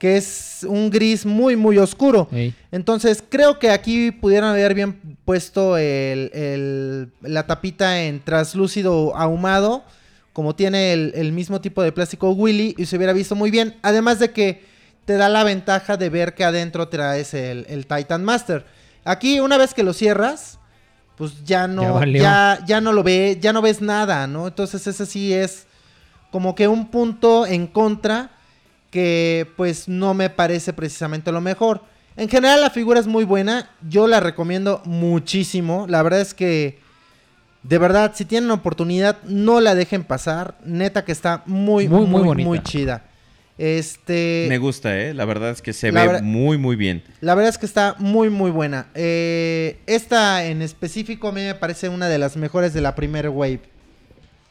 que es un gris muy, muy oscuro. Ey. Entonces, creo que aquí pudieron haber bien puesto el- el- la tapita en translúcido ahumado, como tiene el, el mismo tipo de plástico Willy, y se hubiera visto muy bien. Además de que te da la ventaja de ver que adentro traes el, el Titan Master. Aquí, una vez que lo cierras, pues ya no, ya, ya no lo ve, ya no ves nada, ¿no? Entonces, ese sí es como que un punto en contra que pues no me parece precisamente lo mejor. En general la figura es muy buena, yo la recomiendo muchísimo, la verdad es que de verdad si tienen oportunidad no la dejen pasar, neta que está muy Muy, muy muy muy, chida. Este Me gusta, ¿eh? La verdad es que se La ve muy, muy bien. la verdad es que está muy muy buena. Eh, esta en específico a mí me parece una de las mejores de la primer wave.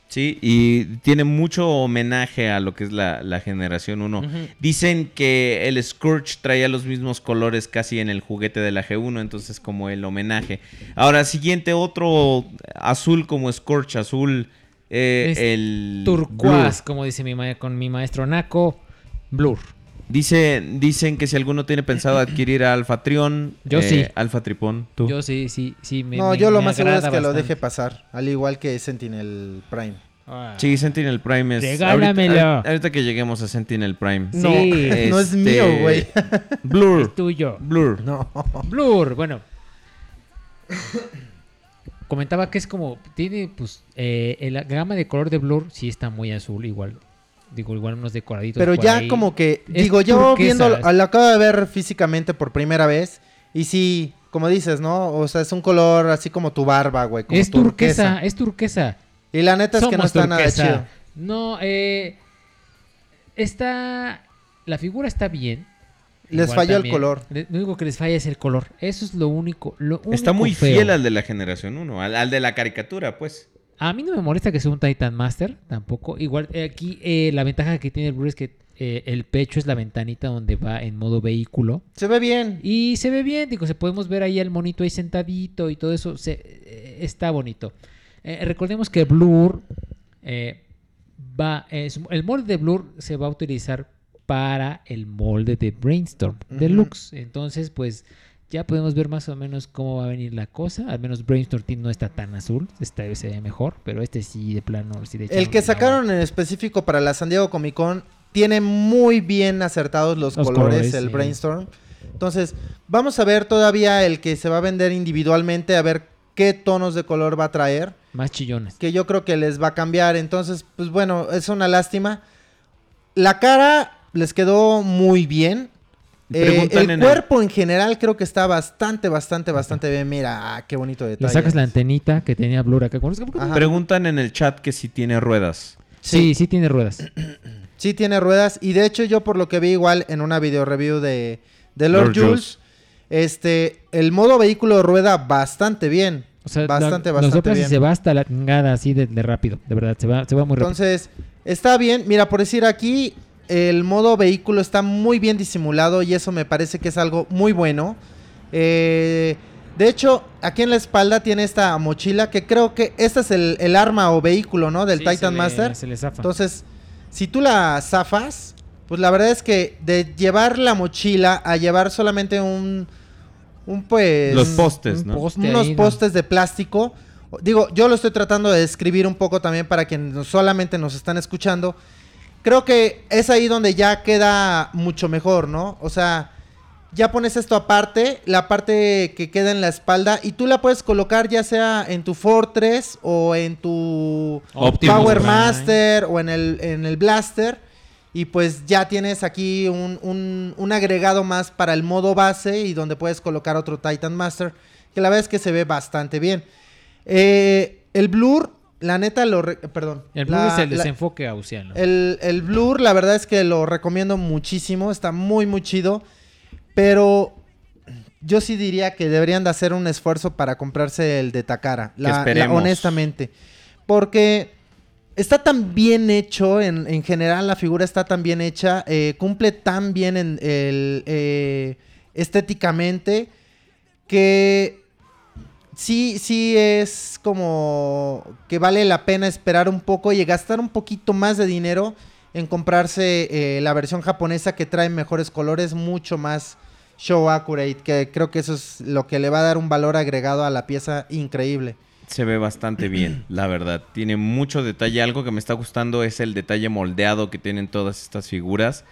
Sí, y tiene mucho homenaje a lo que es la, la generación 1. Dicen que el Scourge traía los mismos colores casi en el juguete de la G1, entonces como el homenaje. Ahora, siguiente, otro azul como Scourge, azul, eh, Es el... Turquoise, como dice mi ma- con mi maestro Naco. Blur. Dice, dicen que si alguno tiene pensado adquirir a Alpha Trion, Yo sí. Alpha Tripón, tú. Yo sí, sí, sí. Me, no, me- yo lo me más seguro es que lo deje pasar, al igual que Sentinel Prime. Ah. Sí, Sentinel Prime es... Regálamelo. Ahorita, ahorita- ahorita que lleguemos a Sentinel Prime. No, Sí. no es Este, mío, güey. Blur. Es tuyo. Blur. No. Blur, bueno. Comentaba que es como. Tiene, pues. eh, el- la gama de color de Blur sí está muy azul, igual. Digo, igual unos decoraditos. Pero por ya ahí. como que, Es digo, yo turquesa. viendo, lo acabo de ver físicamente por primera vez. Y sí, como dices, ¿no? O sea, es un color así como tu barba, güey. como Es turquesa, es turquesa. Y la neta es que no está nada chido. No, eh. Está. La figura está bien. Les Igual falló el color. Lo único que les falla es el color. Eso es lo único. Lo Está muy feo. fiel al de la generación 1, al, al de la caricatura, pues. A mí no me molesta que sea un Titan Master, tampoco. Igual eh, aquí eh, la ventaja que tiene el Blue es que eh, el pecho es la ventanita donde va en modo vehículo. Se ve bien. Y se ve bien, digo, se podemos ver ahí al monito ahí sentadito y todo eso. Se, eh, está bonito. Recordemos que Blur va. su- el molde de Blur se va a utilizar para el molde de Brainstorm Ujú. Deluxe. Entonces, pues. Ya podemos ver más o menos cómo va a venir la cosa. Al menos Brainstorm Team no está tan azul. Esta vez se ve mejor. Pero este sí, de plano, sí le El que sacaron en específico para la San Diego Comic Con tiene muy bien acertados los, Los colores, colores, el sí. Brainstorm. Entonces, vamos a ver todavía el que se va a vender individualmente, a ver qué tonos de color va a traer. Más chillones. que yo creo que les va a cambiar. Entonces, pues bueno, es una lástima. La cara les quedó muy bien. Eh, el en el- cuerpo en general creo que está bastante, bastante, bastante bien. Mira, ah, qué bonito Le detalle. sacas la antenita que tenía Blur acá. Preguntan en el chat que si tiene ruedas. Sí, sí tiene ruedas. Sí tiene ruedas. Y de hecho yo por lo que vi igual en una video review de, de Lord, Lord Jules, Jules. este, el modo vehículo rueda bastante bien. O sea, bastante, la- bastante soplas y bien. se va hasta la chingada así de, de rápido. De verdad, se va, se va muy rápido. Entonces, está bien. Mira, por decir aquí, el modo vehículo está muy bien disimulado y eso me parece que es algo muy bueno. Eh, De hecho, aquí en la espalda tiene esta mochila que creo que este es el, el arma o vehículo, ¿no? Del Sí, Titan se le- Master. Se le zafa. Entonces, si tú la zafas, pues la verdad es que de llevar la mochila a llevar solamente un, un pues... Los postes, un ¿no? poste unos ahí, ¿no? postes de plástico. Digo, yo lo estoy tratando de describir un poco también para quienes solamente nos están escuchando. Creo que es ahí donde ya queda mucho mejor, ¿no? O sea, ya pones esto aparte, la parte que queda en la espalda, y tú la puedes colocar ya sea en tu Fortress o en tu Optimus Power Prime. Master o en el, en el Blaster. Y pues ya tienes aquí un, un- un agregado más para el modo base y donde puedes colocar otro Titan Master. Que la verdad es que se ve bastante bien. Eh, el Blur, la neta lo... re- perdón. El blue La- es el la- desenfoque gaussiano. el, el Blur, la verdad es que lo recomiendo muchísimo. Está muy, muy chido. Pero yo sí diría que deberían de hacer un esfuerzo para comprarse el de Takara. La- la- esperemos. honestamente. Porque está tan bien hecho. En, en general, la figura está tan bien hecha. eh, cumple tan bien en el, eh, estéticamente. Que sí, sí es como que vale la pena esperar un poco y gastar un poquito más de dinero en comprarse eh, la versión japonesa que trae mejores colores, mucho más show accurate, que creo que eso es lo que le va a dar un valor agregado a la pieza increíble. Se ve bastante bien, la verdad. Tiene mucho detalle. Algo que me está gustando es el detalle moldeado que tienen todas estas figuras.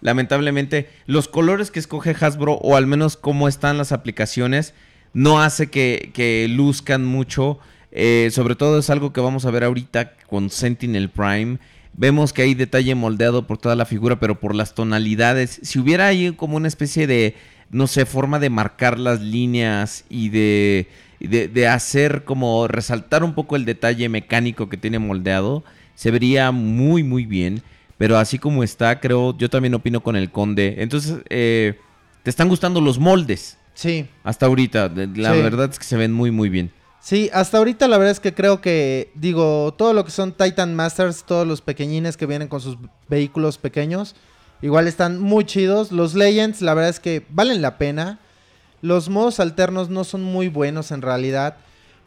Lamentablemente, los colores que escoge Hasbro, o al menos cómo están las aplicaciones, no hace que, que luzcan mucho. Eh, sobre todo es algo que vamos a ver ahorita con Sentinel Prime. Vemos que hay detalle moldeado por toda la figura, pero por las tonalidades. Si hubiera ahí como una especie de, no sé, forma de marcar las líneas y de, de, hacer como resaltar un poco el detalle mecánico que tiene moldeado, se vería muy, muy bien. Pero así como está, creo, yo también opino con el conde. Entonces, eh, ¿te están gustando los moldes? Sí, Hasta ahorita, la Sí. verdad es que se ven muy, muy bien. sí, hasta ahorita la verdad es que creo que, digo, todo lo que son Titan Masters, todos los pequeñines que vienen con sus vehículos pequeños, igual están muy chidos. Los Legends, la verdad es que valen la pena. Los modos alternos no son muy buenos en realidad.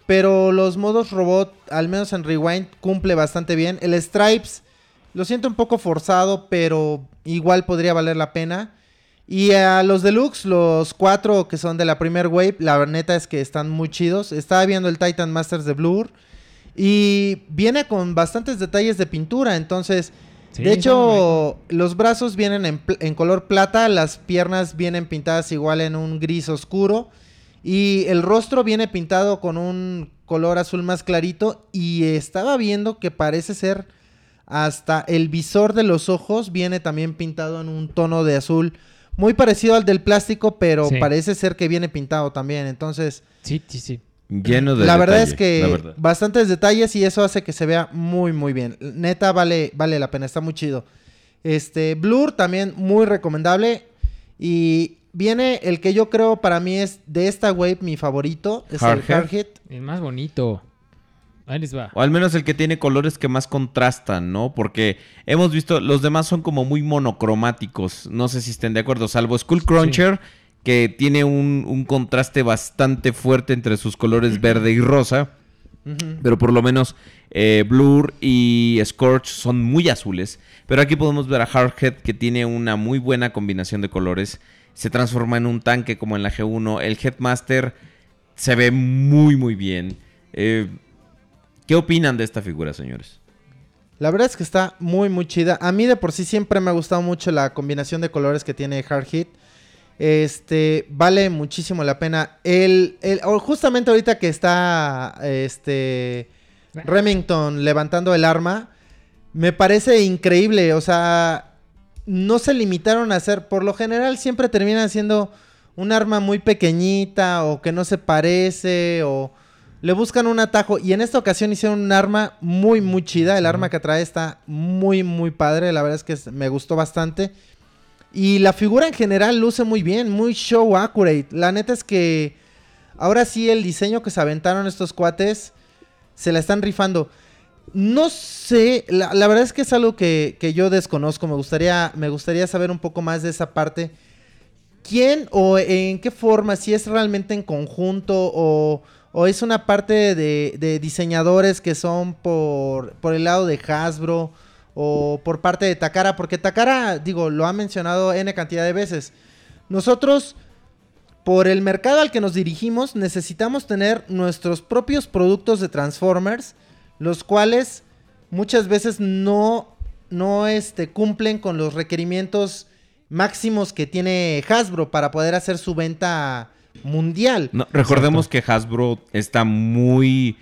Pero los modos robot, al menos en Rewind, cumple bastante bien. El Stripes, lo siento un poco forzado, pero igual podría valer la pena. Y a los deluxe, los cuatro que son de la primer wave, la neta es que están muy chidos. Estaba viendo el Titan Masters de Blur. Y viene con bastantes detalles de pintura. Entonces, Sí, de hecho, los brazos vienen en, en color plata. Las piernas vienen pintadas igual en un gris oscuro. Y el rostro viene pintado con un color azul más clarito. Y estaba viendo que parece ser hasta el visor de los ojos viene también pintado en un tono de azul muy parecido al del plástico, pero Sí. parece ser que viene pintado también. Entonces, Sí, sí, sí. Lleno de la verdad es que verdad. bastantes detalles y eso hace que se vea muy muy bien. Neta vale vale la pena, está muy chido. Este Blur también muy recomendable y viene el que yo creo para mí es de esta wave mi favorito, es el Hardhead. Hardhead. El más bonito. Ahí les va. O al menos el que tiene colores que más contrastan, ¿no? Porque hemos visto, los demás son como muy monocromáticos. No sé si estén de acuerdo, salvo Skull Cruncher, que tiene un, un contraste bastante fuerte entre sus colores verde y rosa. Pero por lo menos eh, Blur y Scorch son muy azules. Pero aquí podemos ver a Hardhead que tiene una muy buena combinación de colores. Se transforma en un tanque como en la G1. El Headmaster se ve muy muy bien. Eh, ¿Qué opinan de esta figura, señores? La verdad es que está muy, muy chida. A mí de por sí siempre me ha gustado mucho la combinación de colores que tiene Hard Hit. Este, vale muchísimo la pena. El, el- justamente ahorita que está, este, Remington levantando el arma, me parece increíble. O sea, no se limitaron a hacer, por lo general siempre terminan siendo un arma muy pequeñita o que no se parece o le buscan un atajo. Y en esta ocasión hicieron un arma muy, muy chida. El arma que trae está muy, muy padre. La verdad es que me gustó bastante. Y la figura en general luce muy bien, muy show accurate. La neta es que ahora sí el diseño que se aventaron estos cuates se la están rifando. No sé, la, la verdad es que es algo que, que yo desconozco. Me gustaría, me gustaría saber un poco más de esa parte. quién o en qué forma, si es realmente en conjunto o, o es una parte de, diseñadores que son por, por el lado de Hasbro o por parte de Takara, porque Takara, digo, lo ha mencionado N cantidad de veces. Nosotros, por el mercado al que nos dirigimos, necesitamos tener nuestros propios productos de Transformers, los cuales muchas veces no, no este, cumplen con los requerimientos máximos que tiene Hasbro para poder hacer su venta mundial. No, recordemos que Hasbro está muy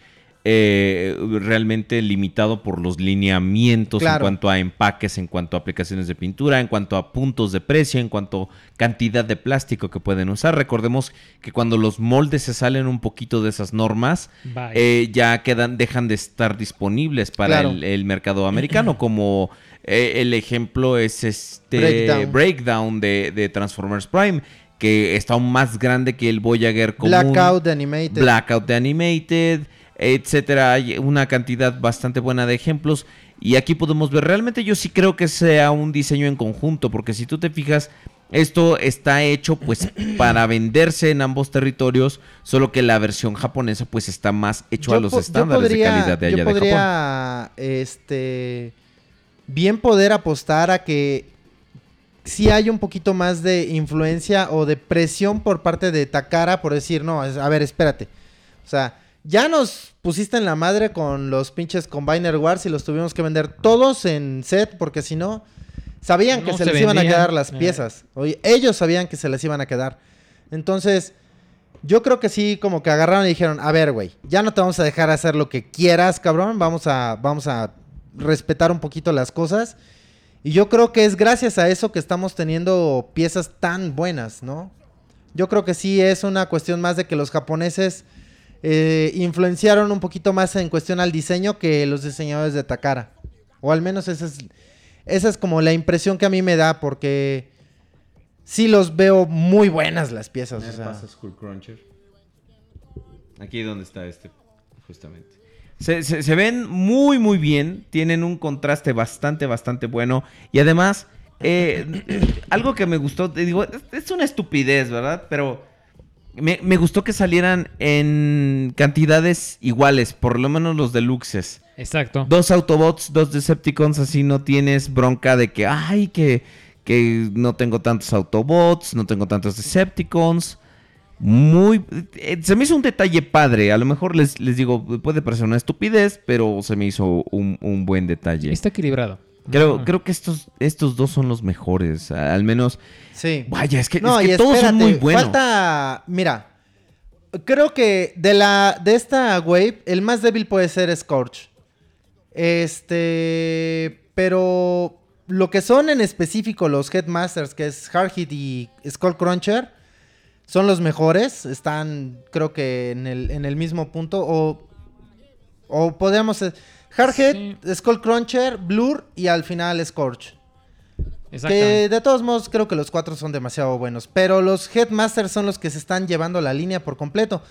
eh, realmente limitado por los lineamientos en cuanto a empaques, en cuanto a aplicaciones de pintura, en cuanto a puntos de precio, en cuanto a cantidad de plástico que pueden usar. Recordemos que cuando los moldes se salen un poquito de esas normas, eh, ya quedan, dejan de estar disponibles para Claro. el, el mercado americano, como eh, el ejemplo es este Breakdown. breakdown, de, de Transformers Prime, que está aún más grande que el Voyager común. Blackout de Animated. Blackout de Animated, etcétera. Hay una cantidad bastante buena de ejemplos. Y aquí podemos ver, realmente yo sí creo que sea un diseño en conjunto, porque si tú te fijas, esto está hecho pues para venderse en ambos territorios, solo que la versión japonesa pues está más hecho a los estándares podría- de calidad de allá yo de Japón. podría, este, bien poder apostar a que si hay un poquito más de influencia o de presión por parte de Takara por decir, no, a ver, espérate. O sea, ya nos pusiste en la madre con los pinches Combiner Wars y los tuvimos que vender todos en set porque si no, sabían que se, se les iban a quedar las Eh. piezas. Oye, ellos sabían que se les iban a quedar. Entonces, yo creo que sí, como que agarraron y dijeron, a ver, güey, ya no te vamos a dejar hacer lo que quieras, cabrón. Vamos a, vamos a respetar un poquito las cosas. Y yo creo que es gracias a eso que estamos teniendo piezas tan buenas, ¿no? Yo creo que sí es una cuestión más de que los japoneses eh, influenciaron un poquito más en cuestión al diseño que los diseñadores de Takara. O al menos esa es, esa es como la impresión que a mí me da, porque sí los veo muy buenas las piezas. o sea. Aquí donde está este, justamente. Se, se- se ven muy, muy bien. Tienen un contraste bastante, bastante bueno. Y además, eh, algo que me gustó, te digo, es, es una estupidez, ¿verdad? Pero me, me gustó que salieran en cantidades iguales, por lo menos los deluxes. Exacto. Dos Autobots, dos Decepticons, así no tienes bronca de que, ay, que, que no tengo tantos Autobots, no tengo tantos Decepticons. Muy... eh, se me hizo un detalle padre. A lo mejor les, les digo, puede parecer una estupidez, pero se me hizo un, un buen detalle. Está equilibrado. Creo, creo que estos, estos dos son los mejores. Al menos... Sí. Vaya, es que, No, es que y todos son muy buenos. Falta, mira, creo que de la de esta wave el más débil puede ser Scorch. Este, pero lo que son en específico los Headmasters, que es Hardhit y Skullcruncher, son los mejores. Están, creo que en el, en el mismo punto. O, o podríamos. Hardhead, Skullcruncher, Blur y al final Scorch. Que de todos modos creo que los cuatro son demasiado buenos. Pero los Headmasters son los que se están llevando la línea por completo.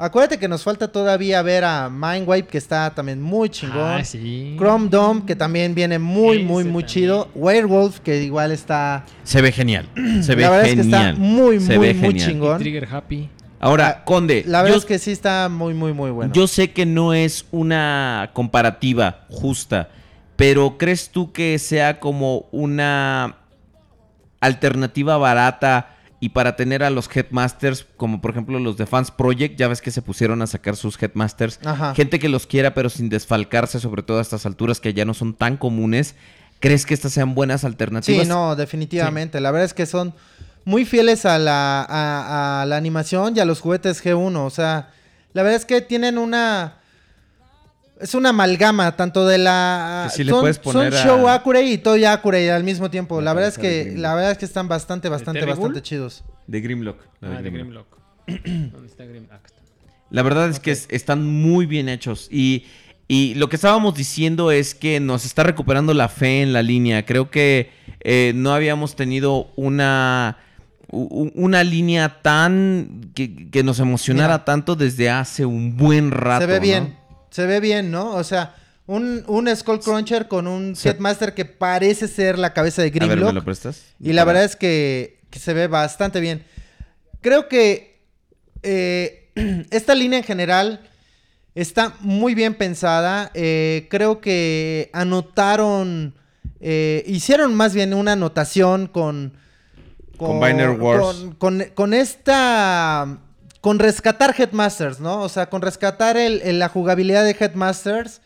Acuérdate que nos falta todavía ver a Mindwipe, que está también muy chingón. Ah, sí. Chrome Dome, que también viene muy, Ese muy, muy también. chido. Werewolf, que igual está. Se ve genial. Se ve la verdad genial. es que está muy, Se muy, ve muy genial. chingón. Trigger Happy. Ahora, Ah, Conde, La verdad yo- es que sí está muy, muy, muy bueno. Yo sé que no es una comparativa justa, pero ¿crees tú que sea como una alternativa barata y para tener a los Headmasters, como por ejemplo los de Fans Project, ya ves que se pusieron a sacar sus Headmasters, Ajá. gente que los quiera pero sin desfalcarse, sobre todo a estas alturas que ya no son tan comunes, ¿crees que estas sean buenas alternativas? Sí, no, definitivamente. La verdad es que son muy fieles a la, a, a la animación y a los juguetes G1. O sea, la verdad es que tienen una... Es una amalgama, tanto de la... Le son, puedes poner son a- show accurate y toy accurate al mismo tiempo. La La verdad es que la verdad es que están bastante, bastante, bastante chidos. De Grimlock. la de Ah, de Grimlock. Grimlock. ¿Dónde está Grim? Ah, está. La verdad es que es- están muy bien hechos. Y, y lo que estábamos diciendo es que nos está recuperando la fe en la línea. Creo que eh, no habíamos tenido una, una línea tan que, que nos emocionara Mira. tanto desde hace un buen rato. se ve ¿no? Se ve bien, ¿no? O sea, un, un Skull Cruncher con un Sí. Headmaster que parece ser la cabeza de A ver, ¿me Grimlock. lo prestas? Y la verdad es que que se ve bastante bien. Creo que eh, esta línea en general está muy bien pensada. Eh, creo que anotaron, eh, hicieron más bien una anotación con... Con Biner Wars. Con, con- con esta... Con rescatar Headmasters, ¿no? O sea, con rescatar la jugabilidad de Headmasters.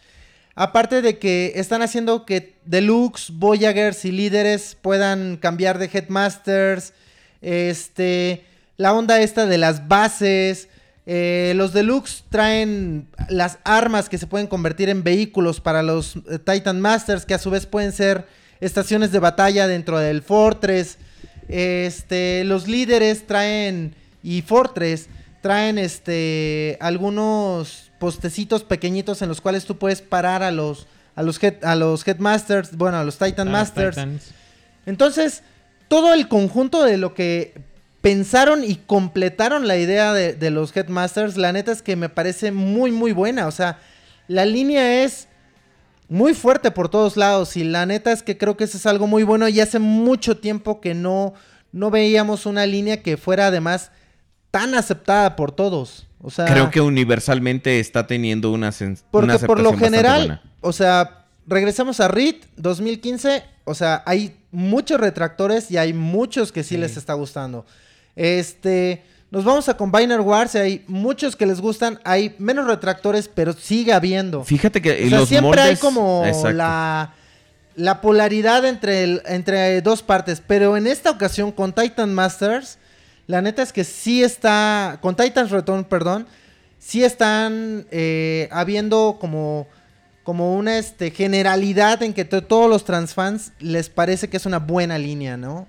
Aparte de que están haciendo que Deluxe, Voyagers y líderes puedan cambiar de Headmasters. Este. La onda esta de las bases. eh, los Deluxe traen las armas que se pueden convertir en vehículos para los eh, Titan Masters, que a su vez pueden ser estaciones de batalla dentro del Fortress. Este, los líderes traen y Fortress traen este algunos postecitos pequeñitos en los cuales tú puedes parar a los a los head- a los headmasters, bueno, a los Titan A Masters. Entonces, todo el conjunto de lo que pensaron y completaron la idea de, de los Headmasters, la neta es que me parece muy, muy buena. O sea, la línea es muy fuerte por todos lados y la neta es que creo que eso es algo muy bueno y hace mucho tiempo que no, no veíamos una línea que fuera además tan aceptada por todos. O sea, Creo que universalmente está teniendo una, porque una por lo aceptación general, o sea, regresamos a RIT 2015, o sea, hay muchos retractores y hay muchos que sí, Sí. les está gustando. Este, nos vamos a Combiner Wars, y hay muchos que les gustan, hay menos retractores, pero sigue habiendo. Fíjate que O sea, los siempre hay como Exacto. la, la polaridad entre, el- entre dos partes. Pero en esta ocasión con Titan Masters, la neta es que sí está, con Titans Return, perdón, sí están eh, habiendo como, como una este, generalidad en que to- todos los transfans les parece que es una buena línea, ¿no?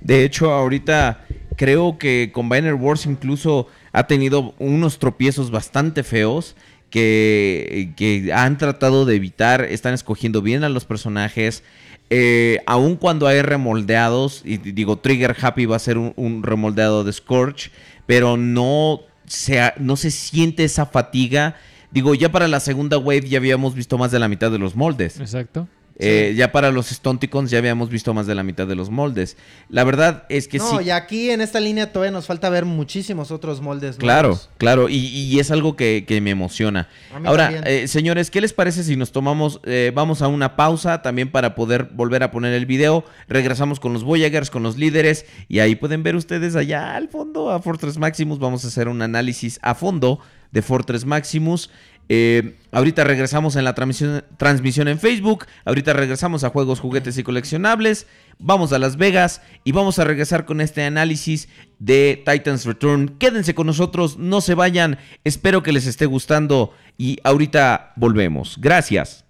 De hecho, ahorita creo que Combiner Wars incluso ha tenido unos tropiezos bastante feos que, que han tratado de evitar, están escogiendo bien a los personajes. Eh, aun cuando hay remoldeados, y digo, Trigger Happy va a ser un, un remoldeado de Scorch, pero no se, no se siente esa fatiga. Digo, ya para la segunda wave ya habíamos visto más de la mitad de los moldes. Exacto. Eh, Ya para los Stonticons ya habíamos visto más de la mitad de los moldes. La verdad es que no, sí. y aquí en esta línea todavía nos falta ver muchísimos otros moldes. Claro, nuevos. claro, y, y es algo que, que me emociona. Ahora, eh, señores, ¿qué les parece si nos tomamos, eh, vamos a una pausa también para poder volver a poner el video? Regresamos con los Voyagers, con los líderes, y ahí pueden ver ustedes allá al fondo a Fortress Maximus. Vamos a hacer un análisis a fondo de Fortress Maximus. Eh, ahorita regresamos en la transmisión, transmisión en Facebook. Ahorita regresamos a juegos, juguetes y coleccionables. Vamos a Las Vegas y vamos a regresar con este análisis de Titans Return. Quédense con nosotros, no se vayan. Espero que les esté gustando y ahorita volvemos. Gracias.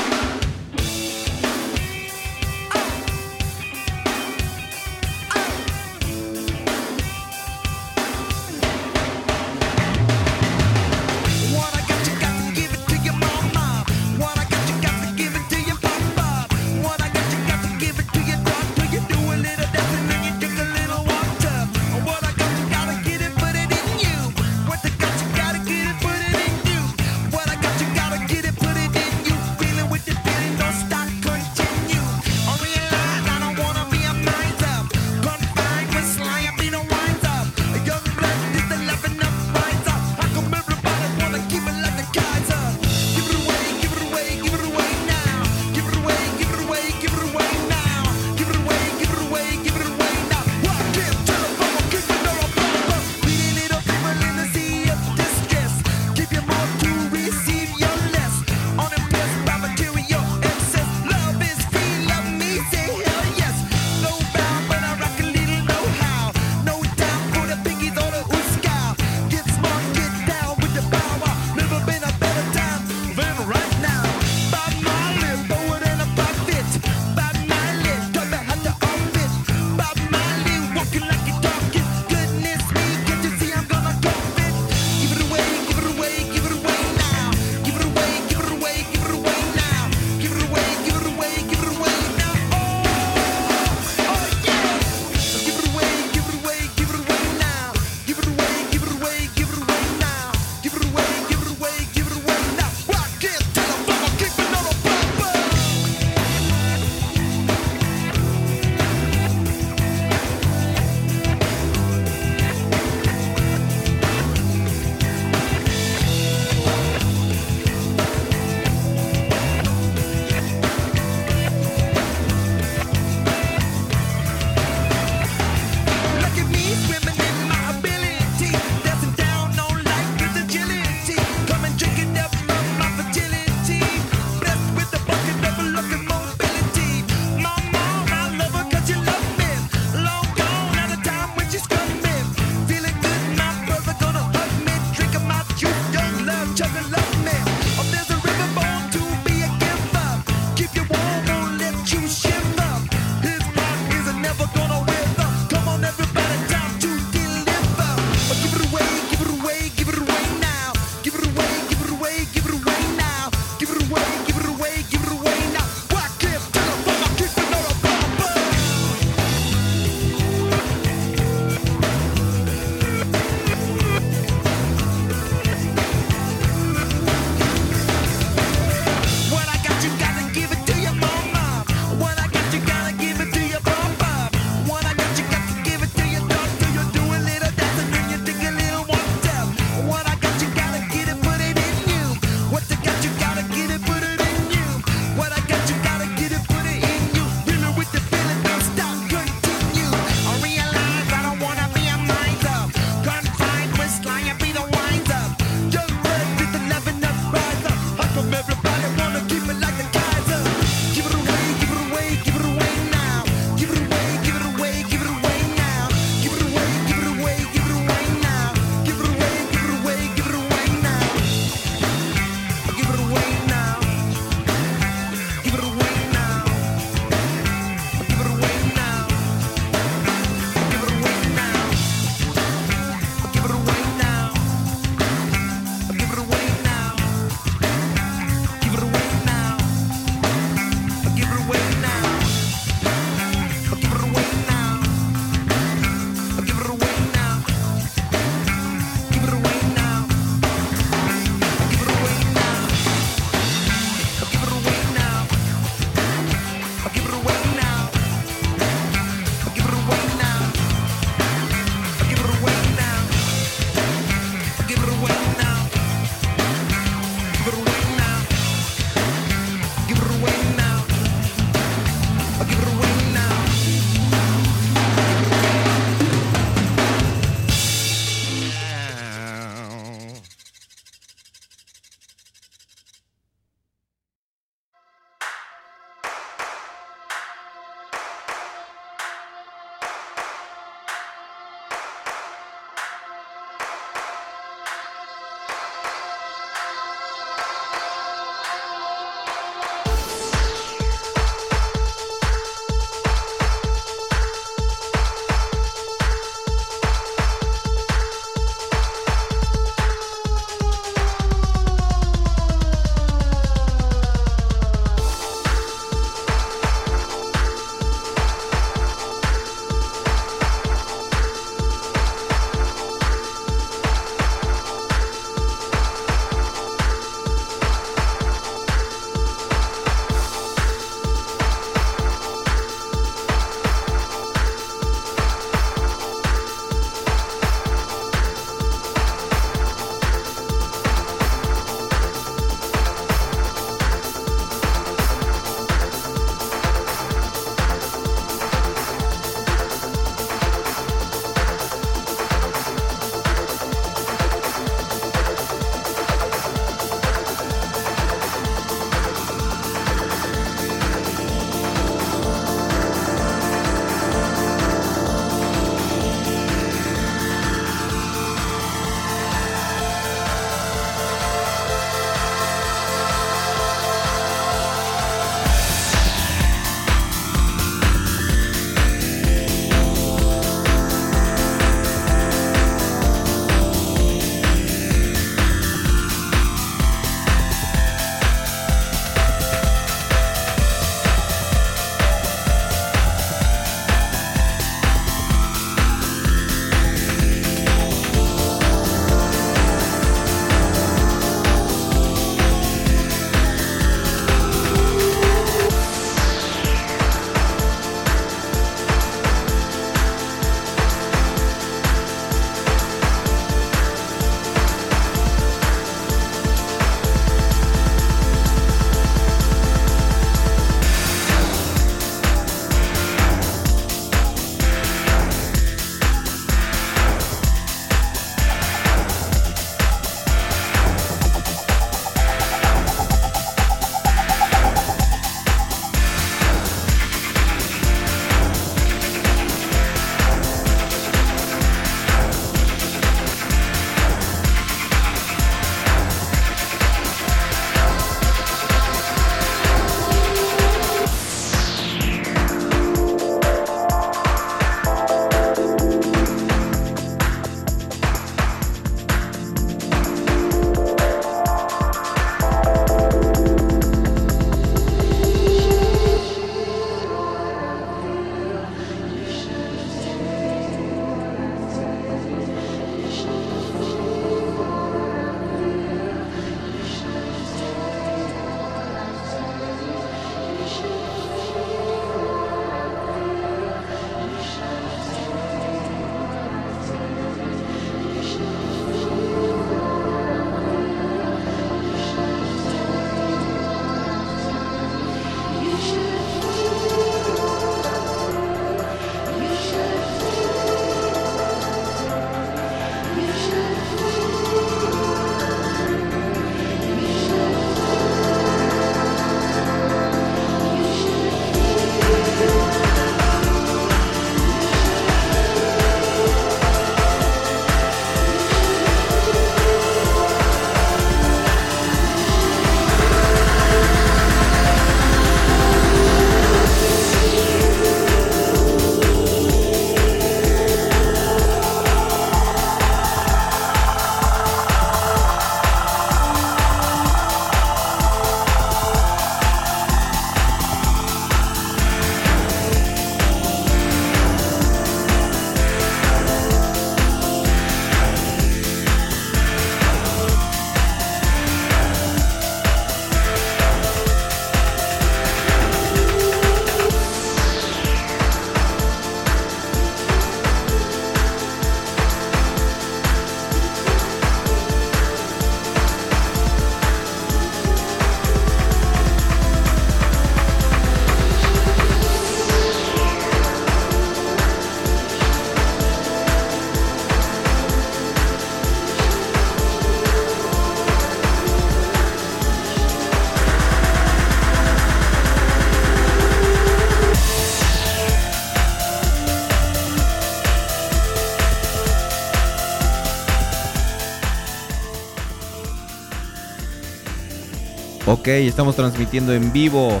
Ok, estamos transmitiendo en vivo.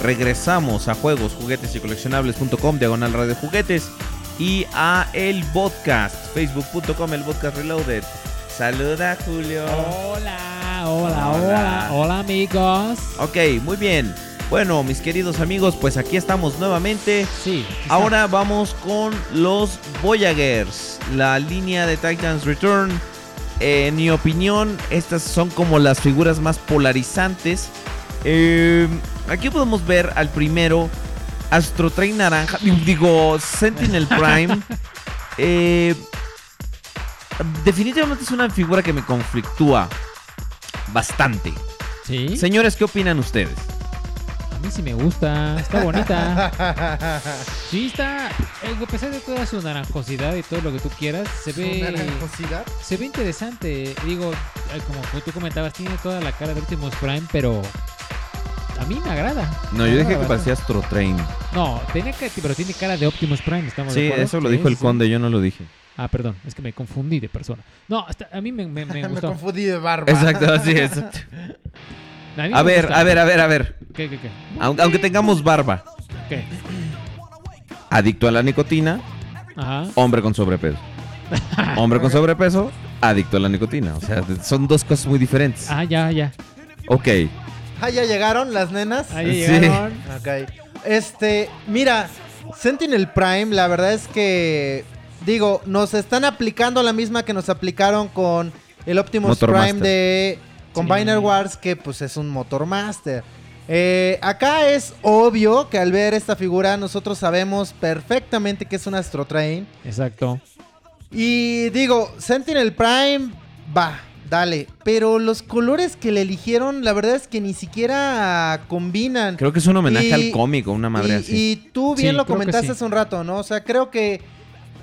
Regresamos a juegos, juguetes y coleccionables.com, diagonal radio juguetes. Y a el podcast, facebook.com, el podcast reloaded. Saluda, Julio. Hola, hola, Hola. hola, amigos. Ok, muy bien. Bueno, mis queridos amigos, pues aquí estamos nuevamente. Sí. Ahora vamos con los Voyagers, la línea de Titans Return. Eh, en mi opinión, estas son como las figuras más polarizantes. Eh, aquí podemos ver al primero, Astro Train Naranja, digo, Sentinel Prime. Eh, definitivamente es una figura que me conflictúa bastante. Sí. Señores, ¿qué opinan ustedes? A mí sí me gusta. Está bonita. Sí, está. Eh, A pesar de toda su naranjosidad y todo lo que tú quieras, se ve. Naranjosidad. Se ve interesante. Digo, eh, como tú comentabas, tiene toda la cara de Optimus Prime, pero. A mí me agrada. No, Me yo dije que parecía. Astro Train. No, tenía que, pero tiene cara de Optimus Prime, ¿estamos de Sí, acuerdo? eso lo dijo el conde, yo no lo dije. Ah, perdón, es que me confundí de persona. No, hasta- a mí me, me, me Me gustó. confundí de barba. Exacto, así es. A ver, gusta. a ver, a ver, a ver. ¿Qué, qué, qué? Aunque, aunque tengamos barba, ¿Qué? Adicto a la nicotina, Ajá. hombre con sobrepeso. Hombre con sobrepeso, adicto a la nicotina. O sea, son dos cosas muy diferentes. Ah, ya, ya. Ok. Ah, ya llegaron las nenas. Ahí Sí. llegaron. Ok. Este, mira, Sentinel Prime, la verdad es que, digo, nos están aplicando la misma que nos aplicaron con el Optimus Motor Prime Master. de Combiner Sí. Wars, que pues es un Motor Master. Eh, acá es obvio que al ver esta figura nosotros sabemos perfectamente que es un Astro Train. Exacto. Y digo, Sentinel Prime, va, dale. Pero los colores que le eligieron, la verdad es que ni siquiera combinan. Creo que es un homenaje Y- al cómico, una madre y, así. y tú bien Sí, lo comentaste sí. hace un rato, ¿no? O sea, creo que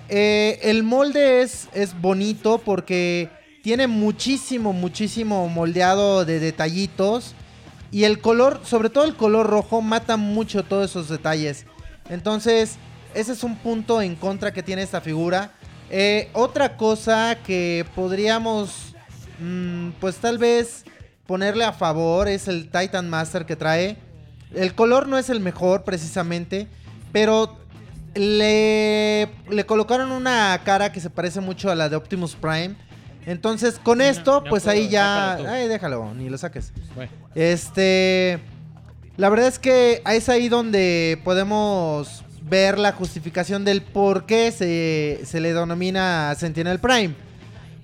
eh, el molde es, es bonito porque tiene muchísimo, muchísimo moldeado de detallitos. Y el color, sobre todo el color rojo, mata mucho todos esos detalles. Entonces, ese es un punto en contra que tiene esta figura. Eh, otra cosa que podríamos, mm, pues tal vez ponerle a favor es el Titan Master que trae. El color no es el mejor precisamente, pero le, le colocaron una cara que se parece mucho a la de Optimus Prime. Entonces, con esto, no pues puedo, ahí ya... Ay, déjalo, ni lo saques. Bueno, Este. La verdad es que es ahí donde podemos ver la justificación del por qué se, se le denomina Sentinel Prime.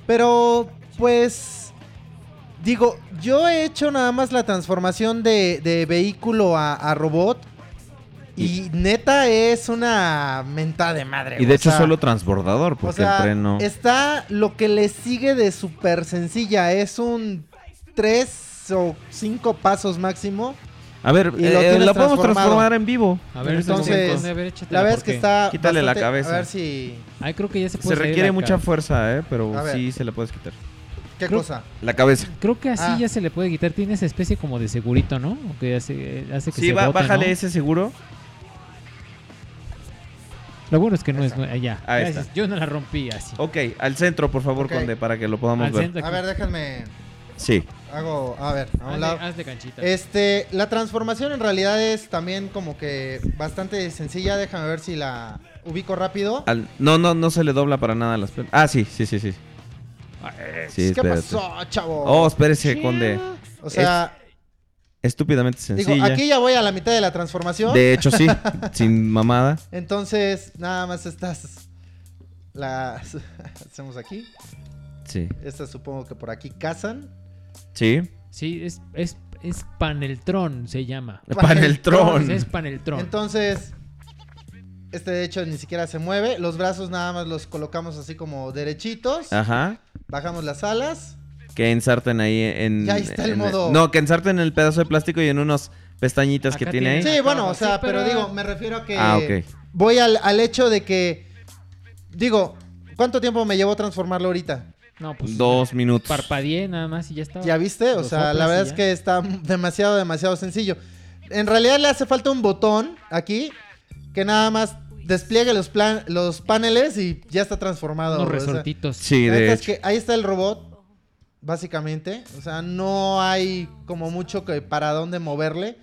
Pero, pues. Digo, yo he hecho nada más la transformación de, de vehículo a, a robot. Y neta es una mentada de madre. Y de hecho sea, solo transbordador, o porque sea, el tren no... está lo que le sigue de súper sencilla. Es un 3 o 5 pasos máximo. A ver, y lo eh, podemos transformar en vivo. a ver, Entonces, entonces, a ver, échatela, La verdad es que está. Quítale la cabeza. A ver si. Ay, creo que ya se Se puede salir requiere mucha fuerza, ¿eh? Pero A ver. sí se la puedes quitar. ¿Qué Creo- cosa? La cabeza. Creo que así Ah. ya se le puede quitar. Tiene esa especie como de segurito, ¿no? Que hace, hace que Sí, se va, bote, bájale ¿no? ese seguro. Lo bueno es que no es... está. Yo no la rompí así. Ok, al centro, por favor. Conde, para que lo podamos Al ver. centro A ver, déjenme. Sí. Hago. A ver, a un Hazle- lado. hazle canchita. Este, la transformación en realidad es también como que bastante sencilla. Déjame ver si la ubico rápido. Al- no, no, no se le dobla para nada las piernas. Ah, sí, sí, sí, sí. Sí, ¿Qué espérate. pasó, chavo? Oh, espérese, Conde. o sea, Estúpidamente digo, sencilla. aquí ya voy a la mitad de la transformación. De hecho, sí. sin mamada. Entonces, nada más estas. Las hacemos aquí. Sí. Estas supongo que por aquí cazan. Sí. Sí, es, es, es Paneltron, se llama. Paneltron. Es Paneltron. Entonces, este de hecho ni siquiera se mueve. Los brazos nada más los colocamos así como derechitos. Ajá. Bajamos las alas. Que ensarten ahí en. Ya está el en- modo- No, que ensarten el pedazo de plástico y en unos pestañitas que tiene ahí. Sí, bueno, o sea, Sí, pero, pero- digo, me refiero a que Ah, ok. voy al, al hecho de que digo, ¿cuánto tiempo me llevó transformarlo ahorita? No, pues Dos minutos. parpadeé nada más y ya estaba. ¿Ya viste? O sea, la verdad es que está demasiado, demasiado sencillo. En realidad le hace falta un botón aquí que nada más despliegue los, plan los paneles y ya está transformado. Unos o sea, resortitos. Sí, la de neta es hecho. que ahí está el robot. básicamente. O sea, no hay como mucho que para dónde moverle.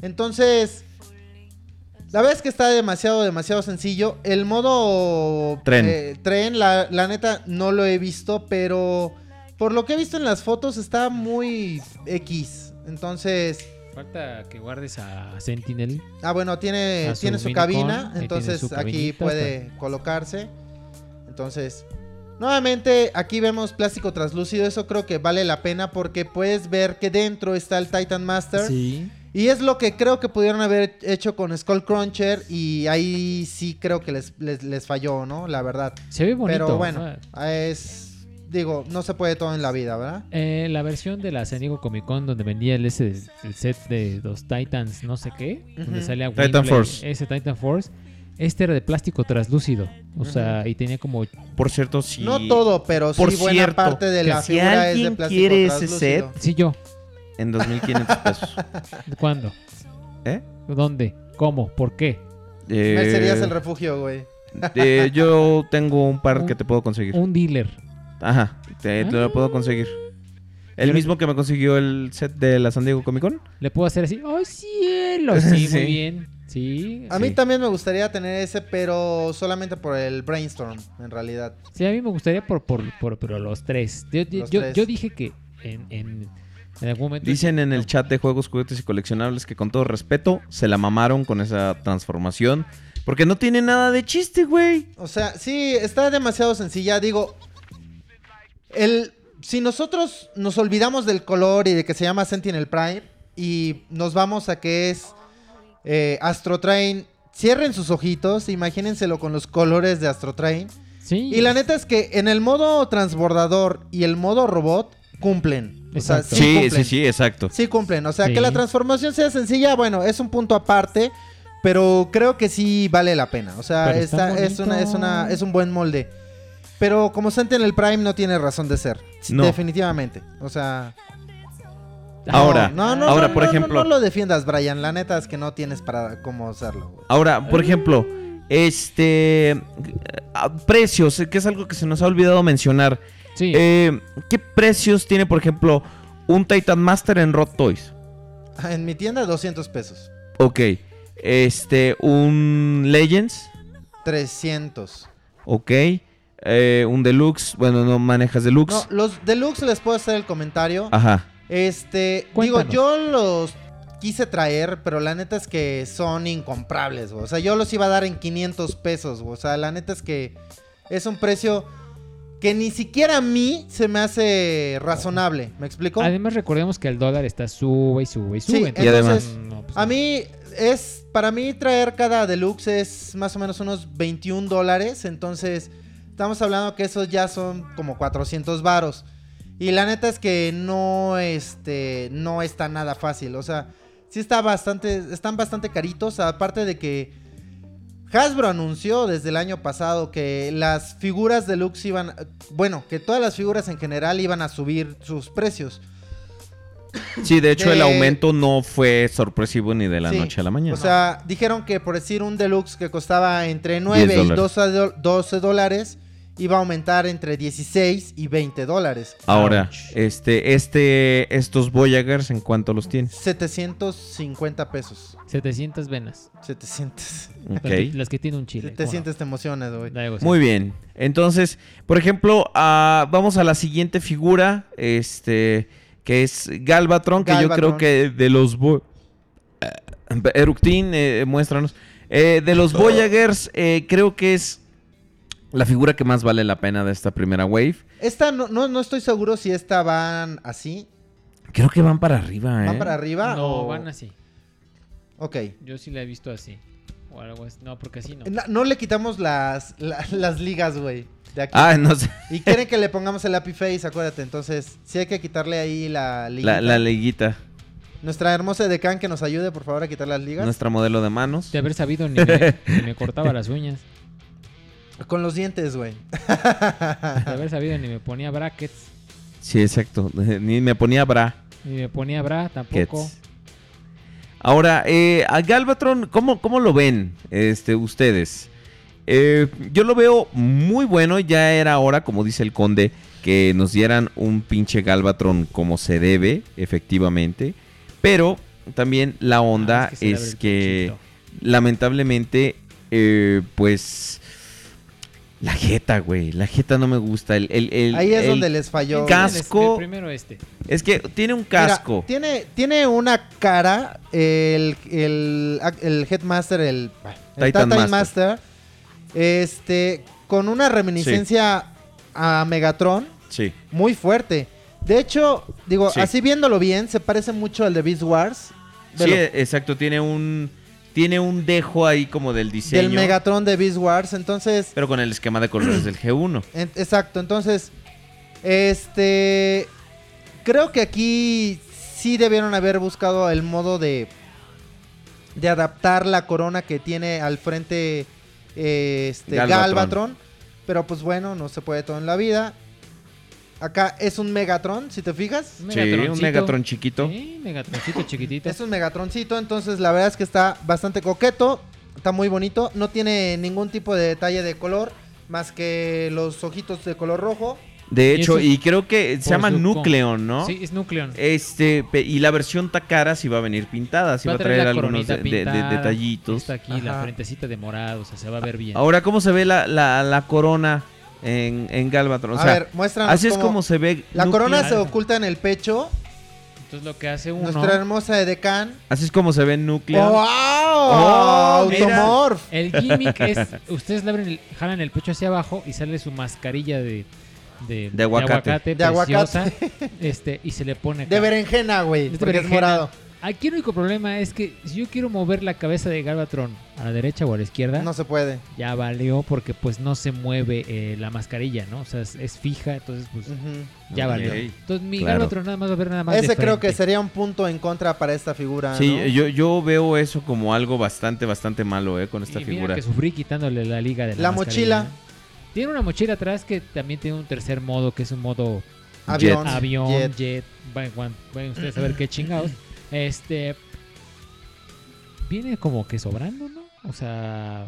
Entonces, la verdad es que está demasiado, demasiado sencillo. El modo Tren. eh, tren, la, la neta, no lo he visto, pero por lo que he visto en las fotos está muy X. Entonces, Falta que guardes a Sentinel. ah, bueno, tiene, su tiene su cabina, tiene entonces su aquí puede colocarse. Entonces, nuevamente aquí vemos plástico translúcido, eso creo que vale la pena porque puedes ver que dentro está el Titan Master. Sí. Y es lo que creo que pudieron haber hecho con Skull Cruncher y ahí sí creo que les, les, les falló, ¿no? La verdad. Se ve bonito. Pero bueno, es... Digo, no se puede todo en la vida, ¿verdad? eh, la versión de la San Diego Comic Con donde vendía el, ese, el set de los Titans, no sé qué, donde salía Titan Force. Ese Titan Force. Este era de plástico translúcido. O sea, y tenía como. Por cierto, si... No todo, pero sí Por buena cierto, parte de que la si figura es de alguien plástico quiere ese translúcido. Sí, yo. En 2.500 pesos. ¿Cuándo? ¿Eh? ¿Dónde? ¿Cómo? ¿Por qué? Eh, Mercerías el refugio, güey. eh, yo tengo un par que te puedo conseguir. Un dealer. Ajá, te, te lo Ah. puedo conseguir. El mismo que me consiguió el set de la San Diego Comic Con. Le puedo hacer así. ¡Oh, cielo! Sí, Sí. muy bien. Sí. A sí. mí también me gustaría tener ese, pero solamente por el brainstorm, en realidad. Sí, a mí me gustaría por, por, por- pero los tres. Yo, yo- Los yo- tres. yo dije que en, en, en algún momento. Dicen en el chat de juegos, juguetes y coleccionables que con todo respeto se la mamaron con esa transformación. Porque no tiene nada de chiste, güey. O sea, sí, está demasiado sencilla. Digo, el, si nosotros nos olvidamos del color y de que se llama Sentinel Prime y nos vamos a que es eh, Astro Train, cierren sus ojitos, imagínenselo con los colores de Astro Train. Sí. Y la neta es que en el modo transbordador y el modo robot cumplen. O sea, Exacto. sí, Sí, sí, cumplen. sí, exacto. Sí cumplen, o sea, Sí. que la transformación sea sencilla, bueno, es un punto aparte, pero creo que sí vale la pena. O sea, es, una, es, una, es un buen molde. Pero como Sentinel Prime no tiene razón de ser. No. Definitivamente. O sea... Ahora, no, no, ahora, no, por ejemplo- No, lo defiendas, Brian. La neta es que no tienes para cómo hacerlo. güey. Ahora, por ejemplo, este. Precios, que es algo que se nos ha olvidado mencionar. Sí. Eh, ¿Qué precios tiene, por ejemplo, un Titan Master en Rot Toys? En mi tienda, 200 pesos. Ok. Este, un Legends. 300. Ok. Eh, un Deluxe. Bueno, no manejas Deluxe. No, los deluxe les puedo hacer el comentario. Ajá. Este, Cuéntanos. digo, yo los quise traer, pero la neta es que son incomprables, güey. O sea, yo los iba a dar en 500 pesos, güey. O sea, la neta es que es un precio que ni siquiera a mí se me hace razonable. ¿Me explico? Además, recordemos que el dólar está sube y sube y Sí, sube. y además- no, pues, A mí es, para mí traer cada deluxe es más o menos unos 21 dólares, entonces estamos hablando que esos ya son como 400 varos. Y la neta es que no, este, no está nada fácil, o sea, sí está bastante, están bastante caritos, aparte de que Hasbro anunció desde el año pasado que las figuras deluxe iban, bueno, que todas las figuras en general iban a subir sus precios. Sí, de hecho, el De- aumento no fue sorpresivo ni de la Sí, noche a la mañana. O sea, dijeron que por decir un deluxe que costaba entre 9 y dólares. 12, do- 12 dólares, iba a aumentar entre 16 y 20 dólares. Ahora, Ouch. este, este, estos Voyagers, ¿en cuánto los tienes? 750 pesos. 700 venas. 700. Ok. Las que- tiene un chile. Te sientes, te emocionas, güey. Muy bien. Entonces, por ejemplo, ah, vamos a la siguiente figura, este, que es Galvatron, que yo creo que de los... Eh, Eructin, eh, muéstranos. Eh, de los Voyagers, eh, creo que es la figura que más vale la pena de esta primera wave. Esta no, no, no estoy seguro si esta van así. Creo que van para arriba, ¿eh? ¿Van para arriba? No, o- van así. Ok. Yo sí la he visto así. O algo así. No, porque así no. No, no le quitamos las, la- las ligas, güey. De aquí. Ah, no sé. Y quieren que le pongamos el Happy Face, acuérdate. Entonces, sí hay que quitarle ahí la liga. La, la liguita. Nuestra hermosa decán que nos ayude, por favor, a quitar las ligas. Nuestra modelo de manos. De haber sabido ni me, ni me cortaba las uñas. Con los dientes, güey. De haber sabido ni me ponía brackets. Sí, exacto. Ni me ponía bra. Ni me ponía bra tampoco. Kets. Ahora, eh, a Galvatron, ¿cómo, cómo lo ven este, ustedes? Eh, yo lo veo muy bueno. Ya era hora, como dice el conde, que nos dieran un pinche Galvatron como se debe, efectivamente. Pero también la onda Ah, es que es lamentablemente, eh, pues... La jeta, güey. La jeta no me gusta. El, el- el- Ahí es el- donde les falló. casco. El primero este. Es que tiene un Mira, casco. tiene, tiene una cara, el, el, el Headmaster, el, el Titan Titan Master. Master, este, con una reminiscencia a Megatron Sí. muy fuerte. De hecho, digo, Sí. así viéndolo bien, se parece mucho al de Beast Wars. Sí, exacto. Tiene un... Tiene un dejo ahí como del diseño. del Megatron de Beast Wars. Entonces, Pero con el esquema de colores del G1. en- exacto. Entonces, este, creo que aquí sí debieron haber buscado el modo de de adaptar la corona que tiene al frente eh, este Galvatron. Galvatron. Pero pues bueno, no se puede todo en la vida. Acá es un Megatron, si te fijas. Sí, un. Megatron chiquito. Sí, Megatroncito chiquitito. Es un Megatroncito, entonces la verdad es que está bastante coqueto, está muy bonito, no tiene ningún tipo de detalle de color más que los ojitos de color rojo. De hecho, y creo que se llama Nucleon, ¿no? Sí, es Nucleon. Este, y la versión Takara sí va a venir pintada, sí va, a traer, algunos de- de- de- pintada, detallitos. Está aquí la frentecita de morado, o sea, se va a ver bien. Ahora, ¿cómo se ve la, la- la corona en, en Galvatron? O a ver, muéstranos así es como se ve. La corona se oculta en el pecho, Entonces lo que hace uno... nuestra hermosa Edecán. Así es como se ve Nucleon. ¡Wow! Oh, mira. Automorph. El gimmick es, ustedes le abren el- jalan el pecho hacia abajo y sale su mascarilla de, de, De aguacate. De preciosa, este, y se le pone acá. De berenjena, güey, porque es berenjena. morado. Aquí el único problema es que si yo quiero mover la cabeza de Galvatron a la derecha o a la izquierda, No se puede. ya valió porque pues no se mueve eh, la mascarilla, ¿no? O sea, es, es fija, entonces pues Ujú. ya Ok. valió. Entonces mi Claro. Galvatron nada más va a ver nada más Ese de creo que frente. sería un punto en contra para esta figura, Sí, ¿no? yo, yo veo eso como algo bastante, bastante malo, ¿eh? Con esta Y mira figura. que sufrí quitándole la liga de la La mascarilla, mochila. Tiene una mochila atrás que también tiene un tercer modo, que es un modo Avión, avión, jet. jet. Vayan, vayan- vayan ustedes a ver qué chingados. Este. Viene como que sobrando, ¿no? O sea.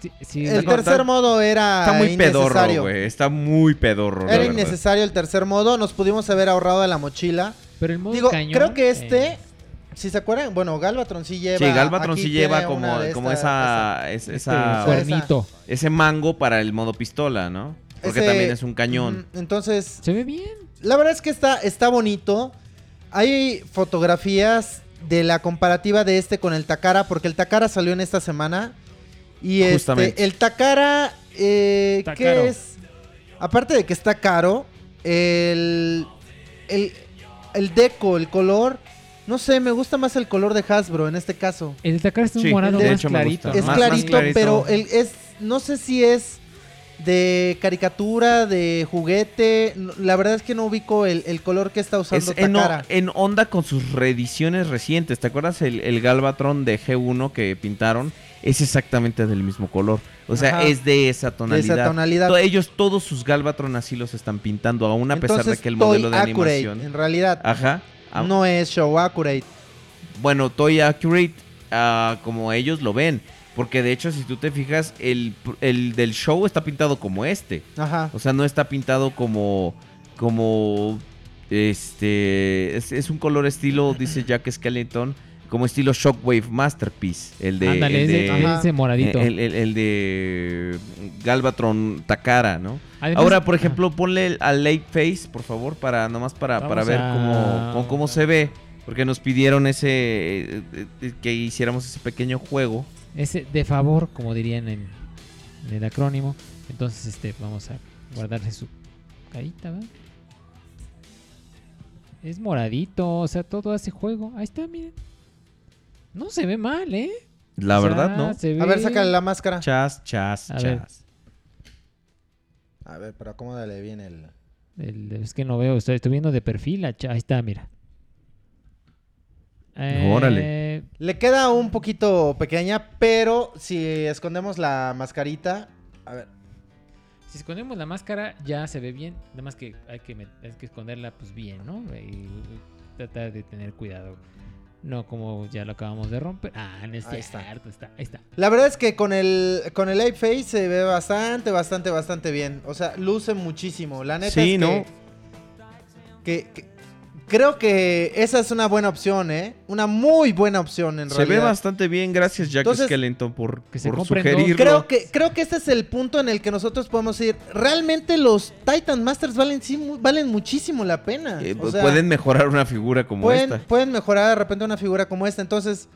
sí- sí, El No, tercer está- modo era Está muy pedorro, güey. Está muy pedorro. Era innecesario el tercer modo. Nos pudimos haber ahorrado de la mochila. pero el modo Digo, cañón, creo que este, eh, si se acuerdan, bueno, Galvatron sí lleva. Sí, Galvatron sí lleva como, como esta- esa, es- este esa- cuernito. ese mango para el modo pistola, ¿no? Porque Ese- también es un cañón. Entonces, Se ve bien. la verdad es que está, está bonito. Hay fotografías de la comparativa de este con el Takara, porque el Takara salió en esta semana. Y este, Justamente. el Takara, eh, Está ¿qué caro. es? Aparte de que está caro, el, el, el deco, el color, no sé, me gusta más el color de Hasbro en este caso. El Dakar es un Sí, morado más hecho clarito. gusta. Es ¿no? Más- más clarito, clarito. pero el, es, no sé si es de caricatura, de juguete. La verdad es que no ubico el, el color que está usando Es en, o- Takara. en onda con sus reediciones recientes. ¿Te acuerdas el, el Galvatron de G1 que pintaron? Es exactamente del mismo color. O sea, Ajá. es de esa de tonalidad. esa tonalidad. To- Ellos, todos sus Galvatron así los están pintando, aún a pesar de que el modelo de Accurate, animación. en realidad, Ajá. Ah, no es Show Accurate. Bueno, Toy Accurate, ah, como ellos lo ven. Porque de hecho, si tú te fijas, el, el del show está pintado como este. Ajá. O sea, no está pintado como. como. Este. Es, es un color estilo, dice Jack Skellington. Como estilo Shockwave Masterpiece. El de. Ándale, el de, ese moradito. el, el- el de Galvatron Takara, ¿no? Además- Ahora, por Ajá. ejemplo, ponle al Late Face, por favor, para nomás para, para ver a- cómo, cómo, cómo se ve. Porque nos pidieron ese eh, eh, que hiciéramos ese pequeño juego. Ese de favor, como dirían en, en el acrónimo. Entonces, este, vamos a guardarle su carita, ¿verdad? Es moradito, o sea, todo hace juego. Ahí está, miren. No se ve mal, ¿eh? La O sea, verdad, ¿no? se A ver, ve- sácale la máscara. Chas, chas, A ver. chas. A ver, pero acomódale bien el... El- es que no veo, estoy, estoy viendo de perfil. Ahí está, mira. Eh, Órale. Le queda un poquito pequeña, pero si escondemos la mascarita... A ver, Si escondemos la máscara, ya se ve bien. Nada más que hay que, hay que esconderla pues bien, ¿no? Y tratar de tener cuidado. No como ya lo acabamos de romper. Ah, no es Ahí está. está. Ahí está. La verdad es que con el con el Ape Face se ve bastante, bastante, bastante bien. O sea, luce muchísimo. La neta Sí, es que, ¿no? que- que- creo que esa es una buena opción, ¿eh? Una muy buena opción en Se realidad. ve bastante bien, gracias Jack Entonces, Skellington por, que se por sugerirlo. Creo que, creo que este es el punto en el que nosotros podemos ir. Realmente los Titan Masters valen, sí, valen muchísimo la pena. Eh, O sea, pueden mejorar una figura como pueden, esta. pueden mejorar de repente una figura como esta. Entonces,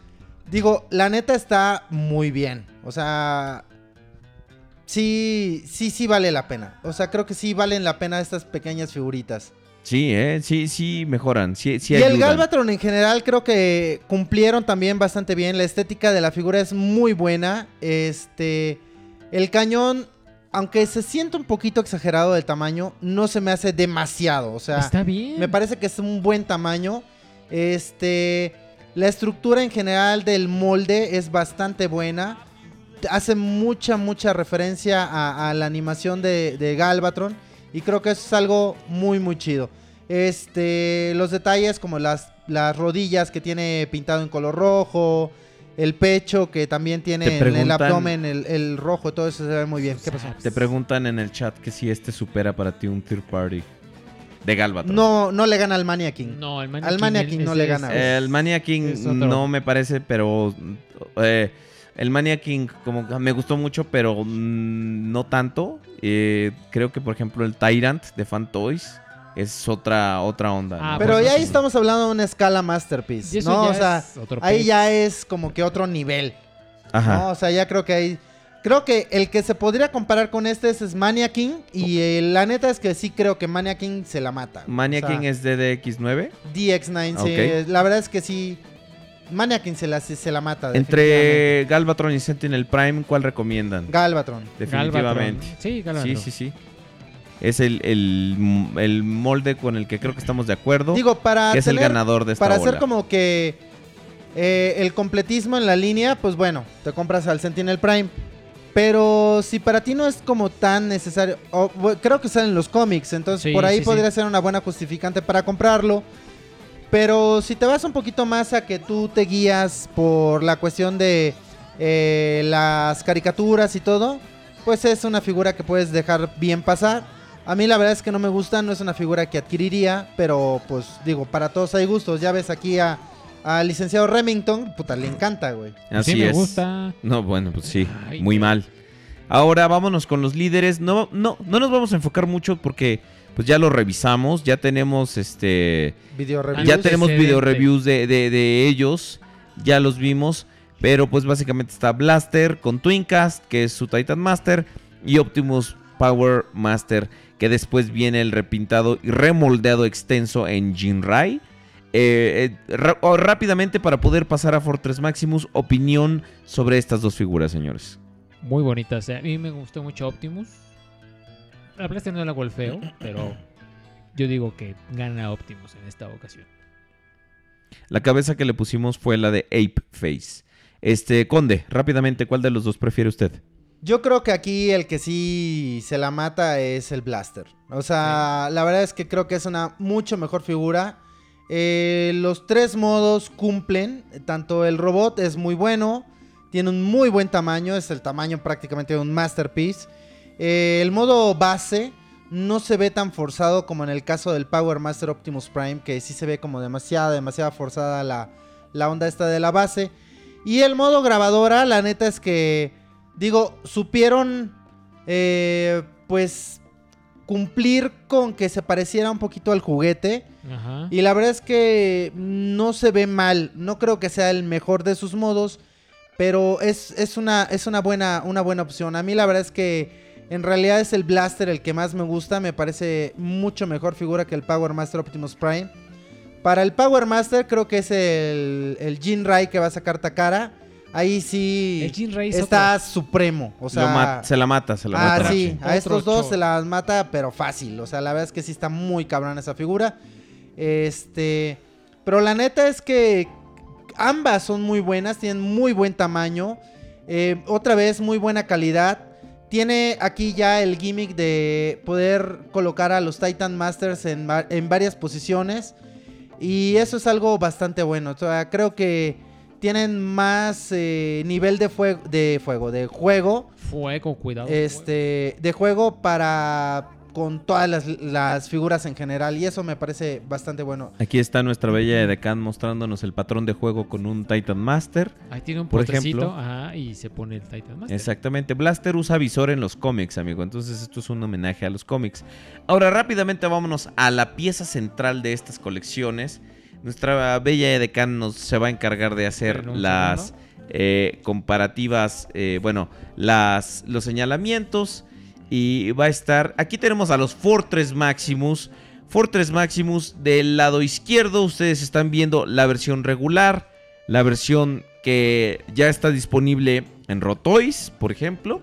digo, la neta está muy bien. O sea, sí, sí, sí vale la pena. O sea, creo que sí valen la pena estas pequeñas figuritas. Sí, eh, sí, sí mejoran, sí, sí y el. Galvatron en general creo que cumplieron también bastante bien. La estética de la figura es muy buena. Este, el cañón, aunque se siente un poquito exagerado del tamaño, no se me hace demasiado. O sea, está bien. me parece que es un buen tamaño. Este, la estructura en general del molde es bastante buena. Hace mucha, mucha referencia a, a la animación de, de Galvatron. Y creo que eso es algo muy, muy chido. Este, los detalles como las, las rodillas que tiene pintado en color rojo. El pecho que también tiene en el abdomen el, el rojo. Todo eso se ve muy bien. ¿Qué pasó? Te preguntan en el chat que si este supera para ti un third party de Galvatron. No, no le gana al Mania King. No, el Al Mania King no le gana. El Mania King es no me parece, pero eh, el Mania King como que me gustó mucho, pero mm, no tanto. Eh, creo que por ejemplo el Tyrant de Fan Toys es otra otra onda. Ah, ¿no? Pero pues, ya ahí estamos hablando de una escala masterpiece. ¿no? O sea, ahí ya es como que otro nivel. Ajá. ¿no? O sea, ya creo que ahí. Creo que el que se podría comparar con este es, es Mania King. Y eh, la neta es que sí creo que Mania King se la mata. Mania O sea, King es DDX9. DX9, sí. La verdad es que sí. Mania King se la, se, la mata. Entre Galvatron y Sentinel Prime, ¿cuál recomiendan? Galvatron. Definitivamente. Galvatron. Sí, Galvatron. Sí, sí, sí. Es el, el, el molde con el que creo que estamos de acuerdo. Digo, para que es el ganador de esta Para hacer como que eh, el completismo en la línea, pues bueno, te compras al Sentinel Prime. Pero si para ti no es como tan necesario, o, creo que salen los cómics, entonces Sí, por ahí sí, podría sí. ser una buena justificante para comprarlo. Pero si te vas un poquito más a que tú te guías por la cuestión de eh, las caricaturas y todo, pues es una figura que puedes dejar bien pasar. A mí la verdad es que no me gusta, no es una figura que adquiriría, pero pues digo, para todos hay gustos. Ya ves aquí a al licenciado Remington, puta, le encanta, güey. Así sí me es. gusta. No, bueno, pues sí, Ay, muy mal. Ahora vámonos con los líderes. No, no, no nos vamos a enfocar mucho porque pues ya lo revisamos, ya tenemos este, Video reviews. ya tenemos video reviews de, de- de ellos, ya los vimos, pero pues básicamente está Blaster con Twincast, que es su Titan Master, y Optimus Power Master, que después viene el repintado y remoldeado extenso en Jinrai. Eh, eh, oh, rápidamente para poder pasar a Fortress Maximus, opinión sobre estas dos figuras, señores. Muy bonitas. eh. A mí me gustó mucho Optimus. La Blaster no la golfeo, pero yo digo que gana Optimus en esta ocasión. La cabeza que le pusimos fue la de Ape Face. Este, Conde, rápidamente, ¿cuál de los dos prefiere usted? Yo creo que aquí el que sí se la mata es el Blaster. O sea, la verdad es que creo que es una mucho mejor figura. Eh, los tres modos cumplen. Tanto el robot es muy bueno. Tiene un muy buen tamaño. Es el tamaño prácticamente de un Masterpiece. Eh, el modo base no se ve tan forzado como en el caso del Power Master Optimus Prime. Que sí se ve como demasiada, demasiada forzada la, la onda esta de la base. Y el modo grabadora, la neta es que, digo, supieron, eh, pues, cumplir con que se pareciera un poquito al juguete. Ajá. Y la verdad es que no se ve mal. No creo que sea el mejor de sus modos. Pero es, es, una, es una, buena, una buena opción. A mí la verdad es que en realidad es el Blaster el que más me gusta. Me parece mucho mejor figura que el Power Master Optimus Prime. Para el Power Master creo que es el, el Jinrai que va a sacar Takara. Ahí sí El Jinrai es está supremo. O sea, se la mata, se la Ah, mata. sí, a estos dos show. se las mata, pero fácil. O sea, la verdad es que sí está muy cabrón esa figura. Este. Pero la neta es que ambas son muy buenas, tienen muy buen tamaño. eh, otra vez, muy buena calidad. Tiene aquí ya el gimmick de poder colocar a los Titan Masters en, en varias posiciones. Y eso es algo bastante bueno. O sea, creo que tienen más eh, nivel de, fuego de fuego, de juego, Fuego, cuidado. este, de juego para con todas las, las figuras en general. Y eso me parece bastante bueno. Aquí está nuestra bella Edecán mostrándonos el patrón de juego con un Titan Master. Ahí tiene un por postrecito, ejemplo. ajá, y se pone el Titan Master. Exactamente. Blaster usa visor en los cómics, amigo. Entonces esto es un homenaje a los cómics. Ahora rápidamente vámonos a la pieza central de estas colecciones. Nuestra bella Edecán nos se va a encargar de hacer las eh, comparativas, eh, bueno, las, los señalamientos. Y va a estar, aquí tenemos a los Fortress Maximus. Fortress Maximus del lado izquierdo, ustedes están viendo la versión regular, la versión que ya está disponible en Rotoys, por ejemplo,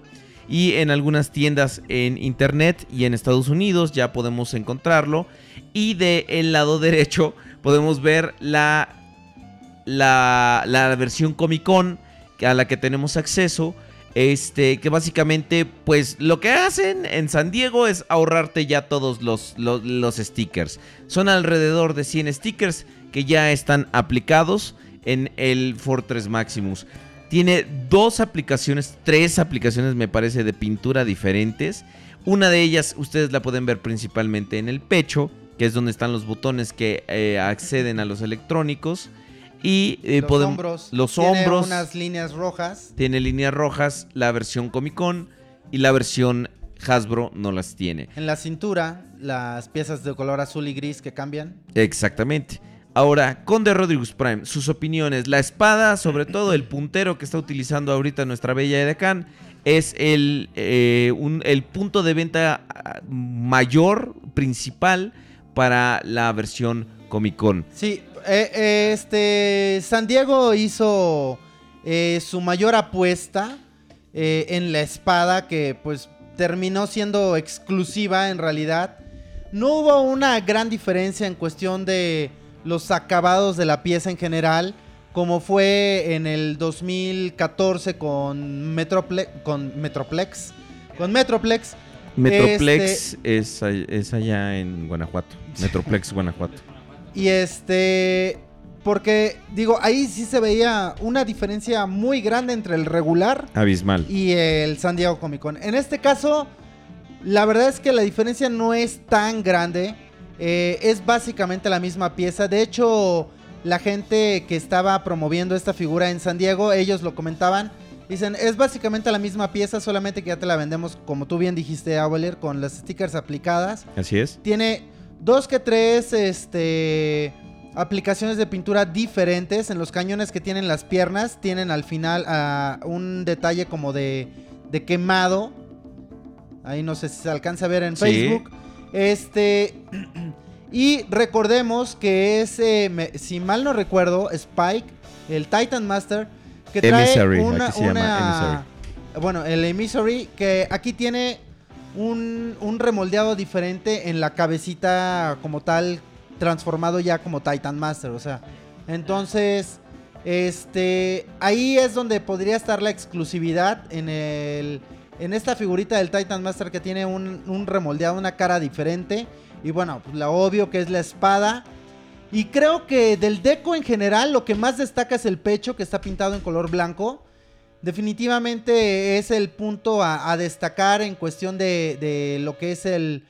y en algunas tiendas en internet y en Estados Unidos ya podemos encontrarlo. Y del lado derecho podemos ver la, la, la versión Comic Con a la que tenemos acceso. Este, que básicamente, pues lo que hacen en San Diego es ahorrarte ya todos los, stickers. Son alrededor de 100 stickers que ya están aplicados en el Fortress Maximus. Tiene dos aplicaciones, tres aplicaciones me parece de pintura diferentes. Una de ellas ustedes la pueden ver principalmente en el pecho, que es donde están los botones que eh, acceden a los electrónicos. Y eh, los podem- hombros. los tiene hombros unas líneas rojas. tiene líneas rojas, la versión Comic Con y la versión Hasbro no las tiene. En la cintura, las piezas de color azul y gris que cambian. Exactamente. Ahora, Conde Rodriguez Prime, sus opiniones. La espada, sobre todo el puntero que está utilizando ahorita nuestra bella Edecán, es el, eh, un- el punto de venta ah, mayor, principal, para la versión Comic Con. Sí, eh, eh, este San Diego hizo eh, su mayor apuesta en la espada que pues terminó siendo exclusiva en realidad. No hubo una gran diferencia en cuestión de los acabados de la pieza en general, como fue en el 2014 con, Metrople- con Metroplex. Con Metroplex. Metroplex Este- es, es allá en Guanajuato. Metroplex, Guanajuato. Y este. Porque, digo, ahí sí se veía una diferencia muy grande entre el regular Abismal. y el San Diego Comic Con. En este caso, la verdad es que la diferencia no es tan grande. Eh, es básicamente la misma pieza. De hecho, la gente que estaba promoviendo esta figura en San Diego, ellos lo comentaban. Dicen, es básicamente la misma pieza, solamente que ya te la vendemos, como tú bien dijiste, Avaler, con las stickers aplicadas. Así es. Tiene dos que tres este, aplicaciones de pintura diferentes. En los cañones que tienen las piernas, tienen al final ah, un detalle como de, de quemado. Ahí no sé si se alcanza a ver en Sí. Facebook. Este. Y recordemos que es, eh, me- si mal no recuerdo, Spike, el Titan Master, que trae Emissary, una- bueno, el Emissary, que aquí tiene un, remoldeado diferente en la cabecita como tal, transformado ya como Titan Master, o sea. Entonces, este, ahí es donde podría estar la exclusividad en el, en esta figurita del Titan Master que tiene un, un remoldeado, una cara diferente. Y bueno, pues, la obvio que es la espada. Y creo que del deco en general lo que más destaca es el pecho que está pintado en color blanco. Definitivamente es el punto a, a destacar en cuestión de, de lo que es el,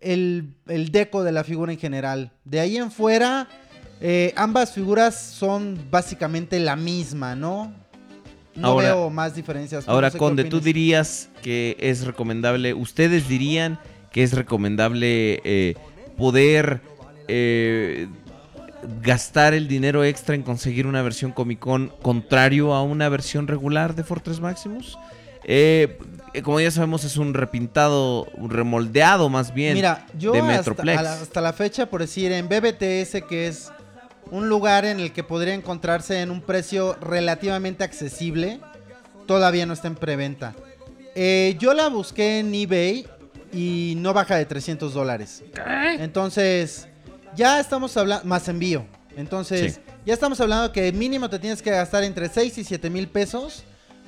el, el deco de la figura en general. De ahí en fuera, eh, ambas figuras son básicamente la misma, ¿no? No Ahora- veo más diferencias. Ahora, No sé Conde, tú dirías que es recomendable, ustedes dirían que es recomendable eh, poder eh, gastar el dinero extra en conseguir una versión Comic Con contrario a una versión regular de Fortress Maximus. Eh, eh, como ya sabemos, es un repintado, un remoldeado más bien Mira, yo de hasta, Metroplex. la, hasta la fecha, por decir, en BBTS, que es un lugar en el que podría encontrarse en un precio relativamente accesible, todavía no está en preventa. Eh, yo la busqué en eBay y no baja de 300 dólares. Entonces, ya estamos hablando, más envío. Entonces, Sí. ya estamos hablando que mínimo te tienes que gastar entre 6 y 7 mil pesos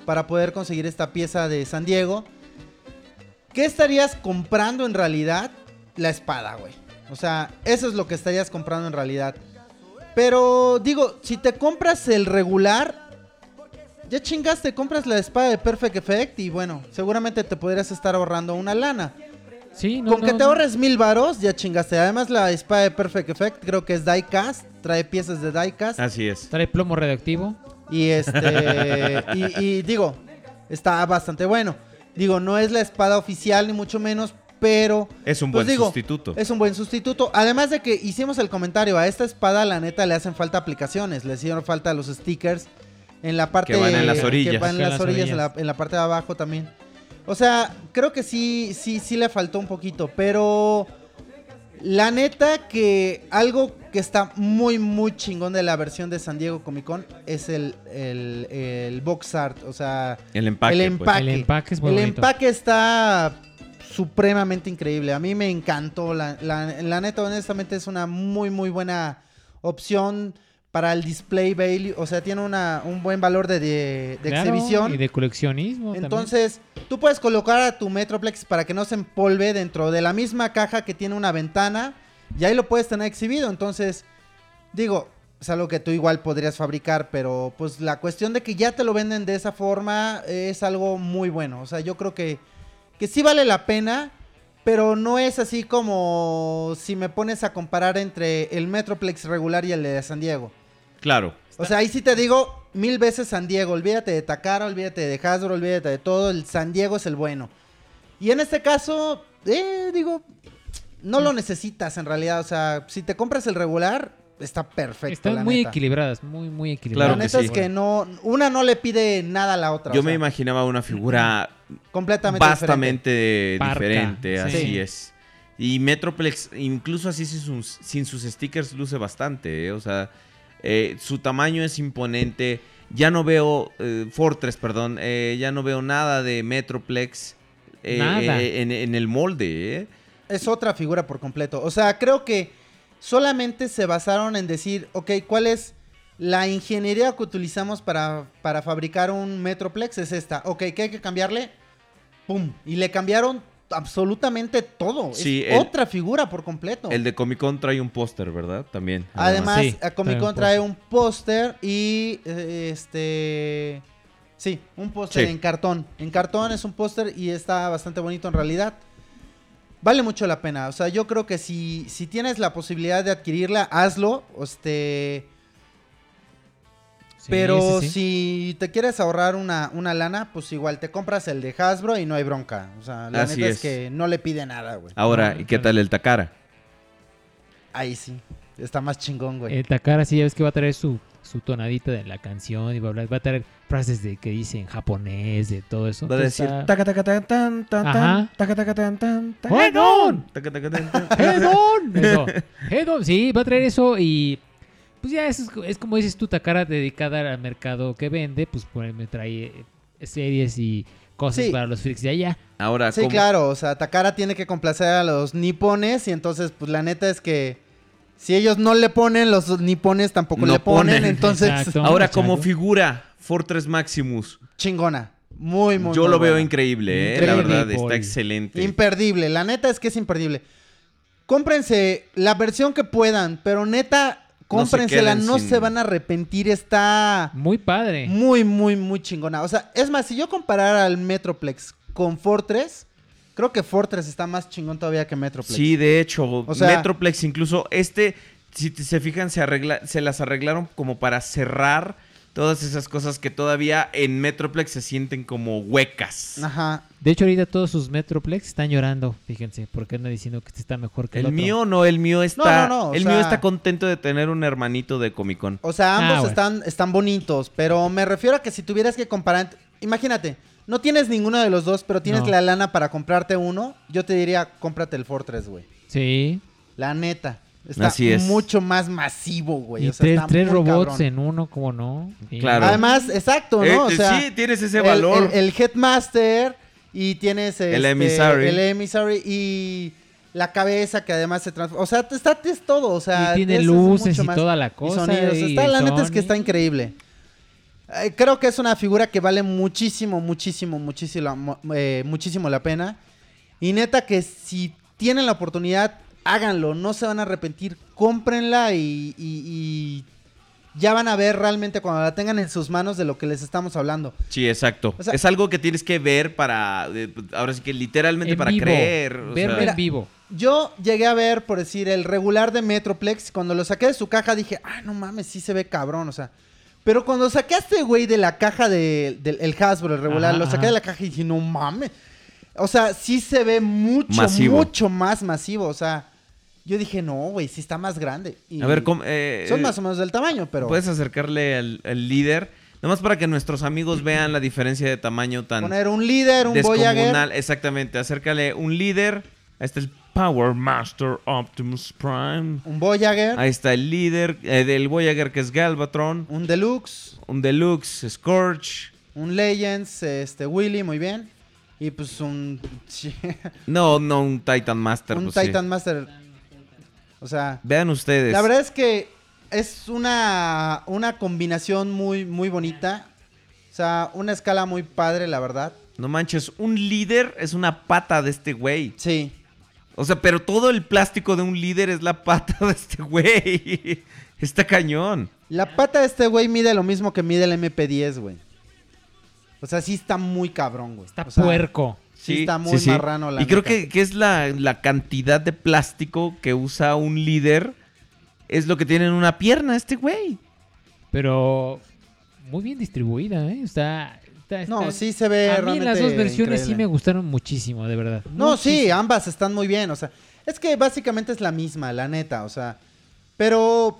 para poder conseguir esta pieza de San Diego. ¿Qué estarías comprando en realidad? La espada, güey. O sea, eso es lo que estarías comprando en realidad. Pero digo, si te compras el regular, ya chingaste, compras la espada de Perfect Effect y bueno, seguramente te podrías estar ahorrando una lana. Sí, no, Con no, que te no. ahorres mil varos, ya chingaste. Además, la espada de Perfect Effect creo que es diecast, trae piezas de diecast. Así es. Trae plomo radioactivo. Y este. y, y digo, está bastante bueno. Digo, no es la espada oficial, ni mucho menos, pero. Es un pues buen digo, sustituto. Es un buen sustituto. Además de que hicimos el comentario, a esta espada, la neta, le hacen falta aplicaciones. Le hicieron falta los stickers en la parte. Que van en las orillas. Que van en las las orillas, en la, orillas. en la parte de abajo también. O sea, creo que sí, sí, sí le faltó un poquito, pero. La neta que algo que está muy, muy chingón de la versión de San Diego Comic Con es el, el, el box art. O sea, El empaque. el pues. empaque. El empaque es muy el bonito. empaque está supremamente increíble. A mí me encantó. La, la- la neta, honestamente, es una muy, muy buena opción para el display value. O sea, tiene una, un buen valor de, de- de Claro, exhibición. Y de coleccionismo. también. Entonces, tú puedes colocar a tu Metroplex para que no se empolve dentro de la misma caja que tiene una ventana y ahí lo puedes tener exhibido. Entonces, digo, es algo que tú igual podrías fabricar, pero pues la cuestión de que ya te lo venden de esa forma es algo muy bueno. O sea, yo creo que, que sí vale la pena, pero no es así como si me pones a comparar entre el Metroplex regular y el de San Diego. Claro. O sea, ahí sí te digo mil veces San Diego. Olvídate de Takara, olvídate de Hasbro, olvídate de todo. El San Diego es el bueno. Y en este caso, eh, digo, no lo necesitas en realidad. O sea, si te compras el regular, está perfecto. Están la muy neta. equilibradas, muy, muy La equilibradas. Claro que neta sí. es que no, una no le pide nada a la otra. Yo o me sea, imaginaba una figura completamente vastamente Parca, diferente, sí. así Sí. es. Y Metroplex, incluso así sin sus, sin sus stickers, luce bastante, ¿eh? o sea, eh, su tamaño es imponente. Ya no veo, eh, Fortress, perdón, eh, ya no veo nada de Metroplex eh, Nada. eh, en, en el molde. ¿eh? es otra figura por completo. O sea, creo que solamente se basaron en decir, ok, ¿cuál es la ingeniería que utilizamos para, para fabricar un Metroplex? Es esta. Ok, ¿qué hay que cambiarle? ¡Pum! Y le cambiaron absolutamente todo. Sí, es el- otra figura por completo. El de Comic Con trae un póster, ¿verdad? También. Además, Sí, a Comic Con trae un póster y eh, este... Sí, un póster Sí. en cartón. En cartón es un póster y está bastante bonito en realidad. Vale mucho la pena. O sea, yo creo que si, si tienes la posibilidad de adquirirla, hazlo. Este, Sí, pero sí, sí. si te quieres ahorrar una, una lana, pues igual te compras el de Hasbro y no hay bronca. O sea, la Así neta es. es. que no le pide nada, güey. Ahora, ¿y qué tal el Takara? Ahí sí. Está más chingón, güey. El Takara sí ya ves que va a traer su, su tonadita de la canción y va a, hablar, va a traer frases de que dice en japonés, de todo eso. Va a decir taca taca tan tan tan taca taca tan tan tan ¡Hedon! taca taca tan tan ¡Hedon! Eso. ¡Hedon! Sí, va a traer eso y... Pues ya es, es como dices tú, Takara dedicada al mercado que vende, pues por- me trae eh, series y cosas Sí. para los freaks de allá. Ahora, Sí, ¿cómo- claro, o sea, Takara tiene que complacer a los nipones y entonces, pues la neta es que si ellos no le ponen, los nipones tampoco No le ponen, ponen. entonces, Exacto. Ahora, como figura, Fortress Maximus, chingona. Muy, muy yo muy lo veo increíble, ¿eh? la verdad, está excelente. Imperdible, la neta es que es imperdible. Cómprense la versión que puedan, pero neta, No se cómprensela, no sin- se van a arrepentir, está Muy padre. muy, muy, muy chingona. O sea, es más, si yo comparara al Metroplex con Fortress, creo que Fortress está más chingón todavía que Metroplex. Sí, de hecho, O sea- Metroplex incluso este, si se fijan, se, arregla, se las arreglaron como para cerrar todas esas cosas que todavía en Metroplex se sienten como huecas. Ajá. De hecho, ahorita todos sus Metroplex están llorando. Fíjense, porque andan diciendo que este está mejor que el, El otro. mío no, el mío está, no, no, o el sea- mío está contento de tener un hermanito de Comic Con. O sea, ambos Ah, bueno. están, están bonitos, pero me refiero a que si tuvieras que comparar, imagínate, no tienes ninguno de los dos, pero tienes No. la lana para comprarte uno, yo te diría, cómprate el Fortress, güey. Sí. La neta. Está Así es. mucho más masivo, güey. Y o sea, tres, está tres muy robots cabrón. en uno, ¿cómo no? Sí. Claro. Además, exacto, Eh, ¿no? O eh, sea, sí, tienes ese el- valor. El, el Headmaster y tienes El este, Emissary. El Emissary y la cabeza que además se transforma. O sea, está es todo. O sea, Y tiene es- es luces mucho y más- toda la y cosa. sonidos. y Está, el la neta es que está increíble. Eh, creo que es una figura que vale muchísimo, muchísimo, muchísimo, mo- eh, muchísimo la pena. Y neta que si tienen la oportunidad, háganlo, no se van a arrepentir, cómprenla y, y- y ya van a ver realmente cuando la tengan en sus manos de lo que les estamos hablando. Sí, exacto. O sea- es algo que tienes que ver para. eh, ahora sí que literalmente En para vivo, creer. o verlo sea, Mira, en vivo. Yo llegué a ver, por decir, el regular de Metroplex. Cuando lo saqué de su caja dije, ah, no mames, sí se ve cabrón, o sea. Pero cuando saqué a este güey de la caja de- del el Hasbro, el regular, Ajá, lo saqué ajá. de la caja y dije, no mames. O sea, sí se ve mucho, Masivo. mucho más masivo. O sea, yo dije, no, güey, sí está más grande. Y A ver, ¿cómo, eh, Son eh, más o menos del tamaño, pero Puedes acercarle al, al líder. Nomás para que nuestros amigos vean la diferencia de tamaño tan poner un líder, un descomunal. Voyager. Exactamente. Acércale un líder. Ahí está el Power Master Optimus Prime. Un Voyager, Ahí está el líder eh, del Voyager que es Galvatron. un Deluxe, Un Deluxe Scorch. un Legends, este Willy, muy bien. Y pues un. No, no, un Titan Master. un pues, sí. Titan Master. O sea, Vean ustedes. la verdad es que es una, una combinación muy, muy bonita. O sea, una escala muy padre, la verdad. No manches, un líder es una pata de este güey. Sí. O sea, pero todo el plástico de un líder es la pata de este güey. Está cañón. La pata de este güey mide lo mismo que mide el MP10, güey. O sea, sí está muy cabrón, güey. Está O sea, puerco. Sí, está muy marrano, la Y creo que, que es la, la cantidad de plástico que usa un líder. Es lo que tiene en una pierna este güey. Pero muy bien distribuida, ¿eh? Está, está- No, sí se ve A mí realmente las dos versiones sí me gustaron muchísimo, de verdad. No, sí, ambas están muy bien, o sea, es que básicamente es la misma, la neta, o sea, pero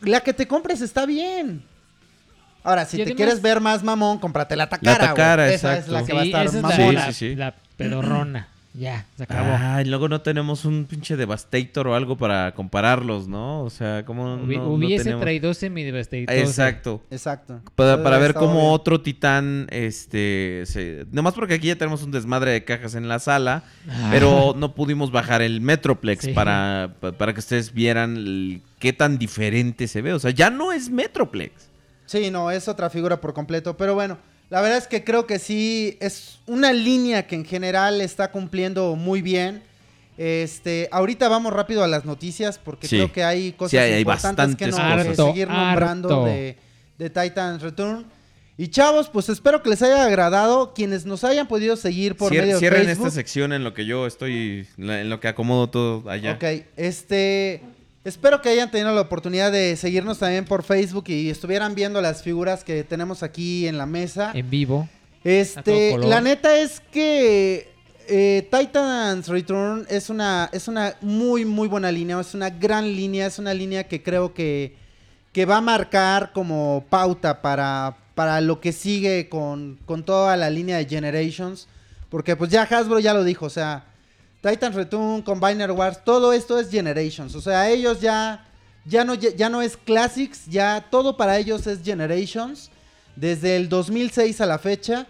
la que te compres está bien. Ahora, si Y te además- quieres ver más mamón, cómprate la Takara, La Takara, güey. Esa es la que Sí, va a estar esa es mamona. la, Sí, sí, sí. la pedorrona. Ya, se acabó. Ay, luego no tenemos un pinche Devastator o algo para compararlos, ¿no? O sea, como Hubi- no, no hubiese tenemos- traído mi Devastator. Exacto. Exacto. Para, para ver cómo bien. otro titán, este, se... nomás porque aquí ya tenemos un desmadre de cajas en la sala, Ah. pero no pudimos bajar el Metroplex Sí. para, pa- para que ustedes vieran el- qué tan diferente se ve. O sea, ya no es Metroplex. Sí, no, es otra figura por completo. Pero bueno, la verdad es que creo que sí es una línea que en general está cumpliendo muy bien. Este, ahorita vamos rápido a las noticias porque Sí. creo que hay cosas Sí, hay- hay importantes que no bastantes que cosas. seguir Harto, nombrando harto. de, de Titan's Return. Y chavos, pues espero que les haya agradado. Quienes nos hayan podido seguir por Cier- medio de cierren Facebook. esta sección en lo que yo estoy, en lo que acomodo todo allá. Ok, este. Espero que hayan tenido la oportunidad de seguirnos también por Facebook y estuvieran viendo las figuras que tenemos aquí en la mesa. En vivo. Este, la neta es que eh, Titans Return es una, es una muy, muy buena línea, es una gran línea, es una línea que creo que, que va a marcar como pauta para, para lo que sigue con, con toda la línea de Generations, porque pues ya Hasbro ya lo dijo, o sea, Titans Return, Combiner Wars, todo esto es Generations, o sea, ellos ya, ya, no, ya no es Classics, ya todo para ellos es Generations desde el 2006 a la fecha.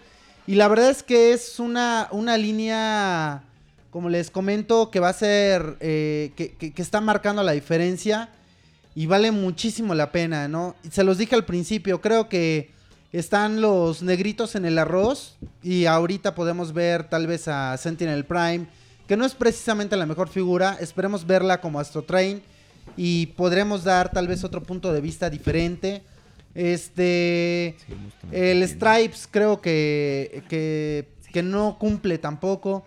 Y la verdad es que es una, una línea, como les comento, que va a ser, eh, que, que- que está marcando la diferencia y vale muchísimo la pena, ¿no? Se los dije al principio, creo que están los negritos en el arroz y ahorita podemos ver tal vez a Sentinel Prime, que no es precisamente la mejor figura, esperemos verla como Astro Train y podremos dar tal vez otro punto de vista diferente. Este. El Stripes creo que, que, que no cumple tampoco.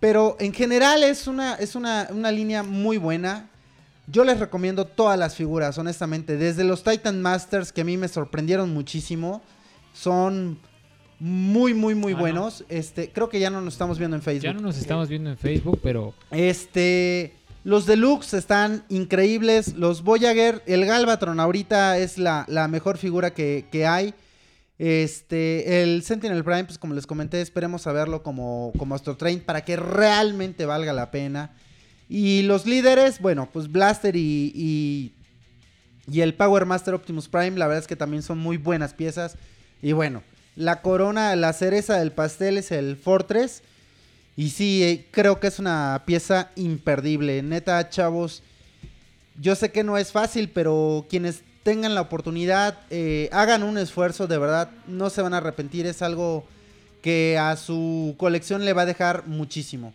Pero en general es una, es una, una línea muy buena. Yo les recomiendo todas las figuras, honestamente. Desde los Titan Masters, que a mí me sorprendieron muchísimo. Son muy, muy, muy Ah, no. buenos. Este, creo que ya no nos estamos viendo en Facebook. Ya no nos estamos viendo en Facebook, pero Este, los deluxe están increíbles. Los Voyager, el Galvatron ahorita es la, la mejor figura que, que hay. Este, el Sentinel Prime, pues como les comenté, esperemos a verlo como, como Astro Train para que realmente valga la pena. Y los líderes, bueno, pues Blaster y, y, y el Power Master Optimus Prime, la verdad es que también son muy buenas piezas. Y bueno, la corona, la cereza del pastel es el Fortress. Y sí, eh, creo que es una pieza imperdible. Neta, chavos, yo sé que no es fácil, pero quienes tengan la oportunidad, eh, hagan un esfuerzo, de verdad, no se van a arrepentir. Es algo que a su colección le va a dejar muchísimo.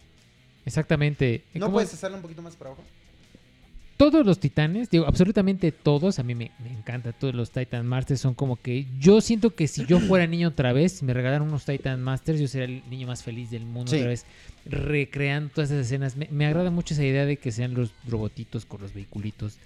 Exactamente. ¿No ¿Cómo- puedes hacerlo un poquito más para abajo? Todos los titanes, digo, absolutamente todos, a mí me, me encanta, todos los Titan Masters son como que yo siento que si yo fuera niño otra vez, me regalaran unos Titan Masters, yo sería el niño más feliz del mundo Sí. otra vez, recreando todas esas escenas. Me, me agrada mucho esa idea de que sean los robotitos con los vehiculitos.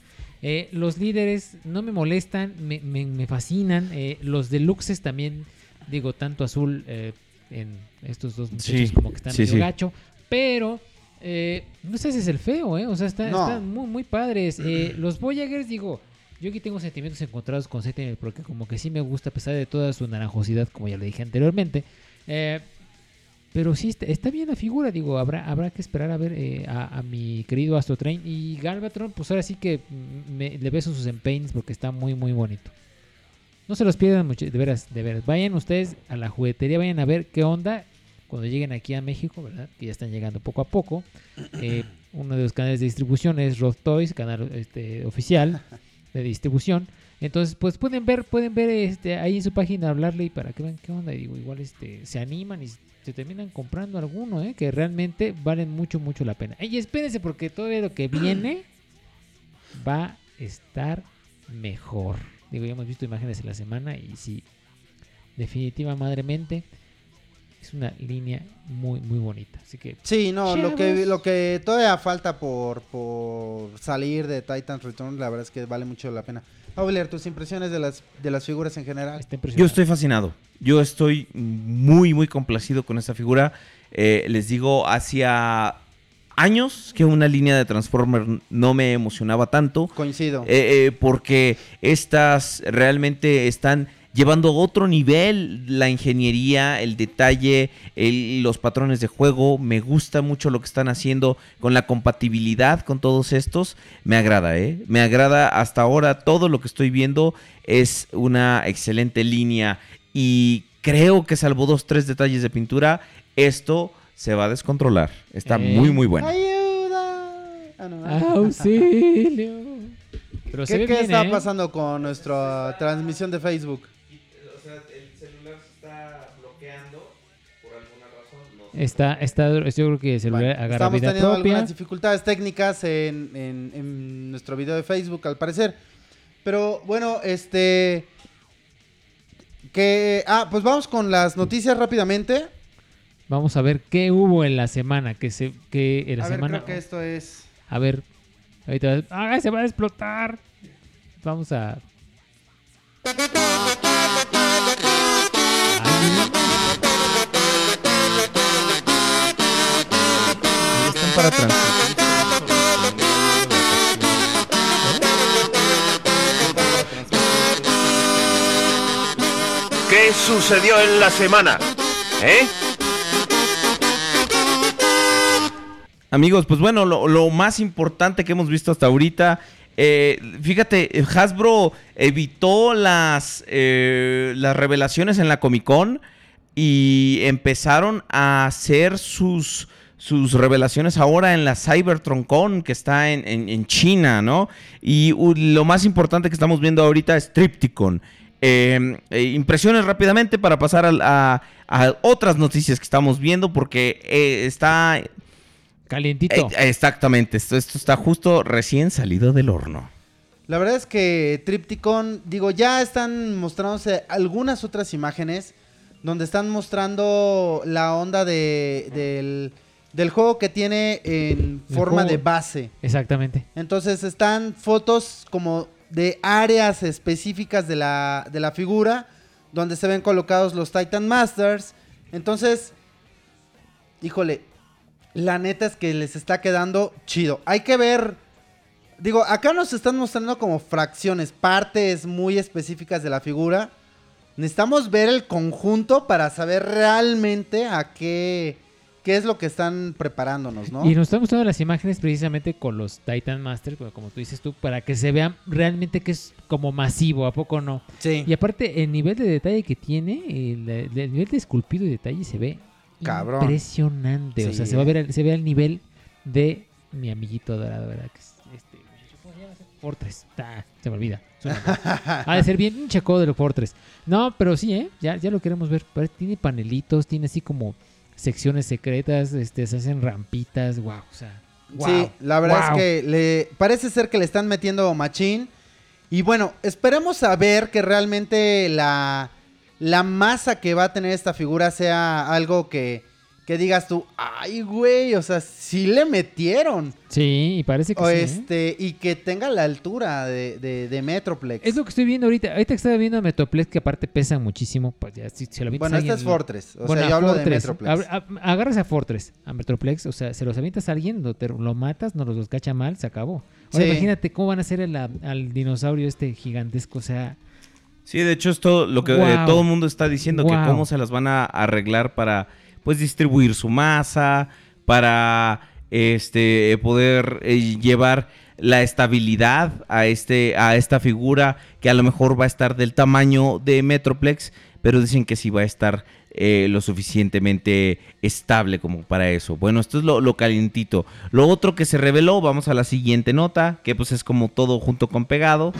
Eh, los líderes no me molestan, me, me- me fascinan. eh, los deluxes también, digo, tanto azul eh, en estos dos muchachos Sí, como que están sí, medio gacho, pero... eh, no sé si es el feo, ¿eh? O sea, está- No. están muy, muy padres. Eh, los Voyagers, digo, yo aquí tengo sentimientos encontrados con Sentinel porque como que sí me gusta a pesar de toda su naranjosidad, como ya lo dije anteriormente. Eh, pero sí, está, está bien la figura, digo, habrá, habrá que esperar a ver eh, a, a mi querido Astro Train. Y Galvatron, pues ahora sí que me- le beso sus empeños porque está muy, muy bonito. No se los pierdan mucho, de veras, de veras. Vayan ustedes a la juguetería, vayan a ver qué onda cuando lleguen aquí a México, ¿verdad? Que ya están llegando poco a poco. Eh, uno de los canales de distribución es Rod Toys, canal este, oficial de distribución. Entonces, pues pueden ver, pueden ver este, ahí en su página hablarle y para que vean qué onda. Y digo, igual este, se animan y se terminan comprando alguno, ¿eh? que realmente valen mucho, mucho la pena. Y espérense porque todavía lo que viene va a estar mejor. Digo, ya hemos visto imágenes en la semana y sí, definitiva madremente es una línea muy, muy bonita. Así que Sí, no, lo que, lo que todavía falta por, por salir de Titan's Return, la verdad es que vale mucho la pena. Auler, tus impresiones de las, de las figuras en general. está Yo estoy fascinado. Yo estoy muy, muy complacido con esta figura. Eh, les digo, hacía años que una línea de Transformer no me emocionaba tanto. Coincido. Eh, eh, porque estas realmente están llevando a otro nivel la ingeniería, el detalle, el- los patrones de juego. Me gusta mucho lo que están haciendo con la compatibilidad con todos estos. Me agrada, ¿eh? Me agrada hasta ahora. Todo lo que estoy viendo es una excelente línea y creo que salvo dos, tres detalles de pintura, esto se va a descontrolar. Está Eh. muy, muy bueno. ¡Ayuda! Ah, no. Auxilio. Pero ¿Qué, ve qué bien, está ¿eh? pasando con nuestra transmisión de Facebook? Está, está, yo creo que el celular Bueno, agarra estamos vida teniendo propia. algunas dificultades técnicas en, en- en nuestro video de Facebook, al parecer. Pero bueno, este. Que. Ah, pues vamos con las noticias rápidamente. Vamos a ver qué hubo en la semana. Que se, que en la A ver, semana. creo que esto es. A ver. Ahorita. ¡Ah, se va a explotar! Vamos a. para transmitir. ¿Qué sucedió en la semana? ¿Eh? Amigos, pues bueno, lo, lo más importante que hemos visto hasta ahorita. eh, fíjate, Hasbro evitó las, eh, las revelaciones en la Comic Con y empezaron a hacer sus, sus revelaciones ahora en la Cybertron Con que está en, en- en China, ¿no? Y uh, lo más importante que estamos viendo ahorita es Tripticon. Eh, eh, impresiones rápidamente para pasar a, a otras noticias que estamos viendo porque eh, está Calientito. eh, exactamente, esto, esto está justo recién salido del horno. La verdad es que Tripticon, digo, ya están mostrándose algunas otras imágenes donde están mostrando la onda de, del, del juego que tiene en El forma juego. de base. Exactamente. Entonces están fotos como de áreas específicas de la, de la figura donde se ven colocados los Titan Masters. Entonces, híjole, la neta es que les está quedando chido. Hay que ver, digo, acá nos están mostrando como fracciones, partes muy específicas de la figura. Necesitamos ver el conjunto para saber realmente a qué, qué es lo que están preparándonos, ¿no? Y nos están mostrando las imágenes precisamente con los Titan Master, como- tú dices tú, para que se vean realmente que es como masivo, ¿a poco no? Sí. Y aparte, el nivel de detalle que tiene, el, el nivel de esculpido y detalle se ve Cabrón. impresionante. O sea, se va a ver, el- se ve al nivel de mi amiguito dorado, ¿verdad? Que es este. Fortress. Ah, se me olvida. Ha de ser bien pinche codo de los Fortress. No, pero sí, ¿eh? Ya, ya lo queremos ver. Tiene panelitos, tiene así como secciones secretas, este, se hacen rampitas, wow, o sea, wow, Sí, la verdad wow. es que le parece ser que le están metiendo machín. Y bueno, esperemos a ver que realmente la, la masa que va a tener esta figura sea algo que, que digas tú, ay, güey, o sea, sí le metieron. Sí, y parece que O sí. ¿eh? este, y que tenga la altura de, de, de Metroplex. Es lo que estoy viendo ahorita. Ahorita que estaba viendo a Metroplex, que aparte pesa muchísimo, pues ya si se lo bueno, a esta alguien- es Fortress. O Bueno, sea, a yo hablo de. Metroplex. Ab- agarras a Fortress, a Metroplex, o sea, se los avientas a alguien, lo, te- lo matas, no los, los cacha mal, se acabó. Ahora Sí. imagínate cómo van a hacer el- al dinosaurio este gigantesco, o sea, Sí, de hecho es todo lo que eh, todo el mundo está diciendo, que cómo se las van a arreglar para pues distribuir su masa, para este poder eh, llevar la estabilidad a este a esta figura que a lo mejor va a estar del tamaño de Metroplex, pero dicen que sí va a estar eh, lo suficientemente estable como para eso. Bueno, esto es lo, lo calientito. Lo otro que se reveló, vamos a la siguiente nota, que pues es como todo junto con pegado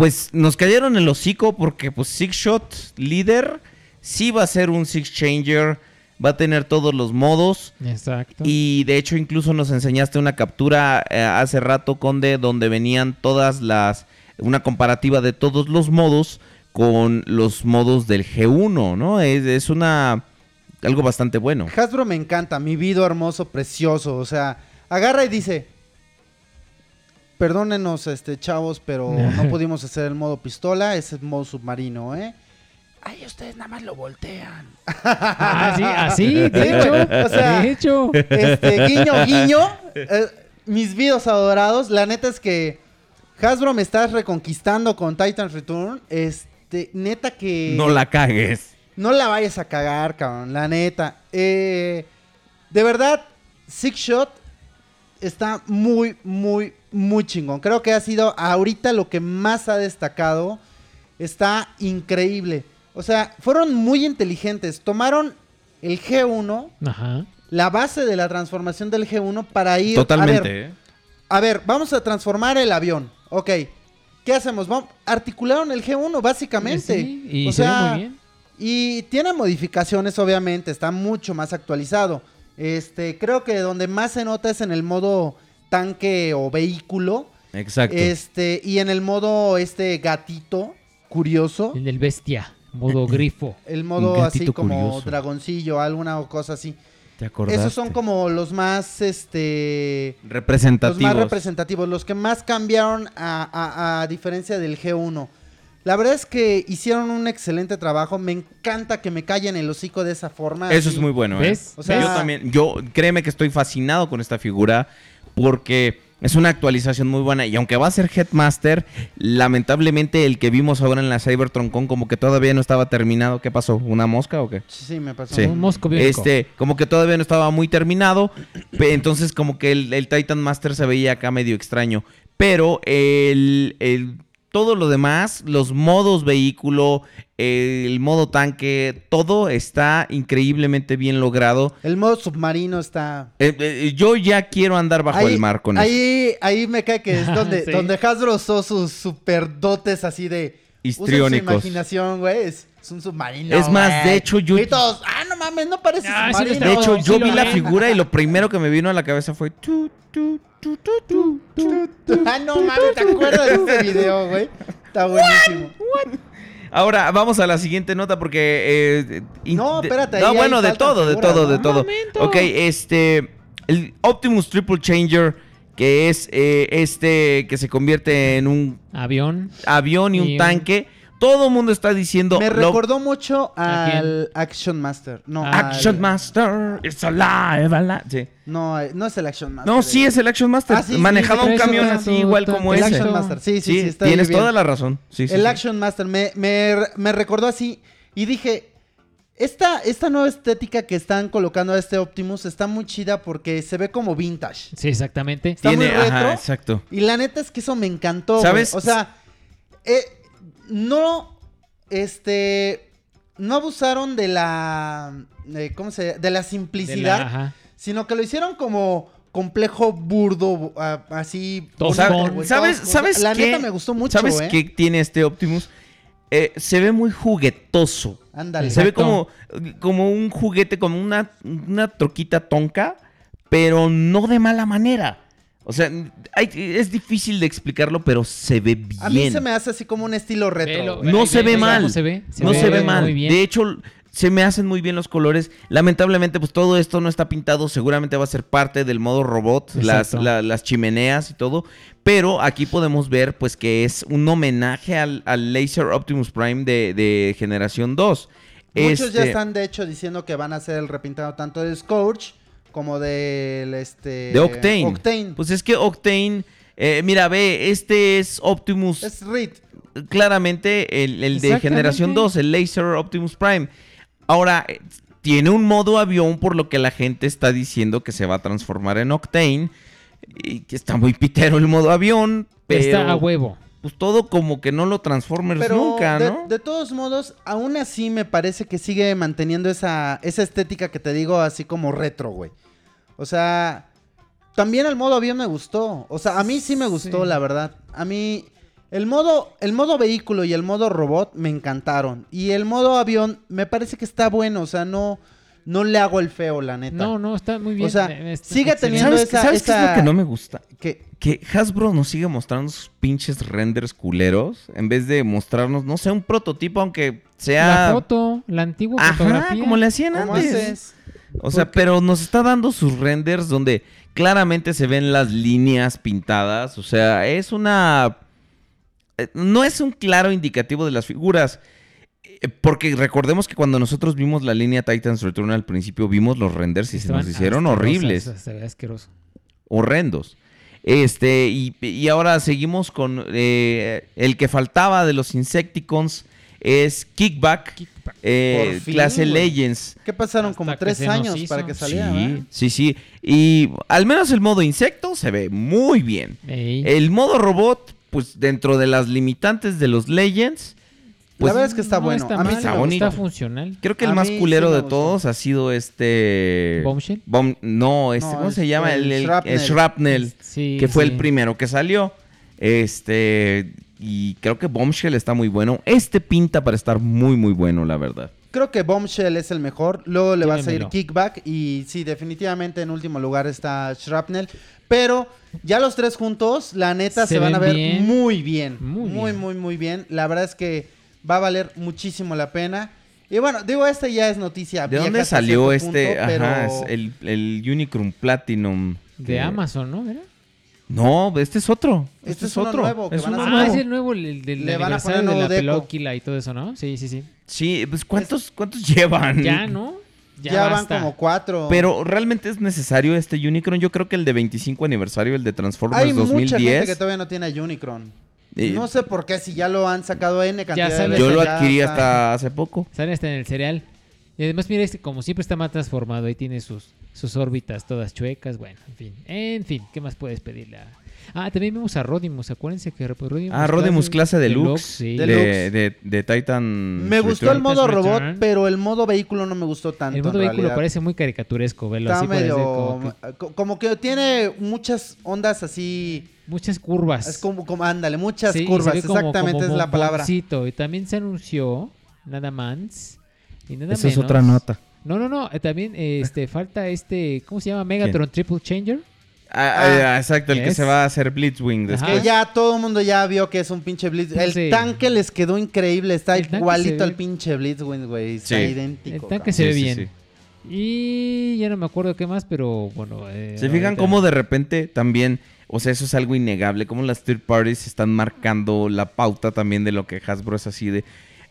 pues nos cayeron el hocico porque pues Six Shot Leader sí va a ser un Six Changer, va a tener todos los modos exacto. y de hecho incluso nos enseñaste una captura eh, hace rato Conde donde venían todas las una comparativa de todos los modos con los modos del G1, ¿no? Es, es una algo bastante bueno. Hasbro me encanta, mi video hermoso, precioso. O sea, agarra y dice: Perdónenos, este, chavos, pero no pudimos hacer el modo pistola, ese es modo submarino, ¿eh? Ay, ustedes nada más lo voltean. Ah, sí, así, de Sí, hecho, o sea- de hecho. Este, guiño, guiño. eh, mis videos adorados. La neta es que Hasbro me estás reconquistando con Titan Return. Este, neta que. No la cagues. No la vayas a cagar, cabrón. La neta. Eh, de verdad, Six Shot está muy, muy, muy chingón. Creo que ha sido ahorita lo que más ha destacado. Está increíble. O sea, fueron muy inteligentes. Tomaron el G1, Ajá. la base de la transformación del G1 para ir... A ver, Totalmente. ¿eh? a ver, vamos a transformar el avión. Ok. ¿Qué hacemos? Vamos, articularon el G1 básicamente. Sí, y o se ve sea, muy bien. y tiene modificaciones, obviamente, está mucho más actualizado. Este, creo que donde más se nota es en el modo tanque o vehículo. Exacto. Este, y en el modo este gatito curioso. El del bestia, modo grifo. El modo así como curioso. dragoncillo, alguna cosa así. ¿Te acordaste? Esos son como los más este los representativos. más representativos, los que más cambiaron a, a- a diferencia del G1. La verdad es que hicieron un excelente trabajo. Me encanta que me callen el hocico de esa forma. Eso así. es muy bueno, ¿eh? ¿Ves? O sea- yo también, yo créeme que estoy fascinado con esta figura porque es una actualización muy buena y aunque va a ser Headmaster, lamentablemente el que vimos ahora en la Cybertron Con como que todavía no estaba terminado. ¿Qué pasó? ¿Una mosca o qué? Sí, sí, me pasó. Sí. Un mosco biónico. Este, como que todavía no estaba muy terminado. Entonces, como que el, el Titan Master se veía acá medio extraño. Pero el, el- todo lo demás, los modos vehículo, el modo tanque, todo está increíblemente bien logrado. El modo submarino está. Eh, eh, yo ya quiero andar bajo el mar con eso. ahí, ahí me cae que es donde, Sí. donde Hasbro usó sus super dotes así de. usen su Histriónicos. imaginación, güey. Es, es un submarino. Es más, güey. de hecho, yo- Y todos, ah, no mames, no parece Ah, sí lo submarino. De hecho, No, yo sí vi la ven. figura y lo primero que me vino a la cabeza fue... tu, tu, tu, tu, tu, tu. ah, no mames, ¿te acuerdas de ese video, güey? Está buenísimo. Ahora vamos a la siguiente nota porque... eh, No, de- espérate, No, bueno, de todo, de figuras, todo, ¿no? de todo. momento. Ok, este... El Optimus Triple Changer, que es eh, este que se convierte en un Avión. avión y Y un- tanque. Todo el mundo está diciendo... Me lo- recordó mucho al Action Master. No, Ah, Action al- Master, it's alive, alive. Sí. No, eh, no es el Action Master. No, sí es el Action Master. Ah, sí, Manejaba sí, un camión así igual como El ese. Action Master, sí, sí, sí, Sí, está tienes bien. toda la razón. Sí, sí, el sí. Action Master me, me, me recordó así y dije, esta, esta nueva estética que están colocando a este Optimus está muy chida porque se ve como vintage. Sí, exactamente. Está Tiene, muy retro. ajá, exacto. Y la neta es que eso me encantó. ¿Sabes? O sea, eh, no, este, no abusaron de la, eh, ¿cómo se De la De simplicidad, la- ajá. sino que lo hicieron como complejo, burdo, así. Bonito, güey, ¿Sabes. ¿sabes La qué? neta me gustó mucho, ¿Sabes eh. qué tiene este Optimus? eh, se ve muy juguetoso. Ándale. Se ve como, como un juguete, como una, una troquita tonca, pero no de mala manera. O sea, hay- es difícil de explicarlo, pero se ve bien. A mí se me hace así como un estilo retro. Velo. No se ve mal. cómo se ve. no se ve mal. muy bien. De hecho, se me hacen muy bien los colores. Lamentablemente, pues todo esto no está pintado. Seguramente va a ser parte del modo robot, las, Exacto. la- las chimeneas y todo. Pero aquí podemos ver, pues, que es un homenaje al, al Laser Optimus Prime de, de generación 2. Muchos ya Este, están de hecho diciendo que van a hacer el repintado tanto del Scourge como del este De Octane. Octane. Pues es que Octane. eh, mira, ve, este es Optimus. es Reed. claramente el, el de generación 2, el Laser Optimus Prime. Ahora, eh, tiene un modo avión por lo que la gente está diciendo que se va a transformar en Octane. Y que está muy pitero el modo avión. Pero, Está a huevo. Pues todo como que no lo Transformers Pero nunca, de, ¿no? de todos modos, aún así me parece que sigue manteniendo esa, esa estética que te digo así como retro, güey. O sea, también el modo avión me gustó. O sea, a mí sí me gustó, Sí. la verdad. A mí el modo, el modo vehículo y el modo robot me encantaron. Y el modo avión me parece que está bueno. O sea, no, no le hago el feo, la neta. No, no, está muy bien. O sea, Eh, está sigue teniendo ¿Sabes, esa- ¿sabes qué es lo que no me gusta? Que, Que Hasbro nos sigue mostrando sus pinches renders culeros en vez de mostrarnos, no sé, un prototipo, aunque sea... La foto, la antigua Ajá, fotografía. como le hacían ¿Cómo antes. haces? O sea, pero nos está dando sus renders donde claramente se ven las líneas pintadas. O sea, es una... eh, No es un claro indicativo de las figuras. Eh, Porque recordemos que cuando nosotros vimos la línea Titans Return al principio, vimos los renders y se nos hicieron horribles, Se ve asqueroso. horrendos. Este, y, y ahora seguimos con eh, el que faltaba de los Insecticons es Kickback, Kickback. eh, fin, clase. Legends. ¿Qué pasaron? Hasta Como tres años hizo. para que saliera. Sí, ¿verdad? sí, sí. Y al menos el modo insecto se ve muy bien. Ey. El modo robot, pues dentro de las limitantes de los Legends, pues la verdad es que está No bueno. está a mí mal, está bonito. Está funcional. creo que el A más sí culero de todos ha sido este... Eh, Bom- Bomb- no, este, No, ¿cómo se llama? el El, el- el Shrapnel. Sí, que fue sí. el primero que salió. Este... Y creo que Bombshell está muy bueno. Este pinta para estar muy, muy bueno, la verdad. Creo que Bombshell es el mejor. Luego le va a salir Llévemelo. Kickback. Y sí, definitivamente en último lugar está Shrapnel. Pero ya los tres juntos, la neta, se, Se van a ver bien. muy bien. Muy Muy, bien. muy, muy bien. La verdad es que va a valer muchísimo la pena. Y bueno, digo, este ya es noticia. ¿De vieja dónde salió este? punto, Ajá, pero- es el, el Unicron Platinum. De que- Amazon, ¿no? ¿Era? No, este es otro. Este, Este es, es otro. nuevo es uno. Ah, es el nuevo, el del Le van a aniversario poner de la pelóquila y todo eso, ¿no? Sí, sí, sí. Sí, pues ¿cuántos, ¿cuántos llevan? Ya, ¿no? Ya, van como cuatro. Pero realmente es necesario este Unicron. Yo creo que el de 25 aniversario, el de Transformers Hay mucha gente 2010. que todavía no tiene a Unicron. Eh, no sé por qué, si ya lo han sacado N cantidad de sale. veces. yo lo ya adquirí hasta hace poco. Sale hasta en el cereal. Y además, mira, este como siempre está más transformado. Ahí tiene sus, sus órbitas todas chuecas. Bueno, en fin. En fin, ¿qué más puedes pedirle? a- Ah, también vimos a Rodimus. Acuérdense que Rodimus. Ah, Rodimus clase deluxe. sí. De, Deluxe. de, de Titan. Me gustó el modo Return. robot, pero el modo vehículo no me gustó tanto. El modo en vehículo realidad. parece muy caricaturesco, verlo Está así. medio. como que Como que tiene muchas ondas así. Muchas curvas. Es como, como ándale, muchas Sí, curvas. como- Exactamente como es la palabra. Y también se anunció, nada más. Y nada Esa es menos. otra nota. No, no, no. eh, También este, falta este. ¿Cómo se llama? Megatron Triple Changer. Ah, ah, exacto, el que ¿Es? se va a hacer Blitzwing después. Que ya todo el mundo ya vio que es un pinche Blitz. El Sí. tanque les quedó increíble. Está El igualito ve- al pinche Blitzwing, güey. Está Sí. idéntico. El tanque cabrón. se ve Sí, sí, bien. sí. Y ya no me acuerdo qué más, pero bueno. eh, ¿Se fijan cómo de repente también, o sea, eso es algo innegable, cómo las third parties están marcando la pauta también de lo que Hasbro es así de...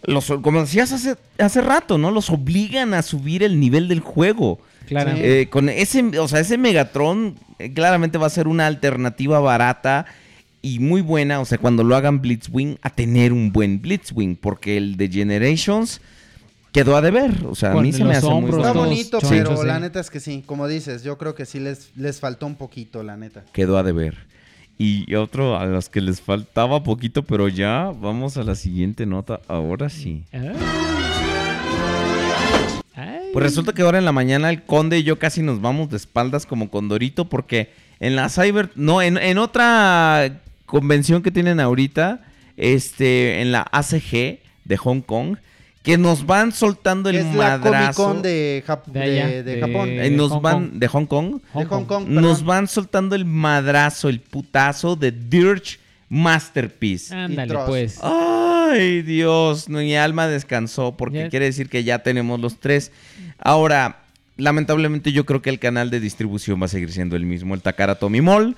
Los, como decías hace, hace rato, ¿no? Los obligan a subir el nivel del juego. Claro. Eh, con ese, o sea, ese Megatron eh, claramente va a ser una alternativa barata y muy buena, o sea, cuando lo hagan Blitzwing, a tener un buen Blitzwing, porque el de Generations quedó a deber, o sea, a mí se me hace muy Está bueno. todos bonito, chonchos, pero la neta es que sí. Como dices, yo creo que sí les, les faltó un poquito, la neta. quedó a deber. Y otro a los que les faltaba poquito, pero ya vamos a la siguiente nota, ahora sí. Ah. Pues resulta que ahora en la mañana el conde y yo casi nos vamos de espaldas como Condorito porque en la Cyber, no, en, en otra convención que tienen ahorita, este, en la ACG, de Hong Kong, que nos van soltando el Es la Comic madrazo. Con de, Jap- De allá, de- de de- Japón. Eh, nos Hong van Kong. de Hong Kong. de Hong Kong. Nos van soltando el madrazo, el putazo de Dirge Masterpiece. Ándale, pues. Ay, Dios, mi alma descansó porque quiere decir que ya tenemos los tres. Ahora, lamentablemente yo creo que el canal de distribución va a seguir siendo el mismo, el Takara Tommy Mall,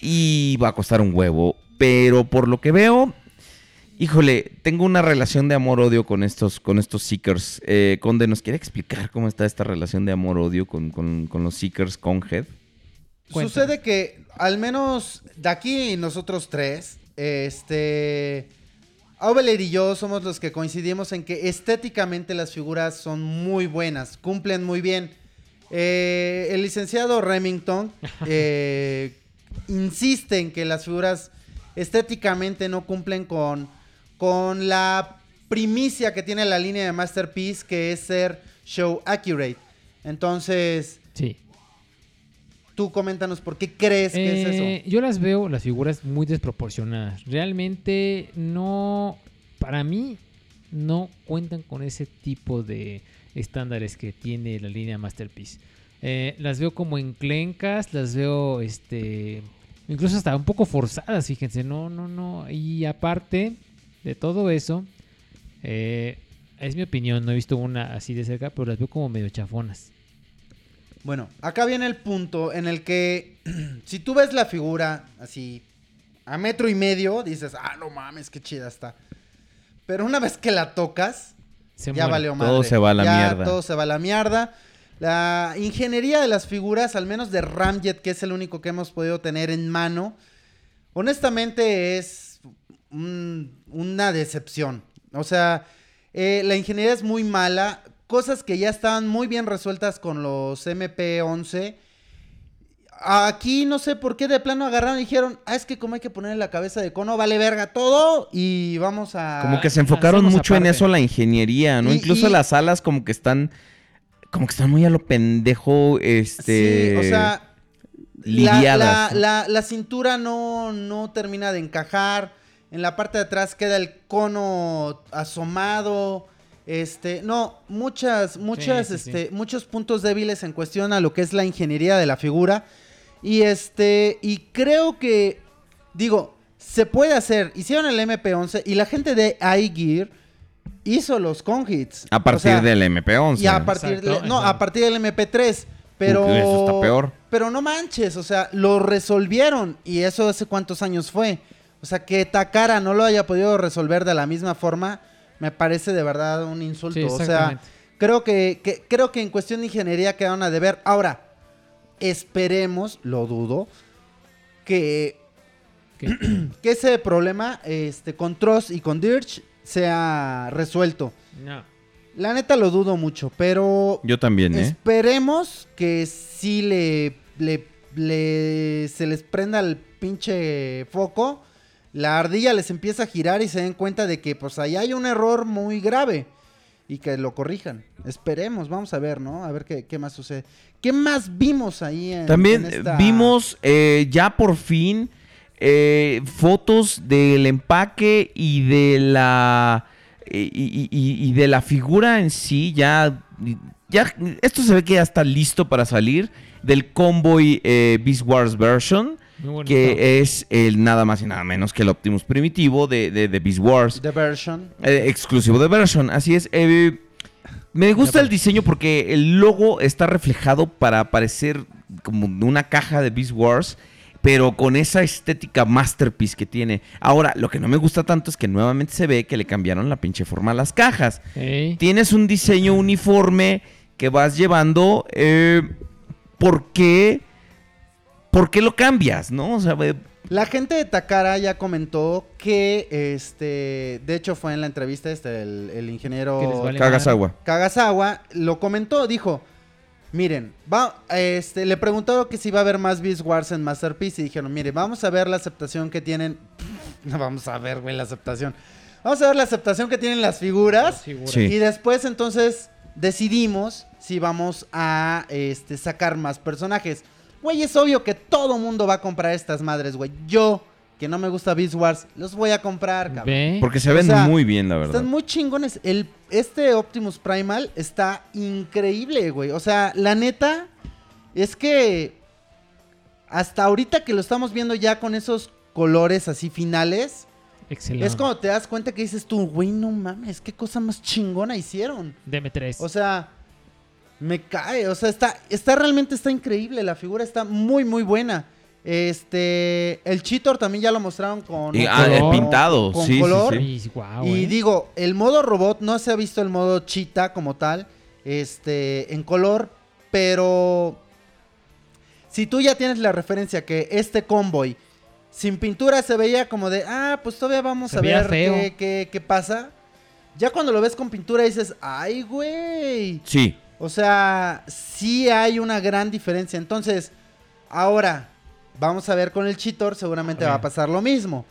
y va a costar un huevo. Pero por lo que veo, híjole, tengo una relación de amor-odio con estos, con estos Seekers. Eh, Conde, ¿nos quiere explicar cómo está esta relación de amor-odio con, con- con los Seekers con Head? Cuéntame. Sucede que, al menos de aquí nosotros tres, este. Aubelier y yo somos los que coincidimos en que estéticamente las figuras son muy buenas, cumplen muy bien. Eh, el licenciado Remington eh, insiste en que las figuras estéticamente no cumplen con, con la primicia que tiene la línea de Masterpiece, que es ser show accurate. Entonces, Sí. tú coméntanos por qué crees que es Eh, eso. Yo las veo, las figuras, muy desproporcionadas. Realmente no, para mí, no cuentan con ese tipo de estándares que tiene la línea Masterpiece. Eh, las veo como enclencas, las veo, este, incluso hasta un poco forzadas, fíjense. No, no, no. Y aparte de todo eso, eh, es mi opinión, no he visto una así de cerca, pero las veo como medio chafonas. Bueno, acá viene el punto en el que si tú ves la figura así a metro y medio, dices, ah, no mames, qué chida está. Pero una vez que la tocas, Se ya muere. valió madre. Todo se va a la Ya mierda. Todo se va a la mierda. La ingeniería de las figuras, al menos de Ramjet, que es el único que hemos podido tener en mano, honestamente es un- una decepción. O sea, eh, la ingeniería es muy mala. Cosas que ya estaban muy bien resueltas con los MP11. Aquí no sé por qué de plano agarraron y dijeron, ah, es que como hay que ponerle la cabeza de cono, vale verga todo y vamos a... Como que se enfocaron hacemos mucho en eso la ingeniería, ¿no? Y- Incluso y- las alas como que están como que están muy a lo pendejo, este Sí, o sea, la, la- la- la cintura no, no termina de encajar. En la parte de atrás queda el cono asomado. Este, no, muchas, muchas, sí, sí. este, muchos puntos débiles en cuestión a lo que es la ingeniería de la figura. Y este, y creo que, digo, se puede hacer. Hicieron el MP11 y la gente de iGear hizo los con-hits. a partir O sea, del MP11. y a partir Exacto, de, no, exacto. a partir del MP3. Pero. Uy, eso está peor. Pero no manches, o sea, lo resolvieron. Y eso hace cuántos años fue. O sea, que Takara no lo haya podido resolver de la misma forma, me parece de verdad un insulto. Sí, o sea, creo que, que- creo que en cuestión de ingeniería quedaron a deber. Ahora, esperemos, lo dudo, que, que ese problema este, con Tross y con Dirge sea resuelto. No. La neta lo dudo mucho, pero Yo también, ¿eh? esperemos que sí le, le, le- se les prenda el pinche foco, la ardilla les empieza a girar y se den cuenta de que pues ahí hay un error muy grave y que lo corrijan. Esperemos, vamos a ver, ¿no? A ver qué, qué más sucede. ¿Qué más vimos ahí en También en eh, esta- vimos eh, ya por fin eh, fotos del empaque y de la y, y- y- y de la figura en sí. Ya, ya esto se ve que ya está listo para salir del Convoy eh, Beast Wars version. Que es el nada más y nada menos que el Optimus primitivo de, de, de Beast Wars. The version. Eh, exclusivo de version, así es. Eh, me gusta el diseño porque el logo está reflejado para parecer como de una caja de Beast Wars, pero con esa estética masterpiece que tiene. Ahora, lo que no me gusta tanto es que nuevamente se ve que le cambiaron la pinche forma a las cajas. Tienes un diseño uniforme que vas llevando. eh, ¿Por qué? ¿Por qué lo cambias? ¿No? O sea, La gente de Takara ya comentó que, este, de hecho fue en la entrevista este, el, el ingeniero vale Kagasawa. Kagasawa lo comentó, dijo, miren, va, este, le preguntaron que si va a haber más Beast Wars en Masterpiece y dijeron, mire, vamos a ver la aceptación que tienen, no vamos a ver, güey, la aceptación, vamos a ver la aceptación que tienen las figuras. Sí. y después entonces decidimos si vamos a, este, sacar más personajes. Güey, es obvio que todo mundo va a comprar estas madres, güey. Yo que no me gusta Beast Wars, los voy a comprar, cabrón. Ve. Porque se O ven sea, muy bien, la verdad. Están muy chingones. El, este Optimus Primal está increíble, güey. O sea, la neta es que hasta ahorita que lo estamos viendo ya con esos colores así finales, Excelente. es cuando te das cuenta que dices tú, güey, no mames, qué cosa más chingona hicieron. DM3. O sea, me cae. O sea, está, está realmente está increíble. La figura está muy, muy buena. Este, el Cheetor también ya lo mostraron con, Y, ah, el color. pintado, con sí, sí, color. sí. Y, guau, y eh. digo, el modo robot no se ha visto el modo chita como tal, este, en color, pero si tú ya tienes la referencia que este convoy sin pintura se veía como de, ah, pues todavía vamos Se a ver qué, qué- qué pasa. Ya cuando lo ves con pintura dices, ay, güey. Sí. O sea, sí hay una gran diferencia. Entonces, ahora, vamos a ver con el Cheetor, seguramente va a pasar lo mismo.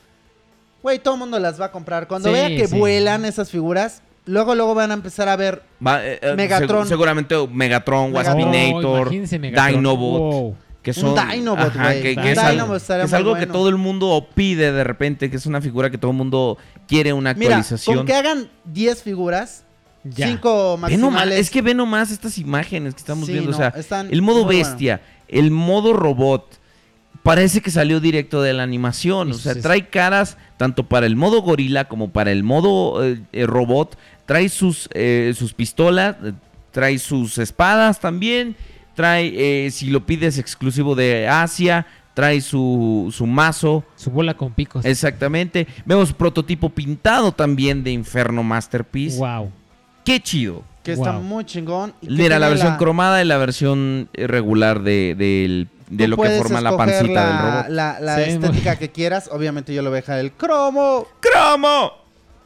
Güey, todo el mundo las va a comprar. Cuando Sí, vea que sí. vuelan esas figuras, luego, luego van a empezar a ver. Va, eh, eh, Megatron. seg- seguramente Megatron. Waspinator, Oh, Megatron. Dinobot. Wow. Que son, Un Dinobot, ajá, güey. que, que Un es algo, Dinobot estaría que es muy algo que bueno. todo el mundo pide de repente, que es una figura que todo el mundo quiere una Mira, actualización. con que hagan 10 figuras, Ya. 5 Ve nomás, maximales. es que ve nomás estas imágenes que estamos Sí, viendo. no, o sea, están el modo bestia, el modo robot, parece que salió directo de la animación. O sea, trae caras tanto para el modo gorila como para el modo eh, eh, robot. Trae sus, eh, sus pistolas, eh, trae sus espadas también. Trae, eh, si lo pides exclusivo de Asia, trae su, su mazo. Su bola con picos. Exactamente. Vemos prototipo pintado también de Inferno Masterpiece. Wow. Qué chido. que está muy chingón. y Mira, la versión cromada y la versión regular de, de lo que forma la pancita la, del robot. La, la Sí, estética que quieras. Obviamente yo lo voy a dejar el cromo. ¡Cromo!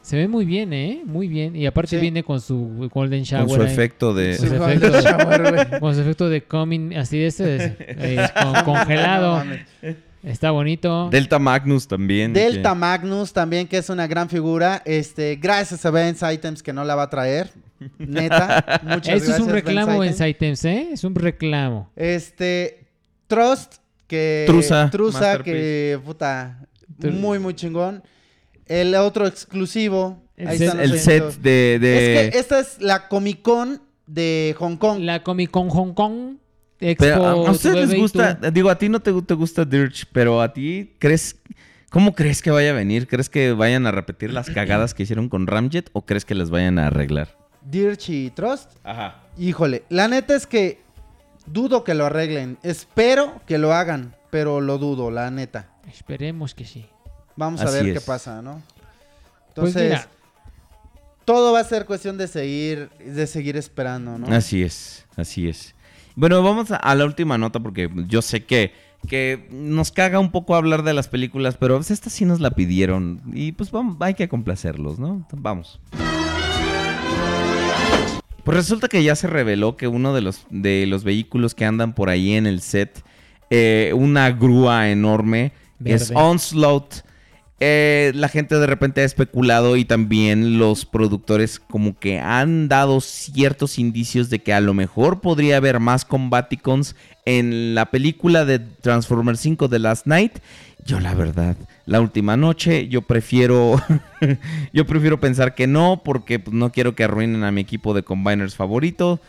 Se ve muy bien, ¿eh? Muy bien. Y aparte Sí. viene con su Golden Shower. Con su ahí. efecto de... Efectos. Golden Shower, güey. Con su efecto de coming, así de ese, eh, con- congelado. No. Está bonito. Delta Magnus también. Delta que- Magnus también, que es una gran figura. Este, gracias a Benz Items que no la va a traer. Neta. Muchas Eso es un gracias, reclamo Benz en Items. Sitems, ¿eh? Es un reclamo. Este, Trust, que... Trusa, Trusa, que, puta, Tru- muy, muy chingón. El otro exclusivo. El ahí set- están los El set de... de- Es que esta es la Comic Con de Hong Kong. La Comic Con Hong Kong. Expo Pero, ¿a- ¿A ustedes les 2022. gusta? Digo, a ti no te, te gusta Dirge, pero a ti, ¿crees... ¿Cómo crees que vaya a venir? ¿Crees que vayan a repetir las cagadas que hicieron con Ramjet o crees que las vayan a arreglar? Dirch y Trust. Ajá. Híjole, la neta es que dudo que lo arreglen. Espero que lo hagan, pero lo dudo, la neta. Esperemos que sí. Vamos a ver es. qué pasa, ¿no? Pues Entonces, mira. todo va a ser cuestión de seguir, de seguir esperando, ¿no? Así es, así es. Bueno, vamos a, la última nota porque yo sé que, que nos caga un poco hablar de las películas, pero pues esta sí nos la pidieron y pues vamos, hay que complacerlos, ¿no? Vamos. Pues resulta que ya se reveló que uno de los, de los vehículos que andan por ahí en el set, eh, una grúa enorme, es. Onslaught. Eh, la gente de repente ha especulado y también los productores como que han dado ciertos indicios de que a lo mejor podría haber más Combaticons en la película de Transformers 5 The Last Night. Yo la verdad, la última noche, yo prefiero yo prefiero pensar que no porque pues, no quiero que arruinen a mi equipo de combiners favorito.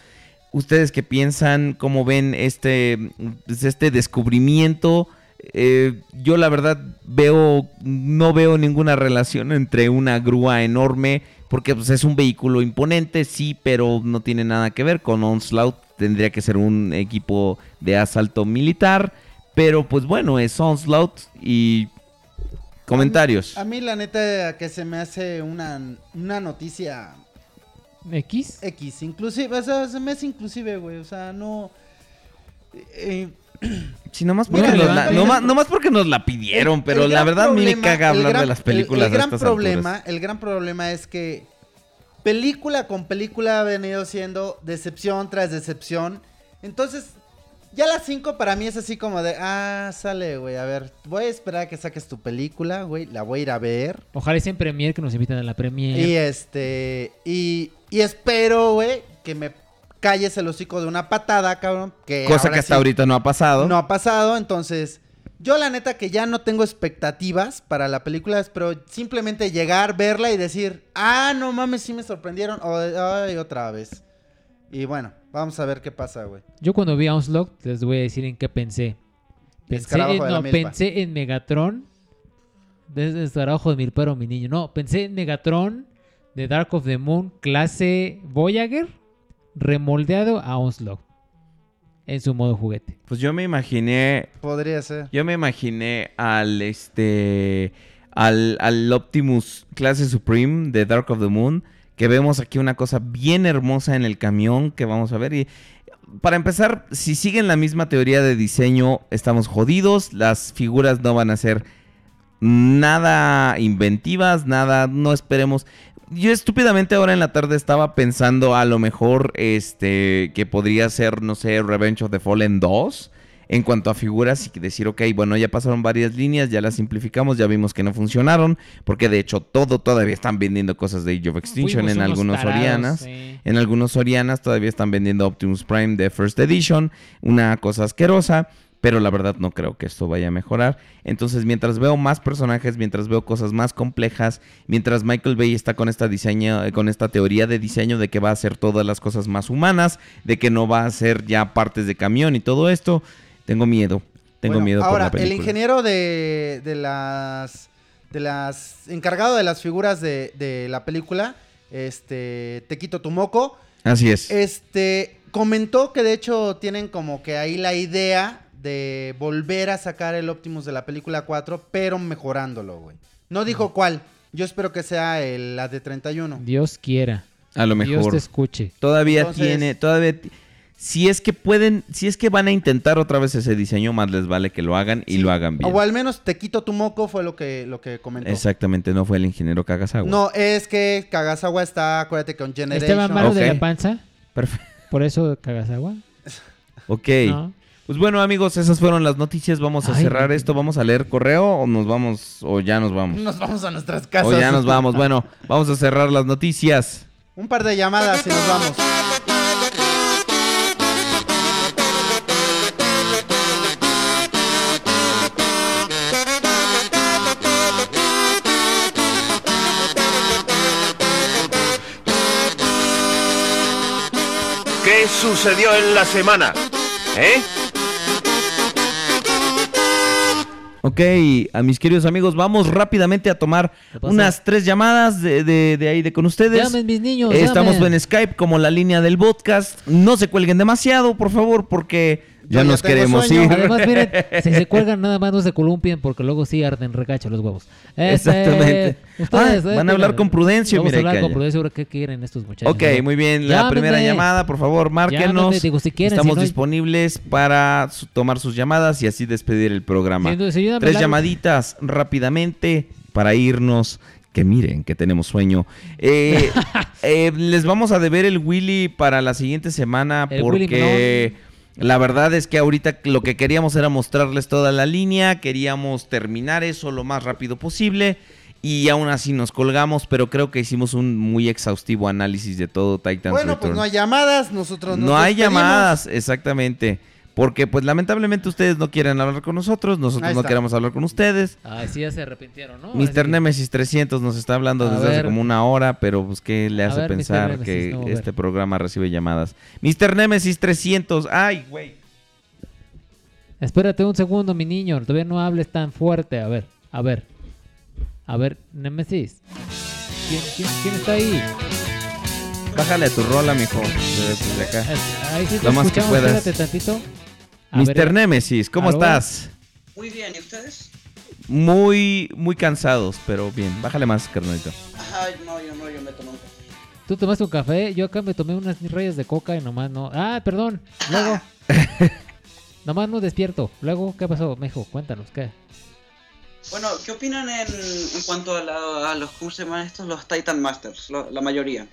¿Ustedes qué piensan? ¿Cómo ven este, pues, este descubrimiento? Eh, yo la verdad veo, no veo ninguna relación entre una grúa enorme, porque pues, es un vehículo imponente, sí, pero no tiene nada que ver con Onslaught. Tendría que ser un equipo de asalto militar, pero pues bueno, es Onslaught y comentarios. A mí la neta que se me hace una, una noticia X. X, inclusive, o sea, se me hace inclusive, güey, o sea, no... eh, Sí, nomás porque, nos la, gran- nomás, nomás porque nos la pidieron, pero la verdad a mí me caga hablar gran- de las el- películas el, de gran estas problema, alturas. El gran problema es que película con película ha venido siendo decepción tras decepción. Entonces, ya las 5 para mí es así como de, ah, sale, güey, a ver, voy a esperar a que saques tu película, güey, la voy a ir a ver. Ojalá sea en Premiere que nos invitan a la Premiere. Y este, y, y espero, güey, que me calles el hocico de una patada, cabrón. Que Cosa que hasta sí ahorita no ha pasado. no ha pasado, entonces Yo la neta que ya no tengo expectativas para la película, espero simplemente llegar, verla y decir, ah, no mames, sí me sorprendieron, o ay, otra vez. Y bueno, vamos a ver qué pasa, güey. Yo cuando vi Onslaught, les voy a decir en qué pensé. Pensé en, de la no, milpa. pensé en Megatron. Desde escarabajo de Milpero, mi niño. No, pensé en Megatron de Dark of the Moon, clase Voyager, remoldeado a Onslaught. En su modo juguete. Pues yo me imaginé Podría ser. Yo me imaginé al este al, al Optimus clase Supreme de Dark of the Moon, que vemos aquí una cosa bien hermosa en el camión que vamos a ver y para empezar, si siguen la misma teoría de diseño, estamos jodidos, las figuras no van a ser nada inventivas, nada, no esperemos. Yo estúpidamente ahora en la tarde estaba pensando a lo mejor este que podría ser, no sé, Revenge of the Fallen 2 en cuanto a figuras y decir, ok, bueno, ya pasaron varias líneas, ya las simplificamos, ya vimos que no funcionaron, porque de hecho todo todavía están vendiendo cosas de Age of Extinction en unos algunos tarados, Orianas. sí. En algunos Sorianas todavía están vendiendo Optimus Prime de First Edition, una cosa asquerosa, pero la verdad no creo que esto vaya a mejorar. Entonces, mientras veo más personajes, mientras veo cosas más complejas, mientras Michael Bay está con esta diseño, con esta teoría de diseño de que va a hacer todas las cosas más humanas, de que no va a hacer ya partes de camión y todo esto, tengo miedo. Tengo Bueno, miedo por ahora, la película. el ingeniero de, de las de las encargado de las figuras de, de la película, este Tequito Tumoco, Así es. este comentó que de hecho tienen como que ahí la idea de volver a sacar el Optimus de la película 4, pero mejorándolo, güey. No dijo cuál. Yo espero que sea el, la de 31. Dios quiera. a lo Dios mejor. te escuche. Todavía Entonces- tiene, todavía si es que pueden, si es que van a intentar otra vez ese diseño, más les vale que lo hagan y Sí. lo hagan bien. O al menos Tequito Tumoco fue lo que, lo que comentó. Exactamente, no fue el ingeniero Kagasawa. No, es que Kagasawa está, acuérdate, con Generation. ¿Estaba malo de la panza? Perfecto. ¿Por eso cagas agua? Ok. No. Pues bueno, amigos, esas fueron las noticias. Vamos a Ay, cerrar no. esto. Vamos a leer correo o nos vamos o ya nos vamos. Nos vamos a nuestras casas. O ya nos vamos. Bueno, vamos a cerrar las noticias. Un par de llamadas y nos vamos. ¿Qué sucedió en la semana? ¿Eh? Ok, a mis queridos amigos, vamos rápidamente a tomar unas tres llamadas de, de- de ahí de con ustedes. Llamen, mis niños. Eh, Estamos en Skype como la línea del podcast. No se cuelguen demasiado, por favor, porque ya nos queremos sueño. ir. Además, miren, si se cuelgan nada más no se columpien porque luego sí arden recacho los huevos. Este, Exactamente. ustedes, Ah, eh, van a hablar digan, con Prudencio, Vamos mira, a hablar con ahora qué quieren estos muchachos. Ok, muy bien. La Llámenme. primera llamada, por favor, márquenos. Digo, si quieren, Estamos si no- disponibles para su- tomar sus llamadas y así despedir el programa. Sí, entonces, Tres llamaditas rápidamente para irnos. Que miren, que tenemos sueño. Eh, eh, les vamos a deber el Willy para la siguiente semana El Willy porque la verdad es que ahorita lo que queríamos era mostrarles toda la línea. Queríamos terminar eso lo más rápido posible. Y aún así nos colgamos, pero creo que hicimos un muy exhaustivo análisis de todo Titans Bueno, pues no hay llamadas, nosotros nos No hay llamadas, exactamente. Porque pues lamentablemente ustedes no quieren hablar con nosotros, nosotros no queremos hablar con ustedes. Ay, sí, ya se arrepintieron, ¿no? Mr. que- Nemesis 300 nos está hablando A desde hace como una hora, pero pues qué le A hace ver, pensar Nemesis, que no, este programa recibe llamadas. Mr. Nemesis 300, ay, güey. Espérate un segundo, mi niño. Todavía no hables tan fuerte. A ver, a ver. A ver, Nemesis. ¿Quién, quién, quién está ahí? Bájale a tu rola, mijo, desde, acá. Ahí sí te Lo más que puedas. Espérate tantito. Mr. ver, Nemesis, ¿cómo ¿aló? estás? Muy bien, ¿y ustedes? Muy, muy cansados, pero bien. Bájale más, carnalito. Ay, no, yo no, yo me tomo un café. Tú tomaste un café, yo acá me tomé unas rayas de coca y nomás no. Ah, perdón. Luego. nomás no despierto. Luego, ¿qué pasó, Mejo? Cuéntanos, ¿qué? Bueno, ¿qué opinan en, en cuanto a, la- a los, ¿cómo se llaman estos? Los Titan Masters, lo- la mayoría.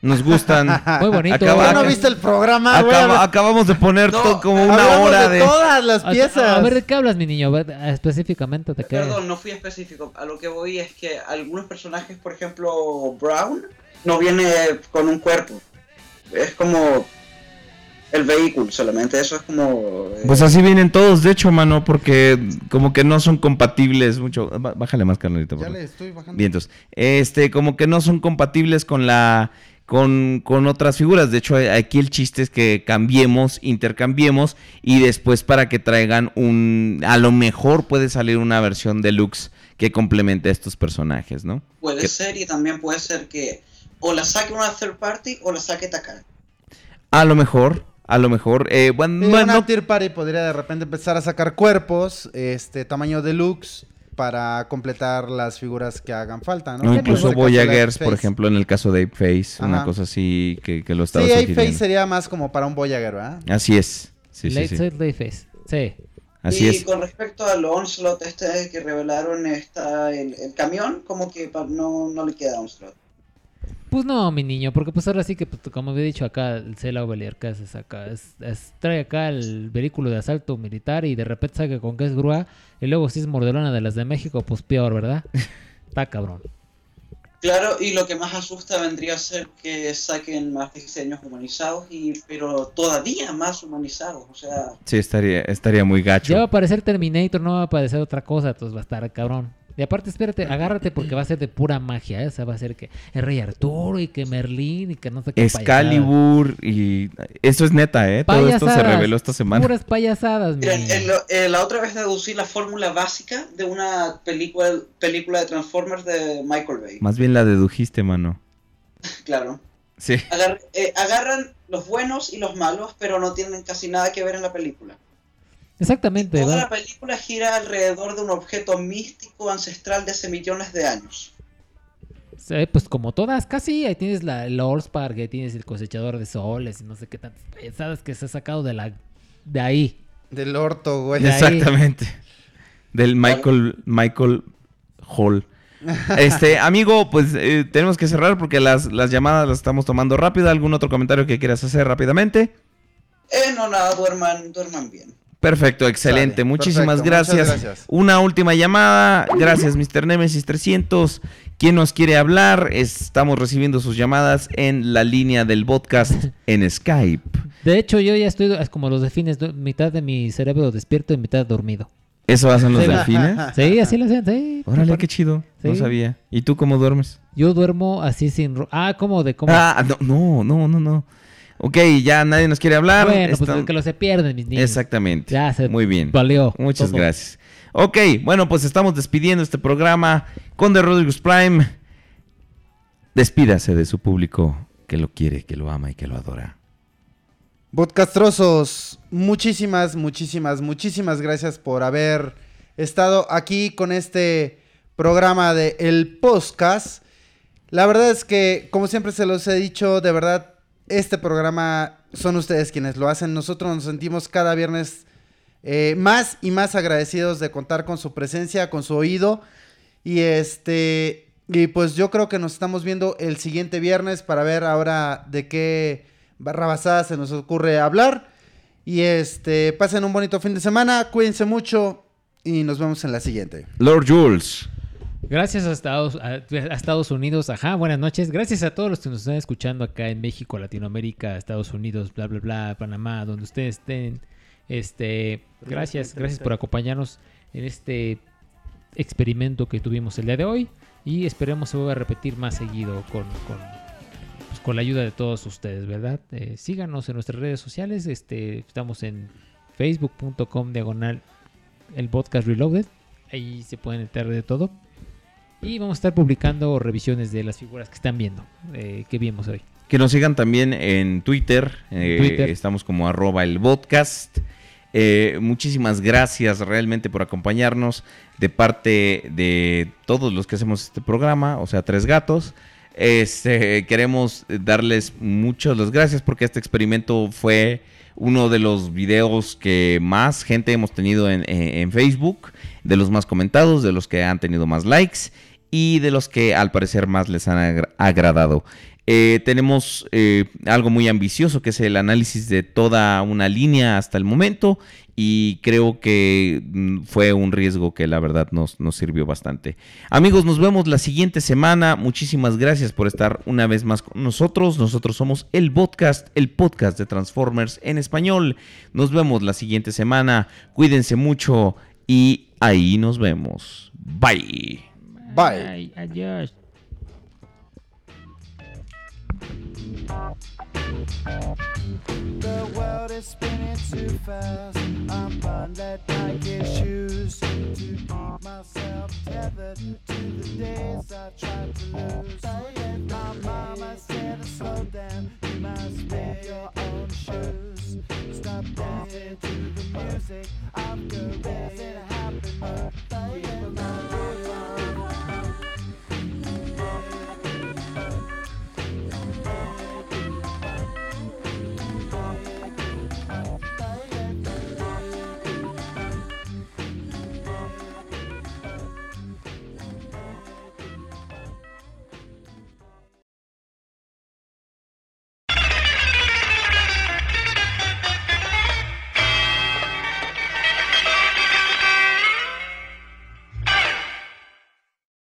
Nos gustan. Muy bonito. Acaba- ¿Qué no viste el programa, güey? Acaba- acabamos de poner No, como una hora de de... todas las piezas. A, ver, ¿de qué hablas, mi niño? Específicamente, ¿de qué? Perdón, no fui específico. A lo que voy es que algunos personajes, por ejemplo, Brown, no viene con un cuerpo. Es como... el vehículo solamente. Eso es como. eh, Pues así vienen todos, de hecho, mano, porque como que no son compatibles mucho. Bá- Bájale más, carnalito. Ya le estoy bajando. Vientos. Este, como que no son compatibles con la. Con, con otras figuras. De hecho, a- aquí el chiste es que cambiemos, intercambiemos. Y después para que traigan un. A lo mejor puede salir una versión deluxe que complemente a estos personajes, ¿no? puede que- ser y también puede ser que o la saque una third party o la saque Takara. A lo mejor. A lo mejor. Eh, bueno, Sí, bueno, una tier party podría de repente empezar a sacar cuerpos, este tamaño deluxe, para completar las figuras que hagan falta, ¿no? incluso este Voyagers, por ejemplo, en el caso de Ape Face, una cosa así que, que lo Sí, estaba Ape sugiriendo. Face sería más como para un Voyager, ¿verdad? Así es. Sí, sí, Late sí. Set Late Face. Sí. Así y es. con respecto al Onslaught este que revelaron está el, el camión, como que no, no le queda Onslaught. Pues no, mi niño, porque pues ahora sí que, pues, como había dicho acá, el Cela que es acá, es, es- trae acá el vehículo de asalto militar y de repente saca con que es grúa y luego si es mordelona de las de México, pues peor, ¿verdad? Está cabrón. Claro, y lo que más asusta vendría a ser que saquen más diseños humanizados, y pero todavía más humanizados. O sea, Sí, estaría, estaría muy gacho. Ya va a aparecer Terminator, no va a aparecer otra cosa, entonces va a estar cabrón. Y aparte, espérate, agárrate porque va a ser de pura magia, ¿eh? O sea, va a ser que el Rey Arturo y que Merlín y que no sé qué Excalibur y... Esto es neta, ¿eh? Todo esto se reveló esta semana. Puras payasadas, mi miren, niño. el- eh, la otra vez deducí la fórmula básica de una película, película de Transformers de Michael Bay. Más bien la dedujiste, mano. Claro. Sí. Agar- eh, agarran los buenos y los malos, pero no tienen casi nada que ver en la película. Exactamente, Toda la película gira alrededor de un objeto místico ancestral de hace millones de años. Sí, pues como todas, casi. Ahí tienes la, el Allspark, ahí tienes el cosechador de soles y no sé qué tantas payasadas que se ha sacado de la de ahí. Del orto, güey. De ahí. Exactamente. Del Michael, Michael Hall. Este, amigo, pues eh, tenemos que cerrar porque las, las llamadas las estamos tomando rápido. ¿Algún otro comentario que quieras hacer rápidamente? Eh, no, nada, duerman, duerman bien. Perfecto, excelente. Muchísimas perfecto, gracias. gracias. Una última llamada. Gracias, Mr. Nemesis 300. ¿Quién nos quiere hablar? Estamos recibiendo sus llamadas en la línea del podcast en Skype. De hecho, yo ya estoy es como los delfines, mitad de mi cerebro despierto y mitad dormido. ¿Eso hacen los Sí. delfines? Sí, así lo hacen, sí. Órale, qué chido. No sabía. ¿Y tú cómo duermes? Yo duermo así sin... Ah, ¿cómo? ¿De cómo? Ah, no, no, no, no, no. Ok, ya nadie nos quiere hablar. bueno, pues Están- es que lo se pierden, mis niños. Exactamente. Ya se Muy bien. valió Muchas todo. gracias. Ok, bueno, pues estamos despidiendo este programa con The Rodriguez Prime. Despídase de su público que lo quiere, que lo ama y que lo adora. Podcastrosos, muchísimas, muchísimas, muchísimas gracias por haber estado aquí con este programa de El Podcast. La verdad es que, como siempre se los he dicho, de verdad, este programa son ustedes quienes lo hacen. Nosotros nos sentimos cada viernes eh, más y más agradecidos de contar con su presencia, con su oído. Y este, y pues yo creo que nos estamos viendo el siguiente viernes para ver ahora de qué barrabasada se nos ocurre hablar. Y este, pasen un bonito fin de semana, cuídense mucho y nos vemos en la siguiente. Lord Jules. Gracias a Estados, a, a Estados Unidos, ajá, buenas noches. Gracias a todos los que nos están escuchando acá en México, Latinoamérica, Estados Unidos, bla, bla, bla, Panamá, donde ustedes estén. Este, gracias, gracias por acompañarnos en este experimento que tuvimos el día de hoy. Y esperemos se vuelva a repetir más seguido con, con, pues, con la ayuda de todos ustedes, ¿verdad? Eh, síganos en nuestras redes sociales. Este, estamos en facebook.com diagonal el podcast Reloaded. Ahí se pueden enterar de todo. Y vamos a estar publicando revisiones de las figuras que están viendo, eh, que vimos hoy. Que nos sigan también en Twitter. eh, Twitter. Estamos como arroba el podcast. Eh, muchísimas gracias realmente por acompañarnos de parte de todos los que hacemos este programa, o sea, Tres Gatos. Este, queremos darles muchas las gracias porque este experimento fue uno de los videos que más gente hemos tenido en, en- en Facebook, de los más comentados, de los que han tenido más likes y de los que al parecer más les han agra- agradado. Eh, tenemos eh, algo muy ambicioso que es el análisis de toda una línea hasta el momento y creo que mm, fue un riesgo que la verdad nos, nos sirvió bastante. Amigos, nos vemos la siguiente semana. Muchísimas gracias por estar una vez más con nosotros. Nosotros somos el podcast, el podcast de Transformers en español. Nos vemos la siguiente semana. Cuídense mucho y ahí nos vemos. Bye. Bye. Ay, adiós. The world is spinning too fast. I'm bonded like his shoes to keep myself tethered to the days I tried to lose. My mama said to slow down. You must make your own shoes. Stop dancing to the music of the rhythm.